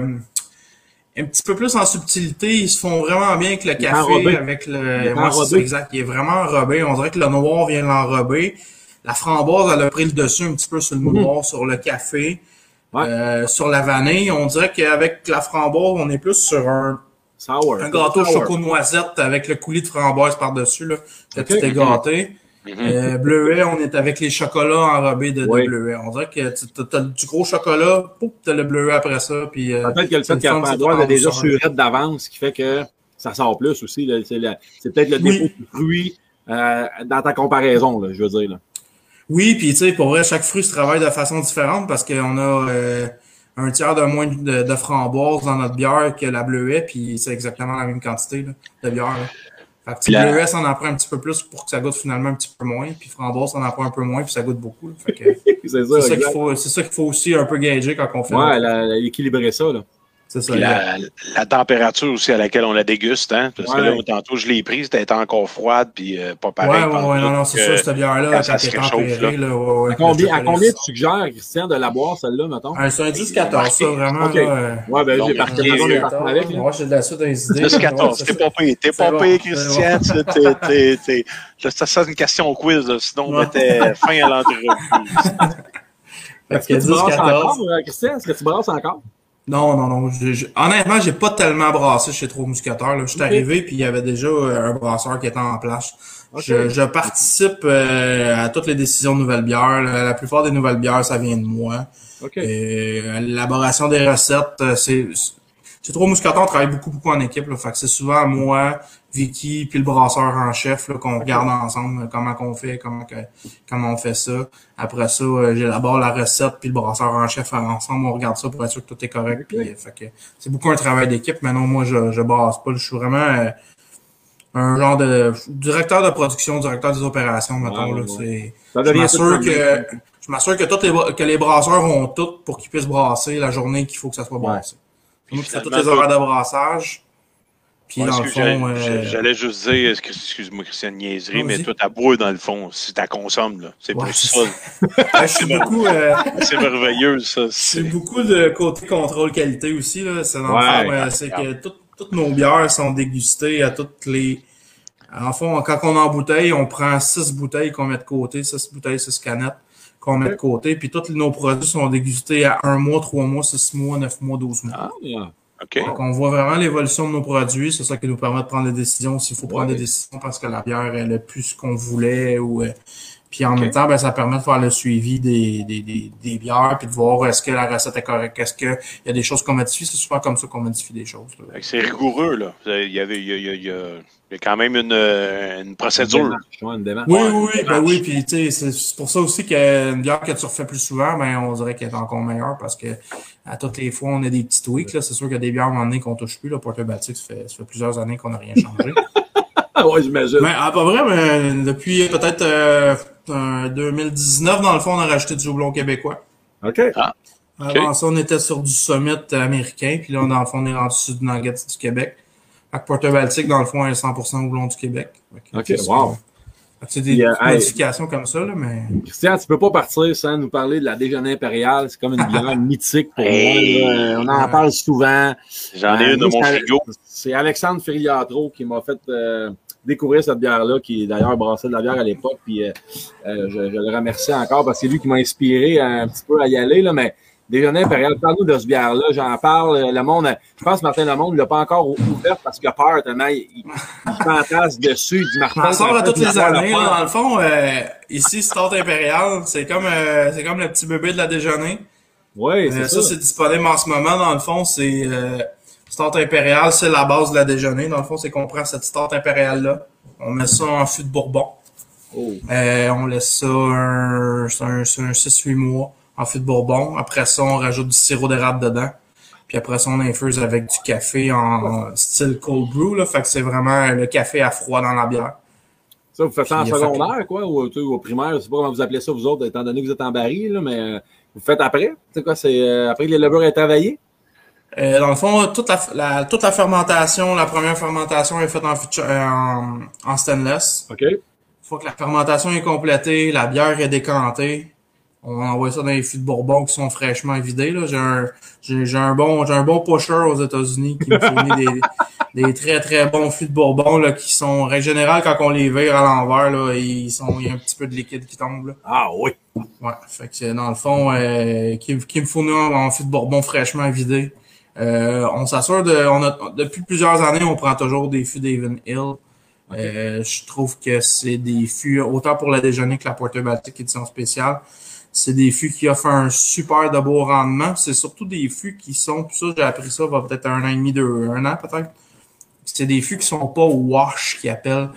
un petit peu plus en subtilité. Ils se font vraiment bien avec le est café, avec Il le. est Ouais, c'est ça, enrobé. exact. Il est vraiment enrobé. On dirait que le noir vient l'enrober. La framboise, elle a pris le dessus un petit peu sur le noir, sur le café. Ouais. Euh, sur la vanille, on dirait qu'avec la framboise, on est plus sur un, Sour. un gâteau Sour. choco noisette avec le coulis de framboise par-dessus, là. Que Ok. tu t'es gâté. Euh, bleuet, on est avec les chocolats enrobés de, de Oui. bleuet. On dirait que tu as, du gros chocolat, pouf, t'as le bleuet après ça, puis euh, Peut-être que le fait le qu'elle fun, a de a déjà surette d'avance, qui fait que ça sort plus aussi. là. C'est peut-être le Oui. dépôt du fruit euh, dans ta comparaison, là, je veux dire. Là. Oui, puis tu sais, pour vrai, chaque fruit se travaille de façon différente parce qu'on a euh, un tiers de moins de, de framboise dans notre bière que la bleuet, puis c'est exactement la même quantité là, de bière. Là. Fait que tu sais, La- bleuet, ça en prend un petit peu plus pour que ça goûte finalement un petit peu moins, puis framboise, ça en prend un peu moins, puis ça goûte beaucoup. [laughs] c'est ça, qu'il faut, aussi un peu gager quand on fait. Ouais, notre- elle a, elle a équilibré ça. Là. C'est ça. Puis la, la température aussi à laquelle on la déguste, hein? Parce que là, tantôt, je l'ai prise, elle était encore froide, puis euh, pas pareil. ouais, pantoute ouais, non, non, c'est ça, cette bière-là, quand ça elle se est réchauffe, là, ouais, À combien, le à combien tu suggères, Christian, de la boire, celle-là, mettons? Un, c'est un 10-14, ça, vraiment. Ok. Là, Ouais, ben, j'ai parti avec. Moi, j'ai de la suite dans les idées. 10 Ouais, 14 c'est t'es ça. pas payé, t'es pas payé, c'est Christian. tu- t'es- t'es- t'es- là, Ça, c'est une question quiz, là, sinon on mettait fin à l'entrevue. [laughs] Est-ce que tu brasses 10-14. encore, euh, Christian? Est-ce que tu brasses encore? Non, non, non. je- je- honnêtement, j'ai pas tellement brassé chez Trois Mousquetaires. Là. Je suis arrivé puis il y avait déjà euh, un brasseur qui était en place. Je, je participe euh, à toutes les décisions de nouvelles bières. La, la plupart des nouvelles bières, ça vient de moi. OK. Euh, L'élaboration des recettes, euh, c'est c'est Trois on travaille beaucoup, beaucoup en équipe. Là, fait que c'est souvent moi, Vicky, puis le brasseur en chef là, qu'on regarde ensemble euh, comment qu'on fait, comment que, comment on fait ça. Après ça, euh, j'élabore la recette, puis le brasseur en chef ensemble, on regarde ça pour être sûr que tout est correct. Puis, euh, fait que c'est beaucoup un travail d'équipe. Mais non, moi, je, je brasse pas. Je suis vraiment euh, un genre de directeur de production, directeur des opérations, mettons. Ouais, là, ouais. c'est Ça je m'assure que je m'assure que toutes les que les brasseurs ont tout pour qu'ils puissent brasser la journée qu'il faut que ça soit brassé. Moi fais tous les horaires de brassage. Puis Ouais, dans le excuse, j'allais- fond, euh, J'allais juste dire, excuse- excuse-moi, Christian, niaiserie, mais toi, ta bois, dans le fond, si t'as consommes, là, c'est Ouais, plus c'est ça. ouais, suis beaucoup, euh, [laughs] C'est merveilleux, ça. c'est C'est beaucoup de côté contrôle qualité aussi là. C'est dans le Ouais, fond, c'est que tout- toutes nos bières sont dégustées à toutes les. En fond, quand on embouteille, on prend six bouteilles qu'on met de côté, six bouteilles, six canettes qu'on met de côté, puis tous nos produits sont dégustés à un mois, trois mois, six mois, neuf mois, douze mois. Ah, yeah. OK. Donc, on voit vraiment l'évolution de nos produits. C'est ça qui nous permet de prendre des décisions s'il faut prendre Ouais. des décisions parce que la bière, elle a plus ce qu'on voulait. ou euh, Puis en même temps, ben, ça permet de faire le suivi des, des, des, des bières puis de voir est-ce que la recette est correcte, est-ce qu'il y a des choses qu'on modifie? C'est souvent comme ça qu'on modifie des choses. C'est rigoureux, là. Il y avait, il y a, il y a- il y a- quand même une, euh, une procédure. Démarche, une démarche. Oui, oui, oui, ben oui, puis tu sais, c'est pour ça aussi qu'une bière que tu refais plus souvent, ben on dirait qu'elle est encore meilleure parce que à toutes les fois, on a des petits tweaks. là. C'est sûr qu'il y a des bières à un moment donné qu'on touche plus. Là, Porter Baltic, ça fait, ça fait plusieurs années qu'on n'a rien changé. Ah, [laughs] ouais, j'imagine. Mais à peu près, mais depuis peut-être euh, un 2019, dans le fond, on a rajouté du houblon québécois. OK. Avant ça, on était sur du summit américain, puis là, dans le fond, on est rendu sur du Nuggets du Québec. Fait que Porter Baltic, dans le fond, est 100% houblon du Québec. OK, wow. C'est des Yeah, hey. modifications comme ça, là, mais... Christian, tu peux pas partir sans nous parler de la déjeuner impériale. C'est comme une [laughs] bière mythique pour Hey. moi. là. On en parle souvent. J'en ai Euh, une de mon frigo. C'est Alexandre Filiatro qui m'a fait euh, découvrir cette bière-là, qui d'ailleurs brassait de la bière à l'époque. Puis euh, euh, je, je le remercie encore parce que c'est lui qui m'a inspiré un petit peu à y aller. Là, mais Déjeuner impérial, parle-nous de ce bière-là. J'en parle. euh, Le monde, je pense que Martin Lemonde ne l'a pas encore ouvert parce qu'il a peur tellement. Il, fantasme dessus. Il dit Martin. On sort à toutes les années. là. dans le fond, euh, ici, Start Impérial, c'est comme, euh, c'est comme le petit bébé de la déjeuner. Oui, Euh, c'est ça, ça. c'est disponible en ce moment. Dans le fond, c'est euh, Start Impérial, c'est la base de la déjeuner. Dans le fond, c'est qu'on prend cette Start Impérial-là, on met ça en fût de bourbon. Oh. Euh, on laisse ça un, un, c'est un 6-8 mois en fût de bourbon. Après ça, on rajoute du sirop d'érable dedans. Puis après ça, on infuse avec du café en style cold brew. Là. Fait que c'est vraiment le café à froid dans la bière. Ça, vous faites ça en secondaire, quoi, ou, au primaire, je sais pas comment vous appelez ça, vous autres, étant donné que vous êtes en baril, là, mais euh, vous faites après? C'est quoi, c'est euh, après que les levures aient travaillé? Euh, dans le fond, toute la, la- toute la fermentation, la première fermentation est faite en, euh, en, en stainless. OK. Une fois que la fermentation est complétée, la bière est décantée, on envoie ça dans les fûts de bourbon qui sont fraîchement vidés. Là. J'ai, un, j'ai, un bon j'ai un bon pusher aux États-Unis qui me fournit des, [laughs] des très très bons fûts de bourbon là, qui sont, en règle générale, quand on les vire à l'envers, là, ils sont, il y a un petit peu de liquide qui tombe. Là. Ah oui. Ouais, fait que c'est dans le fond, euh, qui, qui me fournit en, en fût de bourbon fraîchement vidé. Euh, on s'assure de, on a, depuis plusieurs années, on prend toujours des fûts d'Aven Hill. Euh, je trouve que c'est des fûts, autant pour le déjeuner que la Porter Baltic édition spéciale, c'est des fûts qui offrent un super de beau rendement. C'est surtout des fûts qui sont, puis ça, j'ai appris ça, il va peut-être un an et demi, deux, un an peut-être. C'est des fûts qui sont pas wash, qu'ils appellent.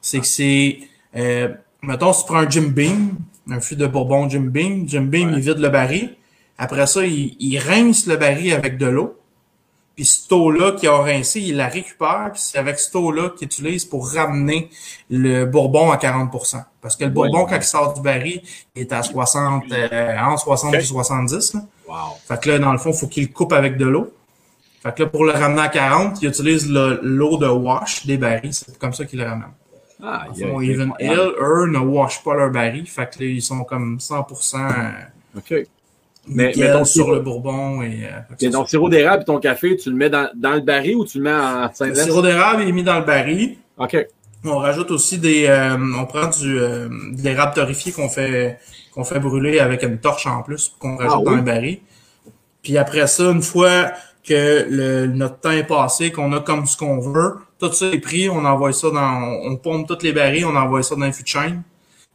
C'est que c'est, euh, mettons, si tu prends un Jim Beam, un fût de bourbon Jim Beam, Jim Beam, il vide le baril. Après ça, il, il rince le baril avec de l'eau. Puis cette eau-là qu'il a rincé, il la récupère. Puis c'est avec cette eau-là qu'il utilise pour ramener le bourbon à 40%. Parce que le bourbon, quand il sort du baril, il est à 60, euh, entre 60 et 70. Là. Wow. Fait que là, dans le fond, il faut qu'il le coupe avec de l'eau. Fait que là, pour le ramener à 40, il utilise le- l'eau de wash des barils. C'est comme ça qu'il le ramène. Ah, Dans le il y a- fond, il y a- Even Hill, eux, ne washent pas leurs barils. Fait que là, ils sont comme 100% OK. Mais, mais ton sur sirop, le bourbon. Et, euh, ton sirop d'érable et ton café, tu le mets dans, dans le baril ou tu le mets en Le sirop d'érable est mis dans le baril. OK. On rajoute aussi des, euh, on prend du euh, de l'érable torréfié qu'on fait qu'on fait brûler avec une torche en plus qu'on rajoute Ah dans oui? le baril. Puis après ça, une fois que le, notre temps est passé, qu'on a comme ce qu'on veut, tout ça est pris, on envoie ça dans, on pompe tous les barils, on envoie ça dans un fût de chaîne.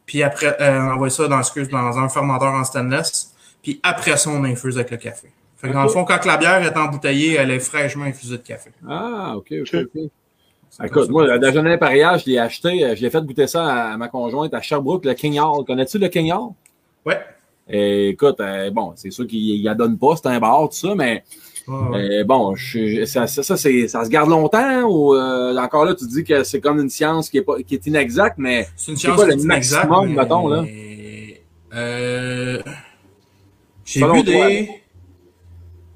Puis après, euh, on envoie ça dans, excuse, dans un fermenteur en stainless. Puis après ça, on infuse avec le café. Fait que dans le fond, quand la bière est embouteillée, elle est fraîchement infusée de café. Ah, OK, OK, Ok. Écoute, moi, le déjeuner impérial, je l'ai acheté, euh, je l'ai fait goûter ça à ma conjointe à Sherbrooke, le King Hall. Connais-tu le King Hall? Ouais. Et écoute, euh, bon, c'est sûr qu'il la donne pas, c'est un bar, tout ça, mais Ouais, ouais. euh, bon, je, ça, ça, ça, c'est- ça se garde longtemps ou euh, encore là, tu dis que c'est comme une science qui est, pas, qui est inexacte, mais C'est une C'est science quoi le qui est inexacte, maximum, mais- mettons, là? J'ai vu toi, des...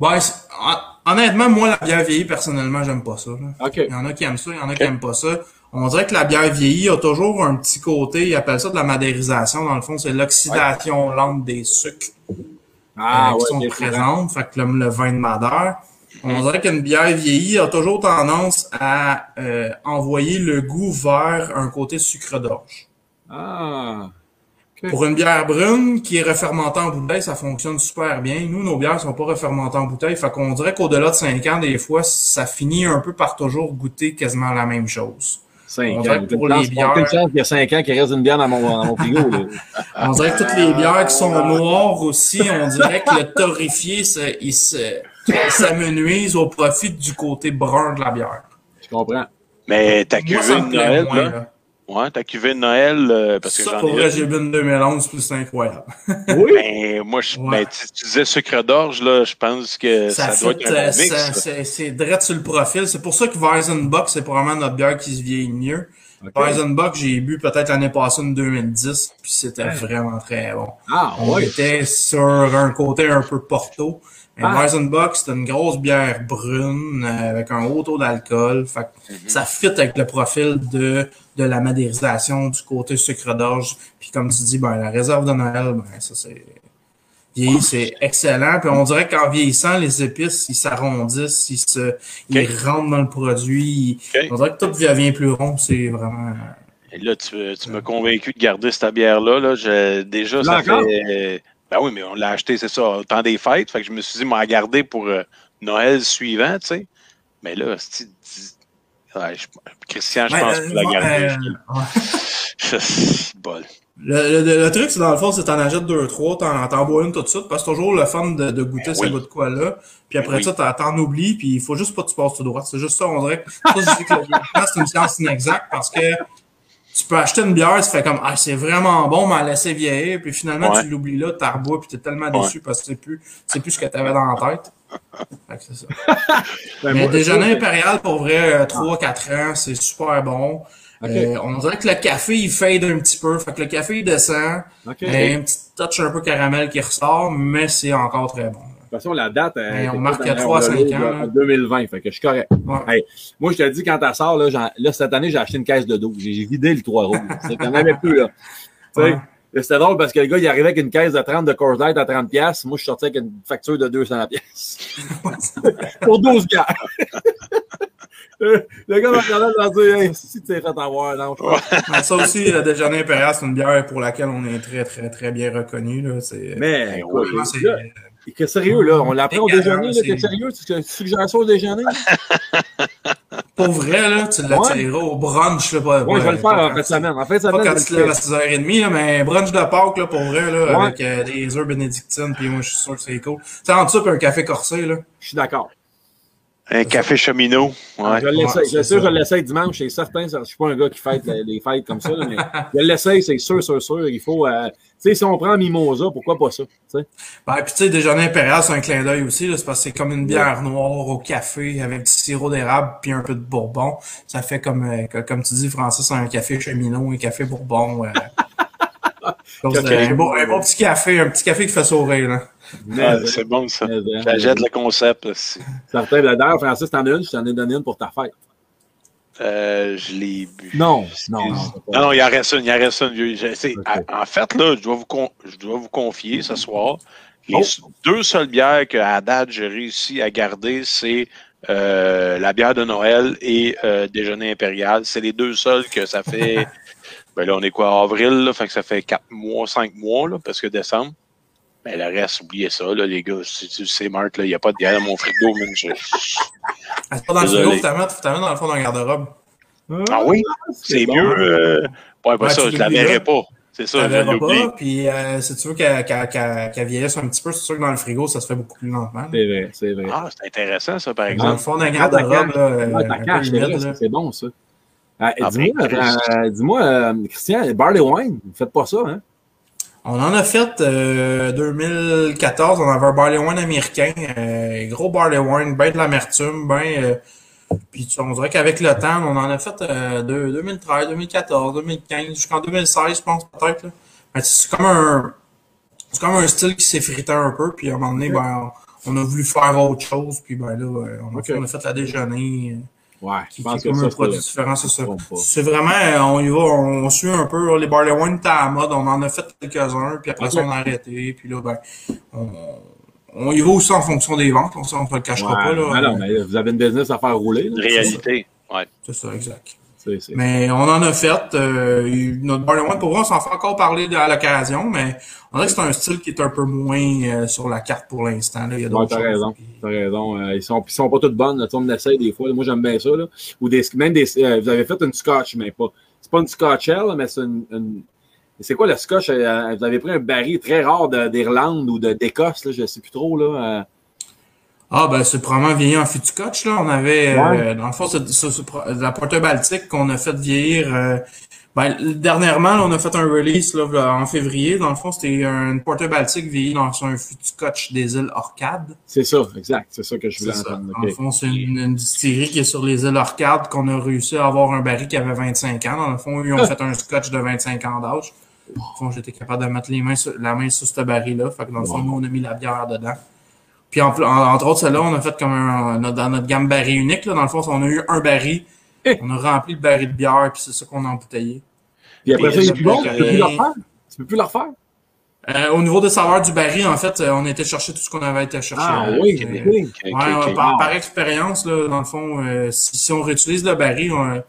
Ouais, hon- honnêtement, moi, la bière vieillie, personnellement, j'aime pas ça. là. OK. Il y en a qui aiment ça, il y en a qui aiment pas ça. On dirait que la bière vieillie a toujours un petit côté, ils appellent ça de la madérisation. Dans le fond, c'est l'oxydation lente des sucres Ah, euh, qui ouais, sont présentes. Fait que le, le vin de Madère. On dirait qu'une bière vieillie a toujours tendance à euh, envoyer le goût vers un côté sucre d'orge. Ah. Pour une bière brune qui est refermentée en bouteille, ça fonctionne super bien. Nous, nos bières sont pas refermentées en bouteille. Fait qu'on dirait qu'au-delà de 5 ans, des fois, ça finit un peu par toujours goûter quasiment la même chose. Cinq On ans. dirait que pour J'ai les une chance- bières- j'ai une chance qu'il y a cinq ans qu'il reste une bière dans mon, dans mon frigo. là. [laughs] On dirait que toutes les bières qui sont noires aussi, on dirait que le torréfié, ça- il se, s'amenuise au profit du côté brun de la bière. Je comprends. Mais ta cuvée de Noël, moins, là. là. Ouais, ta cuvée de Noël, euh, parce que Ça, j'en pour ai vrai, là. j'ai bu une 2011, puis c'est incroyable. Oui. [laughs] Ben, moi, je, Ouais. ben, tu, tu disais sucre d'orge, là, je pense que ça, Ça, doit être un euh, bon mix. ça- là. c'est, c'est direct sur le profil. C'est pour ça que Weizenbock, c'est probablement notre bière qui se vieillit mieux. OK. Weizenbock, j'ai bu peut-être l'année passée, une 2010, puis c'était vraiment très bon. Ah, On ouais. était sur un côté un peu porto. Mais Ah. Weizenbock, c'est une grosse bière brune euh, avec un haut taux d'alcool. Fait que ça fit avec le profil de, de la madérisation du côté sucre d'orge. Puis comme tu dis, ben, la réserve de Noël, ben, ça c'est vieilli, c'est excellent. Puis on dirait qu'en vieillissant, les épices, ils s'arrondissent, ils se, ils rentrent dans le produit. On dirait que tout devient plus rond. C'est vraiment. Et là, tu, tu m'as convaincu de garder cette bière-là. Là. Je- déjà, ça fait. Ben oui, mais on l'a acheté, c'est ça, au temps des fêtes. Fait que je me suis dit, m'en garder pour euh, Noël suivant, tu sais. Mais là. Ouais, je- Christian, je Ouais, pense euh, pas la garder. euh, [laughs] Bol. Le, le, le truc, c'est dans le fond, c'est t'en achètes deux, trois, t'en, t'en bois une tout de suite, parce que c'est toujours le fun de, de goûter Ben ça oui. goûte quoi là. Puis après oui. ça, t'en, t'en oublies, puis il faut juste pas que tu passes tout droit. C'est juste ça, on dirait. que- Ça, je dis que le vieillissement, c'est une science inexacte parce que tu peux acheter une bière, ça fait comme ah c'est vraiment bon, mais la laisser vieillir, puis finalement Ouais. tu l'oublies là, t'as rebois, puis t'es tellement Ouais. déçu parce que c'est plus, c'est plus ce que t'avais dans la tête. Fait que c'est ça. [laughs] Ben, Mais moi, déjeuner impérial, pour vrai, 3-4 ans, c'est super bon. Euh, on dirait que le café, il fade un petit peu. Fait que le café, il descend. OK. Il y a un petit touch un peu caramel qui ressort, mais c'est encore très bon. De toute façon, la date, euh, Mais on marque dans à 3 à 5 l'horloge ans, en là. 2020, fait que je suis correct. Ouais. Hey, moi, je te dis, quand t'as sort, là, j'en- là, cette année, j'ai acheté une caisse de 12. J'ai vidé le 3 roues. C'est quand même plus, là. Ouais. C'était drôle parce que le gars, il arrivait avec une caisse de 30 de Coors Light à 30 pièces. Moi, je suis sorti avec une facture de 200 pièces. [laughs] Pour 12 gars. le gars m'a regardé m'a dit, hey, si tu t'es fait avoir, non. Mais ça aussi, le déjeuner impérial, c'est une bière pour laquelle on est très, très, très bien reconnu. Mais, écoute, c'est- là, que sérieux, là, on l'apprend au déjeuner, là, c'est- t'es sérieux? Tu tu suggères ça au déjeuner? [laughs] Pour vrai, là, tu l'attireras au brunch. Là, pas, Ouais, je vais le faire pas en quand fin de semaine. En fin de Pas semaine, quand je tu te lèves à faire. 6h30, là, mais brunch de Pâques, là, pour vrai, là, Ouais. avec euh, des œufs bénédictines, puis moi, je suis sûr que c'est cool. Tu en dessous, puis un café corsé, là. Je suis d'accord. Un café cheminot. Ouais. Je l'essaye. Ouais, je l'essaye dimanche. C'est certain. Je suis pas un gars qui fête les, les fêtes comme ça, mais je l'essaye, c'est sûr, sûr, sûr. Il faut. euh, tu sais, si on prend Mimosa, pourquoi pas ça? tu sais? Ben, puis tu sais, déjeuner impérial, c'est un clin d'œil aussi, là, c'est parce que c'est comme une bière noire au café avec du sirop d'érable puis un peu de bourbon. Ça fait comme, euh, comme tu dis, Francis, un café cheminot, un café bourbon. euh. Donc, un, bon, un bon petit café, un petit café qui fait sourire. Ah, c'est bon, ça. mais, J'achète le concept. aussi. Certain. D'ailleurs, Francis, t'en as une, je t'en ai donné une pour ta fête. Euh, je l'ai bu. Non, non, non. Non, non, il en reste une, il en reste une. En fait, là, je dois vous, con- je dois vous confier ce soir, les Oh. deux seules bières que à date j'ai réussi à garder, c'est euh, la bière de Noël et euh, déjeuner impérial. C'est les deux seules que ça fait. [laughs] ben là, on est quoi, avril, là, fait que ça fait quatre mois, cinq mois, là, parce que décembre. Mais le reste, oubliez ça, là, les gars. Si tu sais, Marc, là, il n'y a pas de bière dans mon frigo, man. Je- Ah, C'est pas dans le Désolé. frigo, t'en mettre dans le fond d'un garde-robe. Ah oui? C'est bon. mieux. euh, Ouais, pas Ouais, ça, tu je la verrai pas. C'est ça, je l'oublie. puis euh, si tu veux qu'elle qu'elle vieillisse un petit peu, c'est sûr que dans le frigo, ça se fait beaucoup plus lentement. C'est vrai, c'est vrai. Ah, c'est intéressant, ça, par Dans le exemple. fond d'un garde-robe, euh, Ah, c'est bon, ça. Ah, Ah, dis-moi, ben, euh, dis-moi, euh, Christian, Barley Wine, vous faites pas ça, hein? On en a fait euh, 2014, on avait un barley wine américain, euh, gros barley wine, ben de l'amertume, ben euh, puis on dirait qu'avec le temps, on en a fait euh, de, 2013, 2014, 2015, jusqu'en 2016, je pense peut-être. là. C'est comme un c'est comme un style qui s'effritait un peu, puis à un moment donné, ben on a voulu faire autre chose, puis ben là, euh, on a, fait, on a fait la déjeuner. Ouais, je qui, qui pense que comme ça, un produit c'est... différent, c'est ça. C'est vraiment, euh, on y va, on suit un peu, les barley wine étaient à la mode, on en a fait quelques-uns, puis après ça, on a arrêté, puis là, ben, on, on y va aussi en fonction des ventes, on, on te le cachera Ouais, pas, là. mais non, mais vous avez une business à faire rouler. là. Réalité. Ouais. C'est ça, exact. Mais on en a fait, euh, notre barley wine, pour vrai, on s'en fait encore parler à l'occasion, mais on dirait que c'est un style qui est un peu moins euh, sur la carte pour l'instant. Il y a Ouais, d'autres t'as raison. puis- T'as raison. Euh, ils, sont, ils sont pas toutes bonnes. on essaye des fois. Moi, j'aime bien ça. Là. Ou des, même des, vous avez fait une scotch, mais pas. C'est pas une scotch ale, mais c'est une. une- c'est quoi le scotch? vous avez pris un baril très rare de- d'Irlande ou d'Écosse, je sais plus trop. Là. Ah, ben, c'est probablement vieilli en fût de scotch, là. On avait, Ouais. euh, dans le fond, c'est la porte baltique qu'on a fait vieillir, euh, ben, dernièrement, là, on a fait un release, là, en février. Dans le fond, c'était une porte baltique vieillie dans un fût de scotch des îles Orcades. C'est ça, exact. C'est ça que je voulais entendre. Dans le fond, c'est une, une distillerie qui est sur les îles Orcades qu'on a réussi à avoir un baril qui avait 25 ans. Dans le fond, ils ont [laughs] fait un scotch de 25 ans d'âge. Dans le fond, j'étais capable de mettre les mains sur, la main sur ce baril-là. Fait que dans le fond, Wow. nous, on a mis la bière dedans. Puis en, entre autres, celle-là, on a fait comme un, notre- dans notre gamme baril unique. Là, dans le fond, on a eu un baril. Eh. On a rempli le baril de bière, puis c'est ça qu'on a embouteillé. Puis après Puis, ça, il est plus bon. Tu peux plus le euh, refaire. Tu peux plus le refaire. Euh, au niveau des saveurs du baril, en fait, euh, on était chercher tout ce qu'on avait été chercher. Ah Euh, oui, euh, oui. Ok, Ouais, par, par expérience, là, dans le fond, euh, si, si on réutilise le baril, on,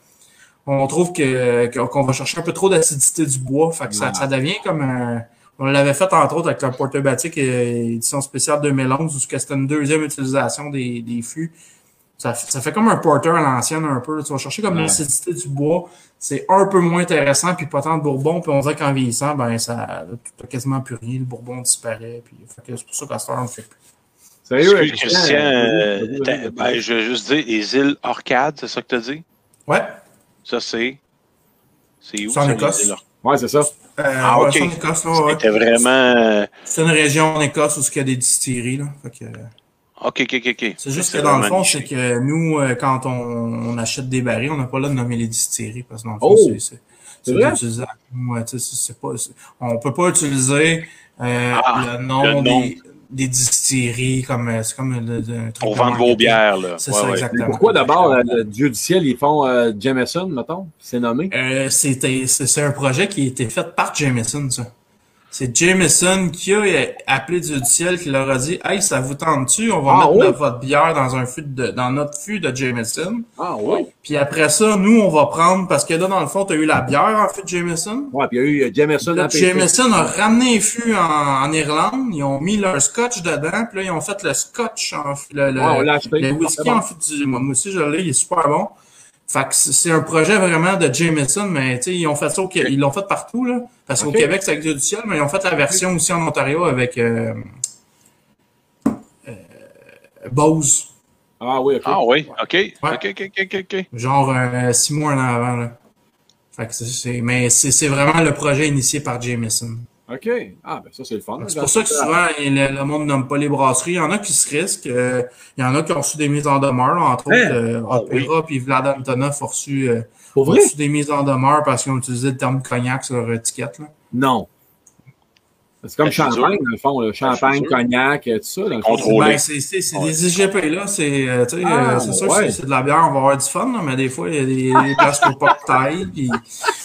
on trouve que que- qu'on va chercher un peu trop d'acidité du bois. Fait que ça, Ah. ça devient comme un- On l'avait fait entre autres avec le Portebatic euh, édition spéciale 2011, où c'était une deuxième utilisation des, des fûts. Ça, fait- ça fait comme un porter à l'ancienne un peu. là. Tu vas chercher comme Ouais. l'acidité du bois. C'est un peu moins intéressant, puis pas tant de bourbon. Puis on dirait qu'en vieillissant, ben ça t'as quasiment plus rien. Le bourbon disparaît. Puis, fait que c'est pour ça qu'à heure, on le fait plus. Sérieux, Excuse, Christian, euh, vas-y. ben, je vais juste dire, les îles Orcades, c'est ça que tu as dit? Ouais. Ça, c'est. C'est où? C'est en ça, Écosse. Ouais, c'est ça. Euh, Ah, ouais, ok. c'est en Écosse, là, ouais. C'était vraiment. euh, C'est une région en Écosse où il y a des distilleries. Là. Fait que, Ok, ok, ok, ok. c'est juste que dans le fond, c'est que nous, euh, quand on, on achète des barils, on n'a pas là de nommer les distilleries parce que dans le fond, Oh! c'est, c'est, C'est vrai? Ouais, c'est, pas, on peut pas utiliser euh, Ah, le nom, le nom. Des, des distilleries comme euh, c'est comme le, le- un truc Pour vendre vos bières, là. C'est Ouais, ça, ouais. Mais exactement. pourquoi d'abord, euh, le Dieu du ciel, ils font euh, Jameson, mettons? C'est nommé? Euh, c'était, c'est, c'est un projet qui a été fait par Jameson, ça. C'est Jameson qui a appelé Dieu du ciel, qui leur a dit Hey, ça vous tente-tu? On va Ah, mettre oui? de votre bière dans un fût de, dans notre fût de Jameson. Ah oui. Puis après ça, nous, on va prendre, parce que là, dans le fond, tu as eu la bière en fût de Jameson. Ouais, puis il y a eu euh, Jameson Là. Jameson a ramené un fût en, en Irlande. Ils ont mis leur scotch dedans. Puis là, ils ont fait le scotch en le, le, on acheté. le whisky en fût du. Moi aussi, je l'ai, il est super bon. Fait que c'est un projet vraiment de Jameson, mais tu sais, ils ont fait ça. Ils l'ont fait partout, là. Parce qu'au. Québec, c'est avec Dieu du ciel, mais ils ont fait la version aussi en Ontario avec euh, euh, Bose. Ah oui, ok. Ah oui, ok. Ouais. Ok, ok, ok, ok, ok. Genre euh, six mois en avant, là. Fait que c'est- mais c'est vraiment le projet initié par Jameson. OK. Ah, ben ça, c'est le fun. C'est pour ça que souvent, le, le monde nomme pas les brasseries. Il y en a qui se risquent. euh, il y en a qui ont reçu des mises en demeure, entre Hein? autres. Euh, Ah, Opera puis Vlad Antonov ont reçu, euh, reçu des mises en demeure parce qu'ils ont utilisé le terme cognac sur leur étiquette. Là. Non. C'est comme Ben, champagne, dans le fond. là. Champagne, cognac, euh, tout ça. dans le fond. Contrôlé. Ben, c'est c'est- c'est Ouais. des IGP, là. C'est euh, tu sais, Ah, euh, c'est sûr ouais. que c'est- c'est de la bière, on va avoir du fun, là, mais des fois, il y a des, des [laughs] places pour pas de taille. puis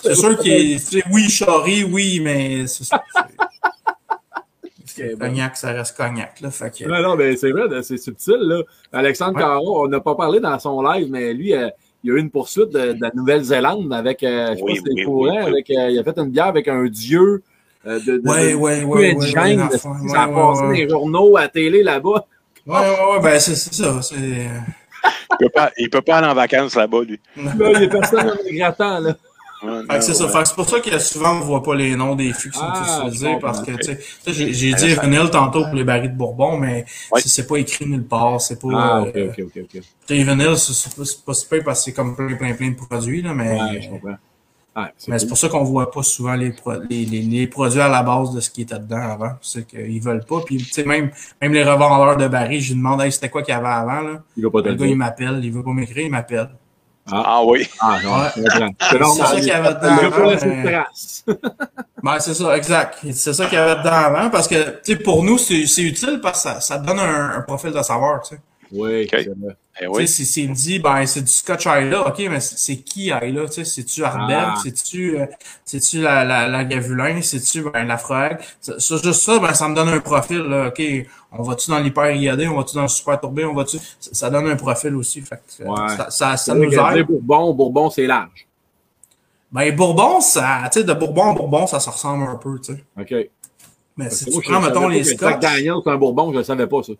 C'est sûr qu'il sais, oui, charrie, oui, mais c'est ça. [laughs] Cognac, ça reste cognac, là. Fait que, Non, non, mais c'est vrai, c'est subtil. Là. Alexandre Ouais. Caron, on n'a pas parlé dans son live, mais lui, euh, il y a eu une poursuite de, de la Nouvelle-Zélande avec, euh, je sais Oui, pas si c'est oui, courant, avec, euh, il a fait une bière avec un dieu euh, de, de, Ouais, de- ouais, ouais, ouais, ouais, ça a passé ouais, dans ouais. les journaux, à la télé là-bas. Ouais, ouais, ouais, ben, c'est c'est ça. Il peut pas, il peut pas aller en vacances là-bas, lui. Là, il y a personne dans les grattants, là. Ouais, Fait que c'est ça. ouais. Fait que c'est pour ça que souvent on ne voit pas les noms des fûts qui sont Ah, utilisés parce que tu sais, j'ai dit Evenil tantôt pour les barils de Bourbon, mais Ouais. c'est- pas écrit nulle part. C'est pas. Ah, ok, euh, ok, ok, ok. tu sais, Evenil, c'est c'est pas, c'est pas super parce que c'est comme plein, plein, plein de produits, là, mais. Ouais, je comprends. Ouais, c'est Mais c'est pour ça qu'on voit pas souvent les, pro- les, les, les produits à la base de ce qui était dedans avant. C'est qu'ils veulent pas. Puis, tu sais, même, même les revendeurs de barils, je lui demande, hey, c'était quoi qu'il y avait avant, là? Il va pas te Le gars, il m'appelle, il veut pas m'écrire, il m'appelle. Ah oui. Ah, non, Ouais. je comprends. [laughs] C'est ça qu'il y avait dedans Il va pas avant, mais-. [laughs] Ben, c'est ça, exact. C'est ça qu'il y avait dedans avant, parce que, tu sais, pour nous, c'est c'est utile parce que ça, ça te donne un, un profil de savoir, tu sais. Oui, Ok. c'est vrai. Eh Tu oui. sais, si s'il dit, ben, c'est du Scotch Isla, ok, mais c'est qui Isla, tu sais, c'est-tu Ardbeg, Ah. c'est-tu, euh, la, la, la Gavulin, c'est-tu, ben, la Frag, ça, ça, juste ça, ben, ça me donne un profil, là, ok, on va-tu dans l'hyper IAD, on va-tu dans le super tourbé, on va-tu, ça, ça donne un profil aussi, fait que, euh, Ouais. ça, ça, ça nous aide. Bourbon, Bourbon, c'est large. Ben, Bourbon, ça, tu sais, de Bourbon en Bourbon, ça se ressemble un peu, tu sais. OK. Mais Parce si tu moi, prends, mettons, les que Jack Scotch, Daniel, c'est un Bourbon, je le savais pas, ça.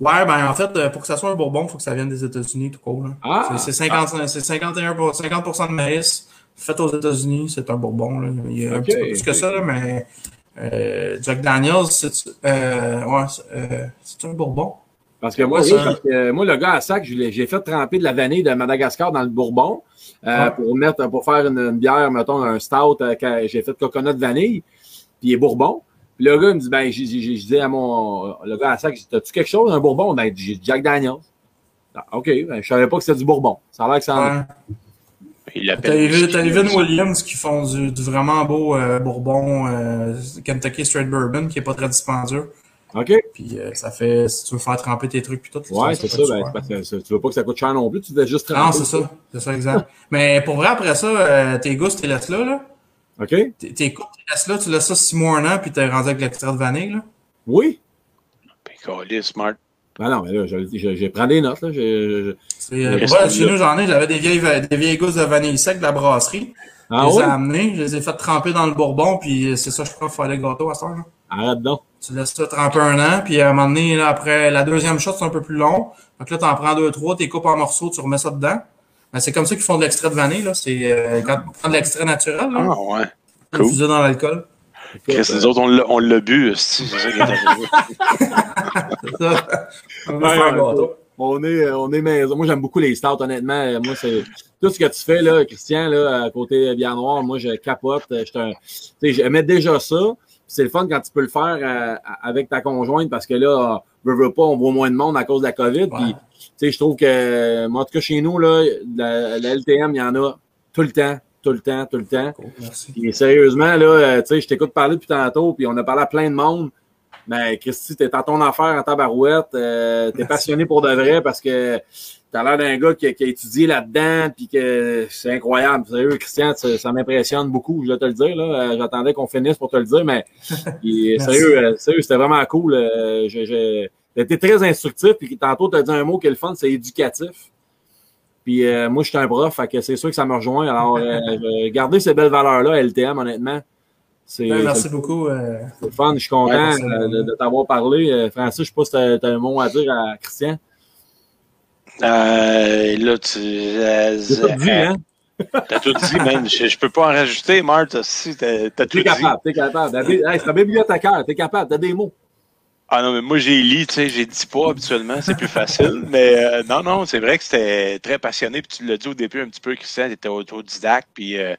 Ouais, ben en fait, euh, pour que ça soit un bourbon, il faut que ça vienne des États-Unis, tout court. là. Ah! C'est c'est 50, c'est 51 pour- 50% de maïs fait aux États-Unis, c'est un bourbon. Là. Il y a un petit peu plus que ça, là, mais euh, Jack Daniels, c'est euh, ouais, euh, un bourbon? Parce que moi, oui, ça- parce que moi, le gars à sac, j'ai fait tremper de la vanille de Madagascar dans le Bourbon euh, Ouais. pour mettre pour faire une, une bière, mettons, un stout euh, j'ai fait coconut vanille, puis il est Bourbon. Puis le gars il me dit, ben, j'ai j'ai- j'ai dit à mon le gars à sac, t'as-tu quelque chose, un Bourbon? Ben, j'ai dit Jack Daniels. Ah, OK, ben, je savais pas que c'était du Bourbon. Ça a l'air que ça en Ouais. Il T'as. Evan. Williams qui font du, du vraiment beau euh, bourbon euh, Kentucky Straight Bourbon qui est pas très dispendieux. OK. Puis euh, ça fait, si tu veux faire tremper tes trucs puis tout. Ouais, c'est ça. Ben, tu veux pas que ça coûte cher non plus, tu devais juste tremper. Non, c'est ça. C'est ça, exact. Mais pour vrai, après ça, euh, tes goûts, tu les laisses là, là. OK? T'es t'es cool, tu laisses là, tu laisses ça six mois, un an, puis t'es rendu avec l'extrait de vanille, là? Oui. Ben, calé, smart. Ben non, mais là, je, je, je prends des notes, là. Je, je- C'est, euh, chez nous, j'en ai, j'avais des vieilles, des vieilles gousses de vanille sec de la brasserie. Ah je les oui? ai amenées, je les ai fait tremper dans le bourbon, puis c'est ça, je crois, faire le gâteau à temps, là. Arrête donc. Tu laisses ça tremper un an, puis à un moment donné, là, après, la deuxième shot, c'est un peu plus long. Donc là, t'en prends deux, trois, t'es coupes en morceaux, tu remets ça dedans. Ben, c'est comme ça qu'ils font de l'extrait de vanille, là. C'est, euh, quand tu prends de l'extrait naturel, là, Ah ouais. tu cool. dans l'alcool. Chris, nous autres, on l'a- on l'a bu, c'est ça qui est arrivé. [laughs] C'est ça. On va faire un. On est, euh, on est maison. Moi, j'aime beaucoup les stouts, honnêtement. Moi, c'est tout ce que tu fais, là, Christian, là, à côté bière noire, moi, je capote. J'aimais déjà ça. C'est le fun quand tu peux le faire euh, avec ta conjointe parce que là, veux, veux pas, on voit moins de monde à cause de la COVID. Ouais. Sais, je trouve que, moi, en tout cas, chez nous, là, la, la LTM, il y en a tout le temps, tout le temps, tout le temps. Merci. Puis sérieusement, là, euh, tu sais, je t'écoute parler depuis tantôt, puis on a parlé à plein de monde. Mais Christy, t'es dans ton affaire en tabarouette. Euh, t'es passionné pour de vrai parce que t'as l'air d'un gars qui, a- qui a étudié là-dedans, puis que c'est incroyable. Sérieux, Christian, ça, ça m'impressionne beaucoup, je dois te le dire. Là. Euh, J'attendais qu'on finisse pour te le dire, mais [laughs] Merci. sérieux, euh, sérieux, c'était vraiment cool. Euh, je- je- T'as été très instructif, puis tantôt, t'as dit un mot qui est le fun, c'est éducatif. Puis euh, moi, je suis un prof, fait que c'est sûr que ça me rejoint. Alors, euh, [laughs] gardez ces belles valeurs-là, LTM, honnêtement. C'est c'est merci beaucoup. euh, le fun. Je suis content Ouais, euh, de, de t'avoir parlé. Euh, Francis, je sais pas si t'as as un mot à dire à Christian. Euh, là, tu. J'ai pas dit, hein? T'as tout dit, man. Je, je peux pas en rajouter, Marthe. Si, t'as t'as tout T'es dit. capable, t'es capable. T'as des- Hey, c'est un bibliothécaire, t'es capable, t'as des mots. Ah non, mais moi, j'ai lu, tu sais, j'ai dit pas habituellement, c'est plus facile. [laughs] mais euh, non, non, c'est vrai que c'était très passionné. Puis tu l'as dit au début un petit peu, Christian, t'étais autodidacte. Puis euh,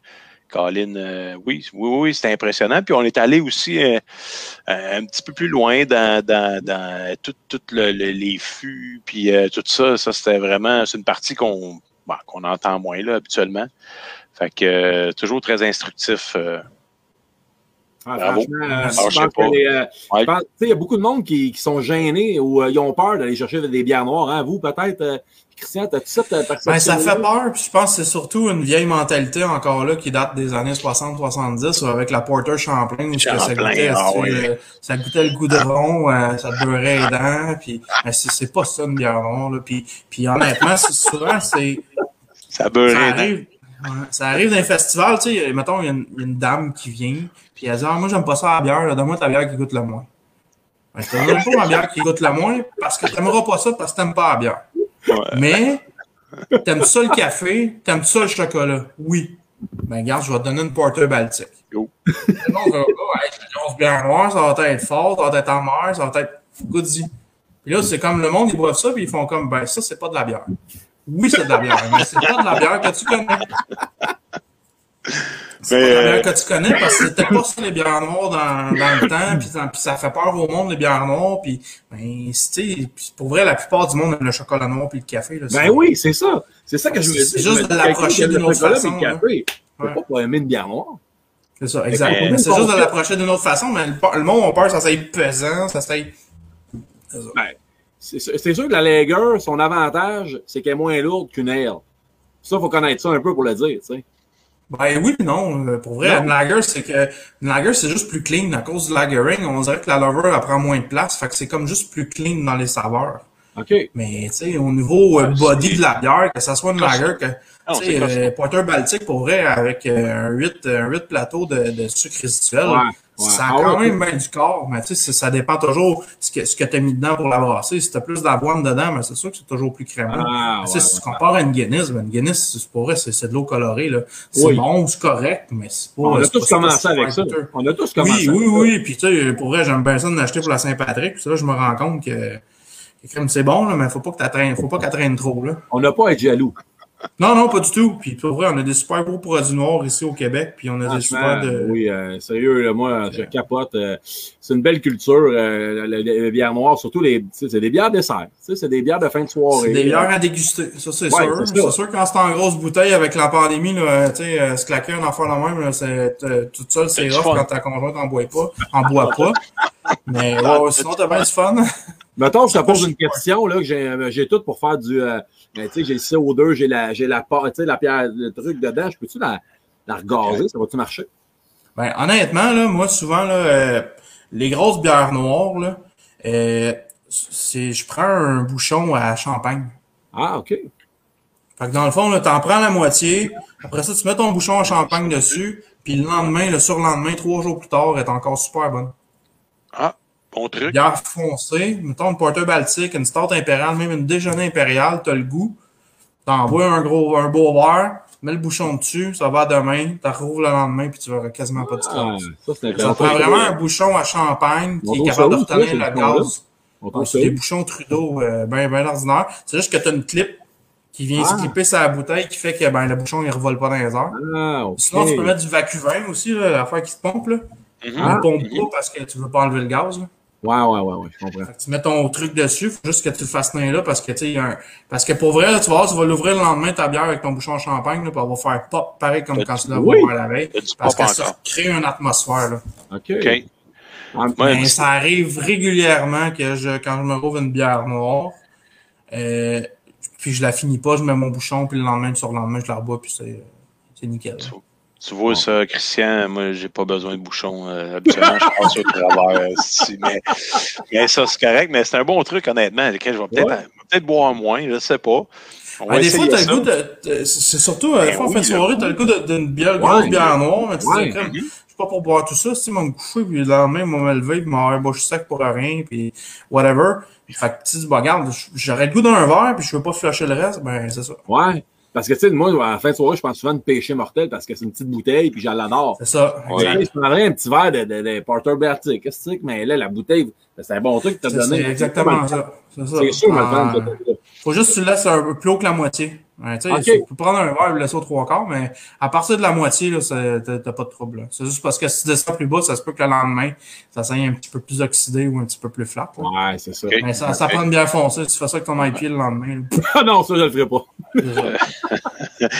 Colin, euh, oui, oui, oui, c'était impressionnant. Puis on est allé aussi euh, euh, un petit peu plus loin dans, dans, dans tout, tout le- le- les fûts, puis euh, tout ça. Ça, c'était vraiment, c'est une partie qu'on bon, qu'on entend moins là habituellement. Fait que euh, toujours très instructif. Ah, Bravo. franchement, euh, Ah, je euh, il y a beaucoup de monde qui, qui sont gênés ou euh, ils ont peur d'aller chercher des bières noires. Hein? Vous, peut-être, euh, Christian, cette euh, perception? Ben, ça fait peur, puis je pense que c'est surtout une vieille mentalité encore là qui date des années 60-70 avec la Porter Champlain, que ça goûtait, ah oui. euh, ça goûtait le goudron, euh, ça te beurrait les dents, puis ben, c'est c'est pas ça une bière noire, là, puis, puis honnêtement, c'est- souvent, c'est Ça ça beurrait. arrive, ouais, ça arrive dans un festival, tu sais, mettons, y, il y a une dame qui vient, puis elle dit, ah, moi, j'aime pas ça la bière, là, donne-moi ta bière qui goûte le moins. Ben, je te donne pas ma bière qui goûte le moins, parce que t'aimeras pas ça, parce que t'aimes pas la bière. Ouais. Mais, t'aimes ça le café, t'aimes ça le chocolat? Oui. Ben, regarde, je vais te donner une porter baltique. Go. Non, une grosse bière noire, ça va être fort, ça va être amer, ça va être goody. Puis là, c'est comme le monde, ils boivent ça, puis ils font comme, ben, ça, c'est pas de la bière. Oui, c'est de la bière, mais c'est pas de la bière que tu connais. C'est pas la euh, que tu connais parce que c'était pas ça les bières noires dans, dans le temps, puis, ça- puis ça fait peur au monde les bières noires, puis ben, tu sais, puis pour vrai, la plupart du monde aime le chocolat noir puis le café. Là, Ben oui, c'est ça. C'est ça que je veux dire. C'est juste de l'approcher d'une autre façon, le café, tu Ouais. peux pas aimer une bière noire. C'est ça, exact. Mais- Mais c'est juste de l'approcher d'une autre façon, mais le, le monde a peur ça soit pesant, ça soit. Ben, c'est c'est sûr que la Lager, son avantage, c'est qu'elle est moins lourde qu'une ale. Ça, faut connaître ça un peu pour le dire, tu sais. Ben oui, non. euh, Pour vrai, Non. une lager, c'est que une lager, c'est juste plus clean. À cause du lagering, on dirait que la lover, elle prend moins de place. Fait que c'est comme juste plus clean dans les saveurs. OK. Mais tu sais, au niveau euh, Ouais, body de la bière, que ça soit une lager, que Ah, tu sais, euh, Baltic pour vrai, avec euh, un 8, un 8 plateaux de, de sucre résiduel, Ouais, ouais. ça a Ah quand ouais, même bien du corps. Mais tu sais, ça- ça dépend toujours ce que, ce que tu as mis dedans pour la brasser. Si tu as plus d'avoine dedans, mais c'est sûr que c'est toujours plus crémeux. Ah, tu ouais, si tu compares à une Guinness, ben, une Guinness, c'est pour vrai, c'est de l'eau colorée. C'est Oui. bon, c'est correct, mais c'est pas. On a tous commencé avec ça. On a tous commencé Oui, oui, ça. oui. Puis tu sais, pour vrai, j'aime bien ça d'en acheter pour la Saint-Patrick. Puis là, je me rends compte que, c'est bon, là, mais faut pas que traîne, faut pas qu'elle traîne trop, là. On n'a pas à être jaloux. Non, non, pas du tout. Puis pour vrai, on a des super gros produits noirs ici au Québec. Puis on a des super de. oui, euh, sérieux, là, moi, je capote. euh, c'est une belle culture, euh, le- le- les bières noires, surtout les, c'est des bières dessert. C'est des bières de fin de soirée. C'est des bières à déguster, ça c'est Ouais, sûr. c'est ça. C'est sûr quand c'est en grosse bouteille avec la pandémie, là, tu sais, euh, se claquer un affaire de même, là, c'est euh, toute seule, c'est rough fun. quand ta conjointe en boit pas, en boit pas. Mais ouais, sinon t'as bien du fun. Mettons, je te pose une question, là, que j'ai, euh, j'ai tout pour faire du, euh, ben, tu sais, j'ai le CO2, j'ai la, j'ai la, tu la pierre, le truc dedans, je peux-tu la, la regazer, ça va-tu marcher? Ben, honnêtement, là, moi, souvent, là, euh, les grosses bières noires, là, euh, c'est, je prends un bouchon à champagne. Ah, OK. Fait que dans le fond, là, t'en prends la moitié. Après ça, tu mets ton bouchon à champagne dessus. Puis le lendemain, le surlendemain, trois jours plus tard, elle est encore super bonne. Ah, bon truc. Bière foncée, mettons une porter baltique, une stout impériale, même une déjeuner impériale, t'as le goût. T'envoies un gros, un beau verre, mets le bouchon dessus, ça va demain, t'en rouvres le lendemain, puis tu verras quasiment pas de Ah, différence. ça, c'est Ça intéressant. prend vraiment un bouchon à champagne qui est capable de ça où, ça, retenir bouchons-là? gaz. Ah, c'est ça des bouchons Trudeau, euh, ben, ben ordinaire. C'est juste que t'as une clip qui vient Ah. se clipper sur la bouteille qui fait que ben, le bouchon il revole pas dans les airs. Ah. Sinon, tu peux mettre du vacuvin aussi, l'affaire qui te pompe. Là. Mhm. Il ne pompe pas parce que tu veux pas enlever le gaz. Là. Ouais, ouais, ouais, ouais, je comprends. Fait que tu mets ton truc dessus, faut juste que tu le fasses tenir là parce que tu sais, il y a un... parce que pour vrai, là, tu vas voir, tu vas l'ouvrir le lendemain ta bière avec ton bouchon en champagne, là, puis elle va faire pop pareil comme quand tu l'as Oui. ouvert la veille. Parce que ça crée une atmosphère. Là. OK. OK. Ouais, Mais ça arrive régulièrement que je, quand je me rouvre une bière noire, euh, puis je la finis pas, je mets mon bouchon, puis le lendemain, sur le lendemain, je la rebois, puis c'est, c'est nickel. là. Tu vois ça, Christian, moi, j'ai pas besoin de bouchon. euh, habituellement, je passe au travers. euh, si, mais, mais ça, c'est correct, mais c'est un bon truc, honnêtement. lequel je vais peut-être Ouais. boire moins, je sais pas. On Ah, des fois, t'as le goût de. C'est surtout, Ben fois, en oui, fin de soirée, t'as le goût d'une bière, grosse Ouais. bière noire, mais tu sais, comme, je suis pas pour boire tout ça, si, me coucher, puis le lendemain, me lever, puis m'avoir un bouche sec pour rien, puis whatever. Fait que, tu dis, bah, regarde, j'aurais le goût d'un verre, puis je veux pas flusher le reste, ben, c'est ça. Ouais. Parce que, tu sais, moi, à la fin de soirée, je pense souvent de péché mortel parce que c'est une petite bouteille puis je l'adore. C'est ça. Ouais. Je prendrais un petit verre de, de, de Porter Baltic. Qu'est-ce que c'est que, mais là, la bouteille, c'est un bon truc que t'as C'est donné. c'est exactement ça. C'est sûr, Ah. Faut juste que tu le laisses un peu plus haut que la moitié. Ouais, tu sais, Ok. Tu peux prendre un verre et le laisser aux trois quarts, mais à partir de la moitié, t'as pas de trouble. C'est juste parce que si tu descends plus bas, ça se peut que le lendemain, ça s'aille un petit peu plus oxydé ou un petit peu plus flat. là. Ouais, c'est ça. Mais ça, ça prend foncée. Si tu fais ça avec ton IPA le lendemain, [laughs] Ah non, ça, je le ferai pas. [laughs]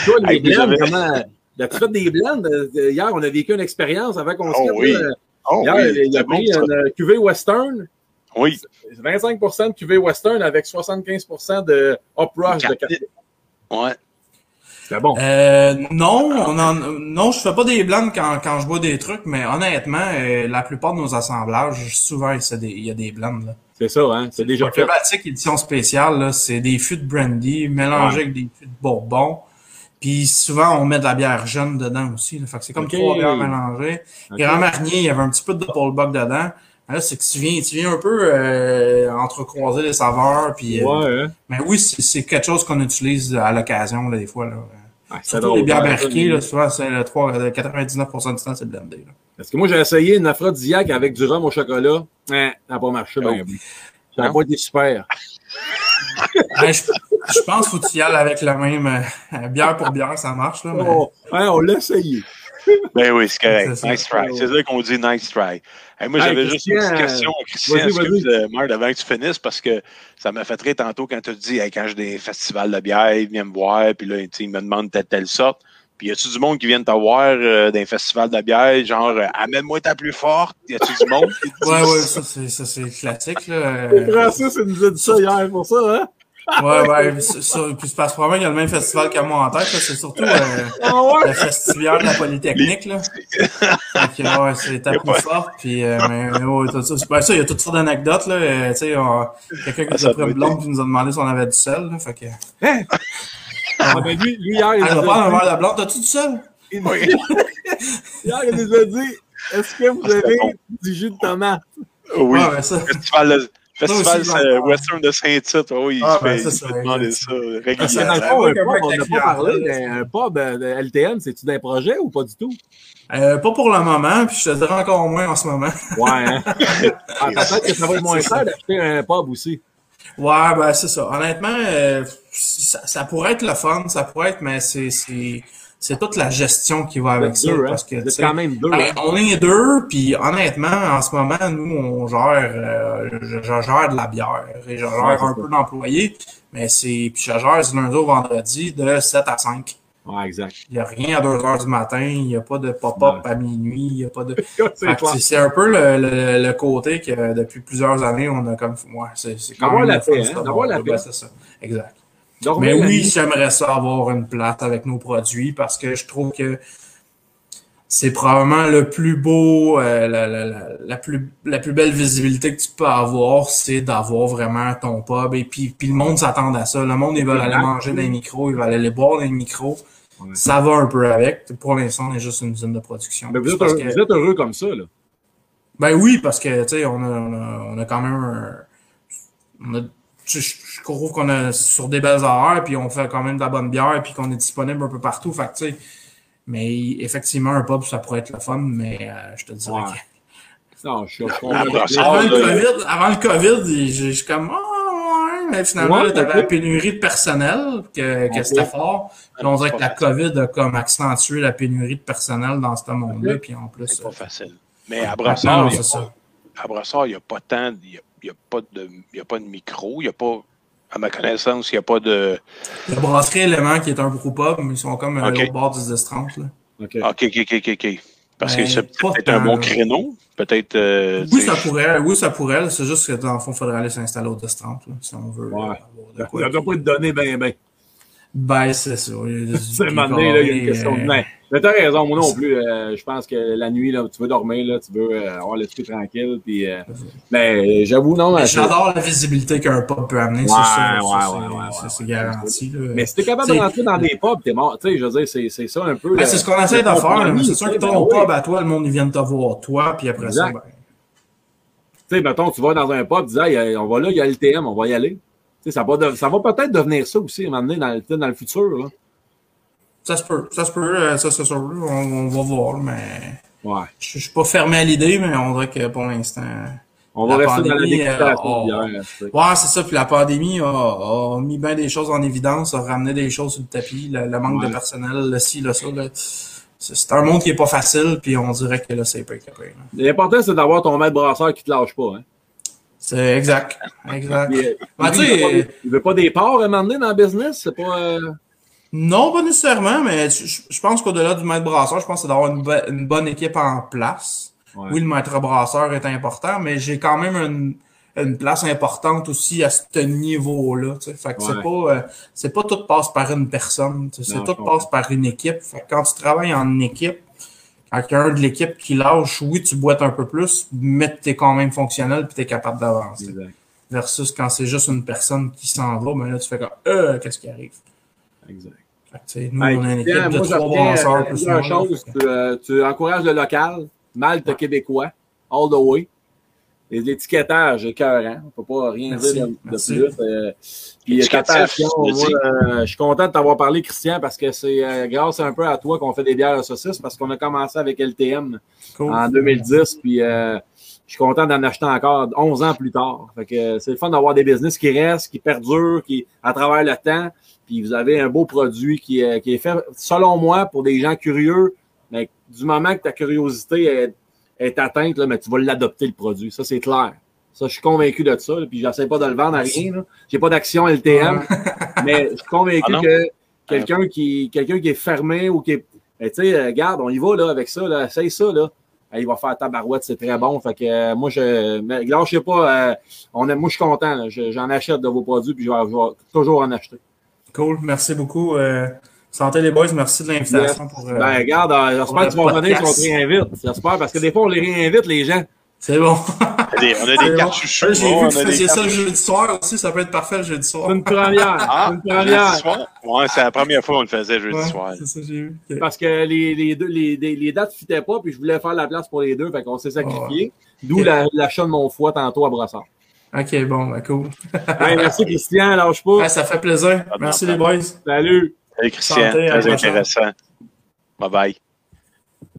Toi, les Hey, blends, comment. As-tu fait des blends? Euh, Hier, on a vécu une expérience avant qu'on se Oh oui. là. Oh, Hier, oui, il a bon, pris ça. une cuvée Western, Oui. 25% de cuvée Western avec 75% de Up-Rush de Café. Ouais. C'est bon. Euh, non, on en, non, je fais pas des blends quand, quand je bois des trucs, mais honnêtement, euh, la plupart de nos assemblages, souvent, il y a des blends. Là. C'est ça, hein? C'est déjà La fait. thématique édition spéciale, là, c'est des fûts de brandy mélangés Ouais. avec des fûts de bourbon. Puis souvent, on met de la bière jeune dedans aussi. Là. Fait que c'est comme trois bières mélangées. Ok. Grand Marnier, il y avait un petit peu de Doppelbock dedans. Là, c'est que tu viens, tu viens un peu euh, entrecroiser les saveurs. Puis, euh, hein? Mais oui, c'est quelque chose qu'on utilise à l'occasion, là, des fois. Là. Surtout les bières hein, barriquées, là, souvent, c'est le 3, le 99% du temps, c'est blendé. Là. Parce que moi, j'ai essayé une aphrodisiaque avec du rhum au chocolat. Hein, ça n'a pas marché. Ben, Oh. ça n'a pas été super. Ouais, [laughs] je, je pense qu'il faut que tu y ailles avec la même euh, bière pour bière, ça marche. Là, mais... Oh, hein, on l'a essayé. [laughs] Ben oui, c'est correct. C'est ça. Nice try. C'est ça qu'on dit nice try. Hey, moi, Hey, j'avais juste une petite question, Christian, vas-y, excuse, vas-y. euh, Marc, avant que tu finisses, parce que ça m'a fait rire tantôt quand tu dit, hey, quand j'ai des festivals de bière, ils viennent me voir, puis là, ils me demandent telle, telle sorte. Puis y a-tu du monde qui vient te voir euh, d'un festival de bière, genre, euh, amène-moi ta plus forte? Y a-tu du monde qui te dit Ouais, ouais, ça? c'est, ça, c'est classique. Là. Euh, Francis, il nous a dit ça hier pour ça, hein? Ouais, ouais. puis ça- ça- Puis c'est parce que probablement qu'il y a le même festival que moi en tête. C'est surtout euh, Ah ouais? le festivière de la Polytechnique. Là. Fait que, ouais, c'est ta a plus forte. Puis, euh, mais, mais ouais, tout ça, ben, ça, il y a toutes sortes d'anecdotes. Là. Euh, tu sais, quelqu'un qui Ah, nous a pris une blonde qui nous a demandé si on avait du sel. Là. Fait que, Ah, ben lui, lui, hier, il va nous pas un a verre de blonde. T'as-tu du sel? dit, Oui. [laughs] hier, il nous a dit, est-ce que vous Ah, avez bon. du jus de tomate? Oui. Ouais, ben, ça. Festival, de- festival euh, Western de Saint-Tite, oui, Ah, ben, fait, ça, il se ça, fait demander ça. Parce que dans le régulièrement. fond, un pub, on n'a pas parlé là, d'un pub euh, de LTN. C'est-tu d'un projet ou pas du tout? Euh, pas pour le moment, puis je te dirais encore moins en ce moment. Ouais, hein? [laughs] Ah, Peut-être que ça va être moins cher d'acheter un pub aussi. Ouais, ben c'est ça. Honnêtement, euh, ça, ça pourrait être le fun, ça pourrait être, mais c'est c'est toute la gestion qui va avec ça, deux, hein? parce que quand même deux. ben, hein? on est deux, puis honnêtement, en ce moment, nous on gère, euh, je, je gère de la bière et je gère Ouais, un peu d'employés, mais c'est puis je gère du lundi au vendredi de 7 à 5. Ouais, exact. Il n'y a rien à 2 heures du matin, il n'y a pas de pop-up à minuit, il n'y a pas de. [laughs] C'est un peu le, le, le côté que depuis plusieurs années, on a comme. Ouais, c'est c'est quand D'avoir même la le fun, paix, hein, d'avoir la paix. C'est ça. Exact. Dormir Mais oui, j'aimerais ça avoir une plate avec nos produits parce que je trouve que c'est probablement le plus beau, euh, la, la, la, la plus, la plus belle visibilité que tu peux avoir, c'est d'avoir vraiment ton pub. Et puis, puis le monde s'attend à ça. Le monde, ils veulent aller manger dans les micros, ils veulent aller boire dans les micros. Ouais. Ça va un peu avec. Pour l'instant, on est juste une usine de production. Mais vous êtes, heureux, que- vous êtes heureux comme ça, là. ben oui, parce que, tu sais, on a, on, a, on a quand même un... On a, je, je je trouve qu'on a sur des belles horaires, puis on fait quand même de la bonne bière, puis qu'on est disponible un peu partout. Fait que, tu sais, mais effectivement, un pub, ça pourrait être le fun, mais euh, je te dirais Ouais. que... Non, je suis Avant le COVID, avant le COVID, j'ai je suis comme, ah, ouais, mais finalement, Ouais, t'avais la pénurie de personnel, que, que c'était fort. Puis on dirait que la. COVID a comme accentué la pénurie de personnel dans ce monde-là, puis en plus... C'est pas euh, facile. Mais à Brassard, il n'y a pas de micro, il n'y a pas, à ma connaissance, il n'y a pas de, Le brasserie élément qui est un brewpub, mais ils sont comme à Ok. l'autre bord du 10-30. là. OK. Ok, ok, ok. Parce que Ben, c'est pas peut-être un bon créneau, peut-être, euh, Oui, ça pourrait, oui, ça pourrait. C'est juste que dans le fond, il faudrait aller s'installer au 10-30, là, si on veut. Ouais. euh, avoir de Ça quoi. ne doit pas être donné ben, ben. Ben, c'est ça. [laughs] C'est un moment donné, là, il y a une question de euh, main. Mais t'as raison, moi non plus. euh, je pense que la nuit, là, tu veux dormir, là, tu veux euh, avoir l'esprit tranquille. Puis, euh, mais euh, j'avoue, non. euh, J'adore la visibilité qu'un pub peut amener, Ouais, c'est ça. ouais, ça, ouais, c'est- ouais, ouais, ça, c'est ouais. garanti. Là. Mais si t'es capable de T'sais- rentrer dans des pubs, t'es mort. Tu sais, je veux dire, c'est, ça un peu. Ben, c'est ce qu'on essaie de faire. C'est sûr que ton ben oui. pub à toi, le monde, ils viennent te voir toi, puis après ça, Exact. ben, Tu sais, mettons, tu vas dans un pub, tu dis, on va là, il y a le TM, on va y aller. Ça va, de- ça va peut-être devenir ça aussi, à un moment donné, dans dans le futur. Là. ça se peut. Ça se peut, euh, ça, sûr. On, on va voir, mais Ouais. je je suis pas fermé à l'idée, mais on dirait que pour l'instant. On va La rester dans la pandémie, euh, oh. Ouais, c'est ça. Puis la pandémie a, a mis bien des choses en évidence, a ramené des choses sur le tapis, le, le manque Ouais. de personnel, le ci, le ça. C'est un monde qui est pas facile, puis on dirait que là, c'est pas capable. L'important, c'est d'avoir ton maître brasseur qui te lâche pas. Hein. C'est exact. Exact. Puis, euh, Ben, il, veut pas, il veut pas des parts à un moment donné dans le business. C'est pas. euh, Non, pas nécessairement, mais je, pense qu'au-delà du maître brasseur, je pense que c'est d'avoir une, bo- une bonne équipe en place. Ouais. Oui, le maître brasseur est important, mais j'ai quand même une, une place importante aussi à ce niveau-là. tu sais. Fait que c'est pas euh, c'est pas tout passe par une personne. tu sais. Non, C'est tout passe par une équipe. Fait que quand tu travailles en équipe, un de l'équipe qui lâche, oui, tu boites un peu plus, mais tu es quand même fonctionnel puis tu es capable d'avancer. Versus quand c'est juste une personne qui s'en va, ben là, tu fais comme euh, qu'est-ce qui arrive? exact. Fait nous, Hey, on a une équipe de moi, trois brasseurs euh, plus que- Tu, euh, tu encourages le local, malte québécois, all the way. Les étiquetages écœurants. On peut pas rien Merci, dire de, merci. plus. euh, puis attention, moi, euh, je suis content de t'avoir parlé, Christian, parce que c'est euh, grâce un peu à toi qu'on fait des bières à saucisses, parce qu'on a commencé avec LTM Cool. en 2010, puis euh, je suis content d'en acheter encore 11 ans plus tard. Fait que c'est le fun d'avoir des business qui restent, qui perdurent, qui à travers le temps. Puis vous avez un beau produit qui est, qui est fait, selon moi, pour des gens curieux. Mais du moment que ta curiosité est, est atteinte, là, mais tu vas l'adopter le produit. Ça, c'est clair. Ça, je suis convaincu de ça. là, puis j'essaie pas de le vendre à rien. J'ai pas d'action LTM, [laughs] mais je suis convaincu Ah que quelqu'un qui, quelqu'un qui est fermé ou qui est. Ben, tu sais, euh, regarde, on y va là avec ça, là, essaye ça, là. Euh, Il va faire tabarouette, c'est très bon. Fait que euh, moi, je. Mais lâchez pas. euh, on est, moi, je suis content. J'en achète de vos produits, puis je vais, je vais toujours en acheter. Cool, merci beaucoup. Euh, santé les boys, merci de l'invitation pour. euh, Ben, regarde, euh, j'espère que tu vas revenir si on te réinvite. J'espère, parce que des fois, on les réinvite, les gens. c'est bon. On a des, on a C'est des bon. cartes chouchous. Là, J'ai on vu a que faisiez ça le jeudi soir aussi, ça peut être parfait le jeudi soir. Une première. Ah, c'est une jeudi première. soir? Ouais, c'est la première fois qu'on le faisait jeudi Ouais, soir. c'est ça, j'ai vu. Parce que les, les, deux, les, les, les dates ne fitaient pas, puis je voulais faire la place pour les deux, fait qu'on s'est sacrifié. D'où Ok. la- l'achat de mon foie tantôt à Brossard. Ok, bon, ben cool. Hey, merci Christian, lâche pas. Ouais, ça fait plaisir. Ah, Merci les boys. Salut. Salut Christian, Santé, très intéressant. Bye bye.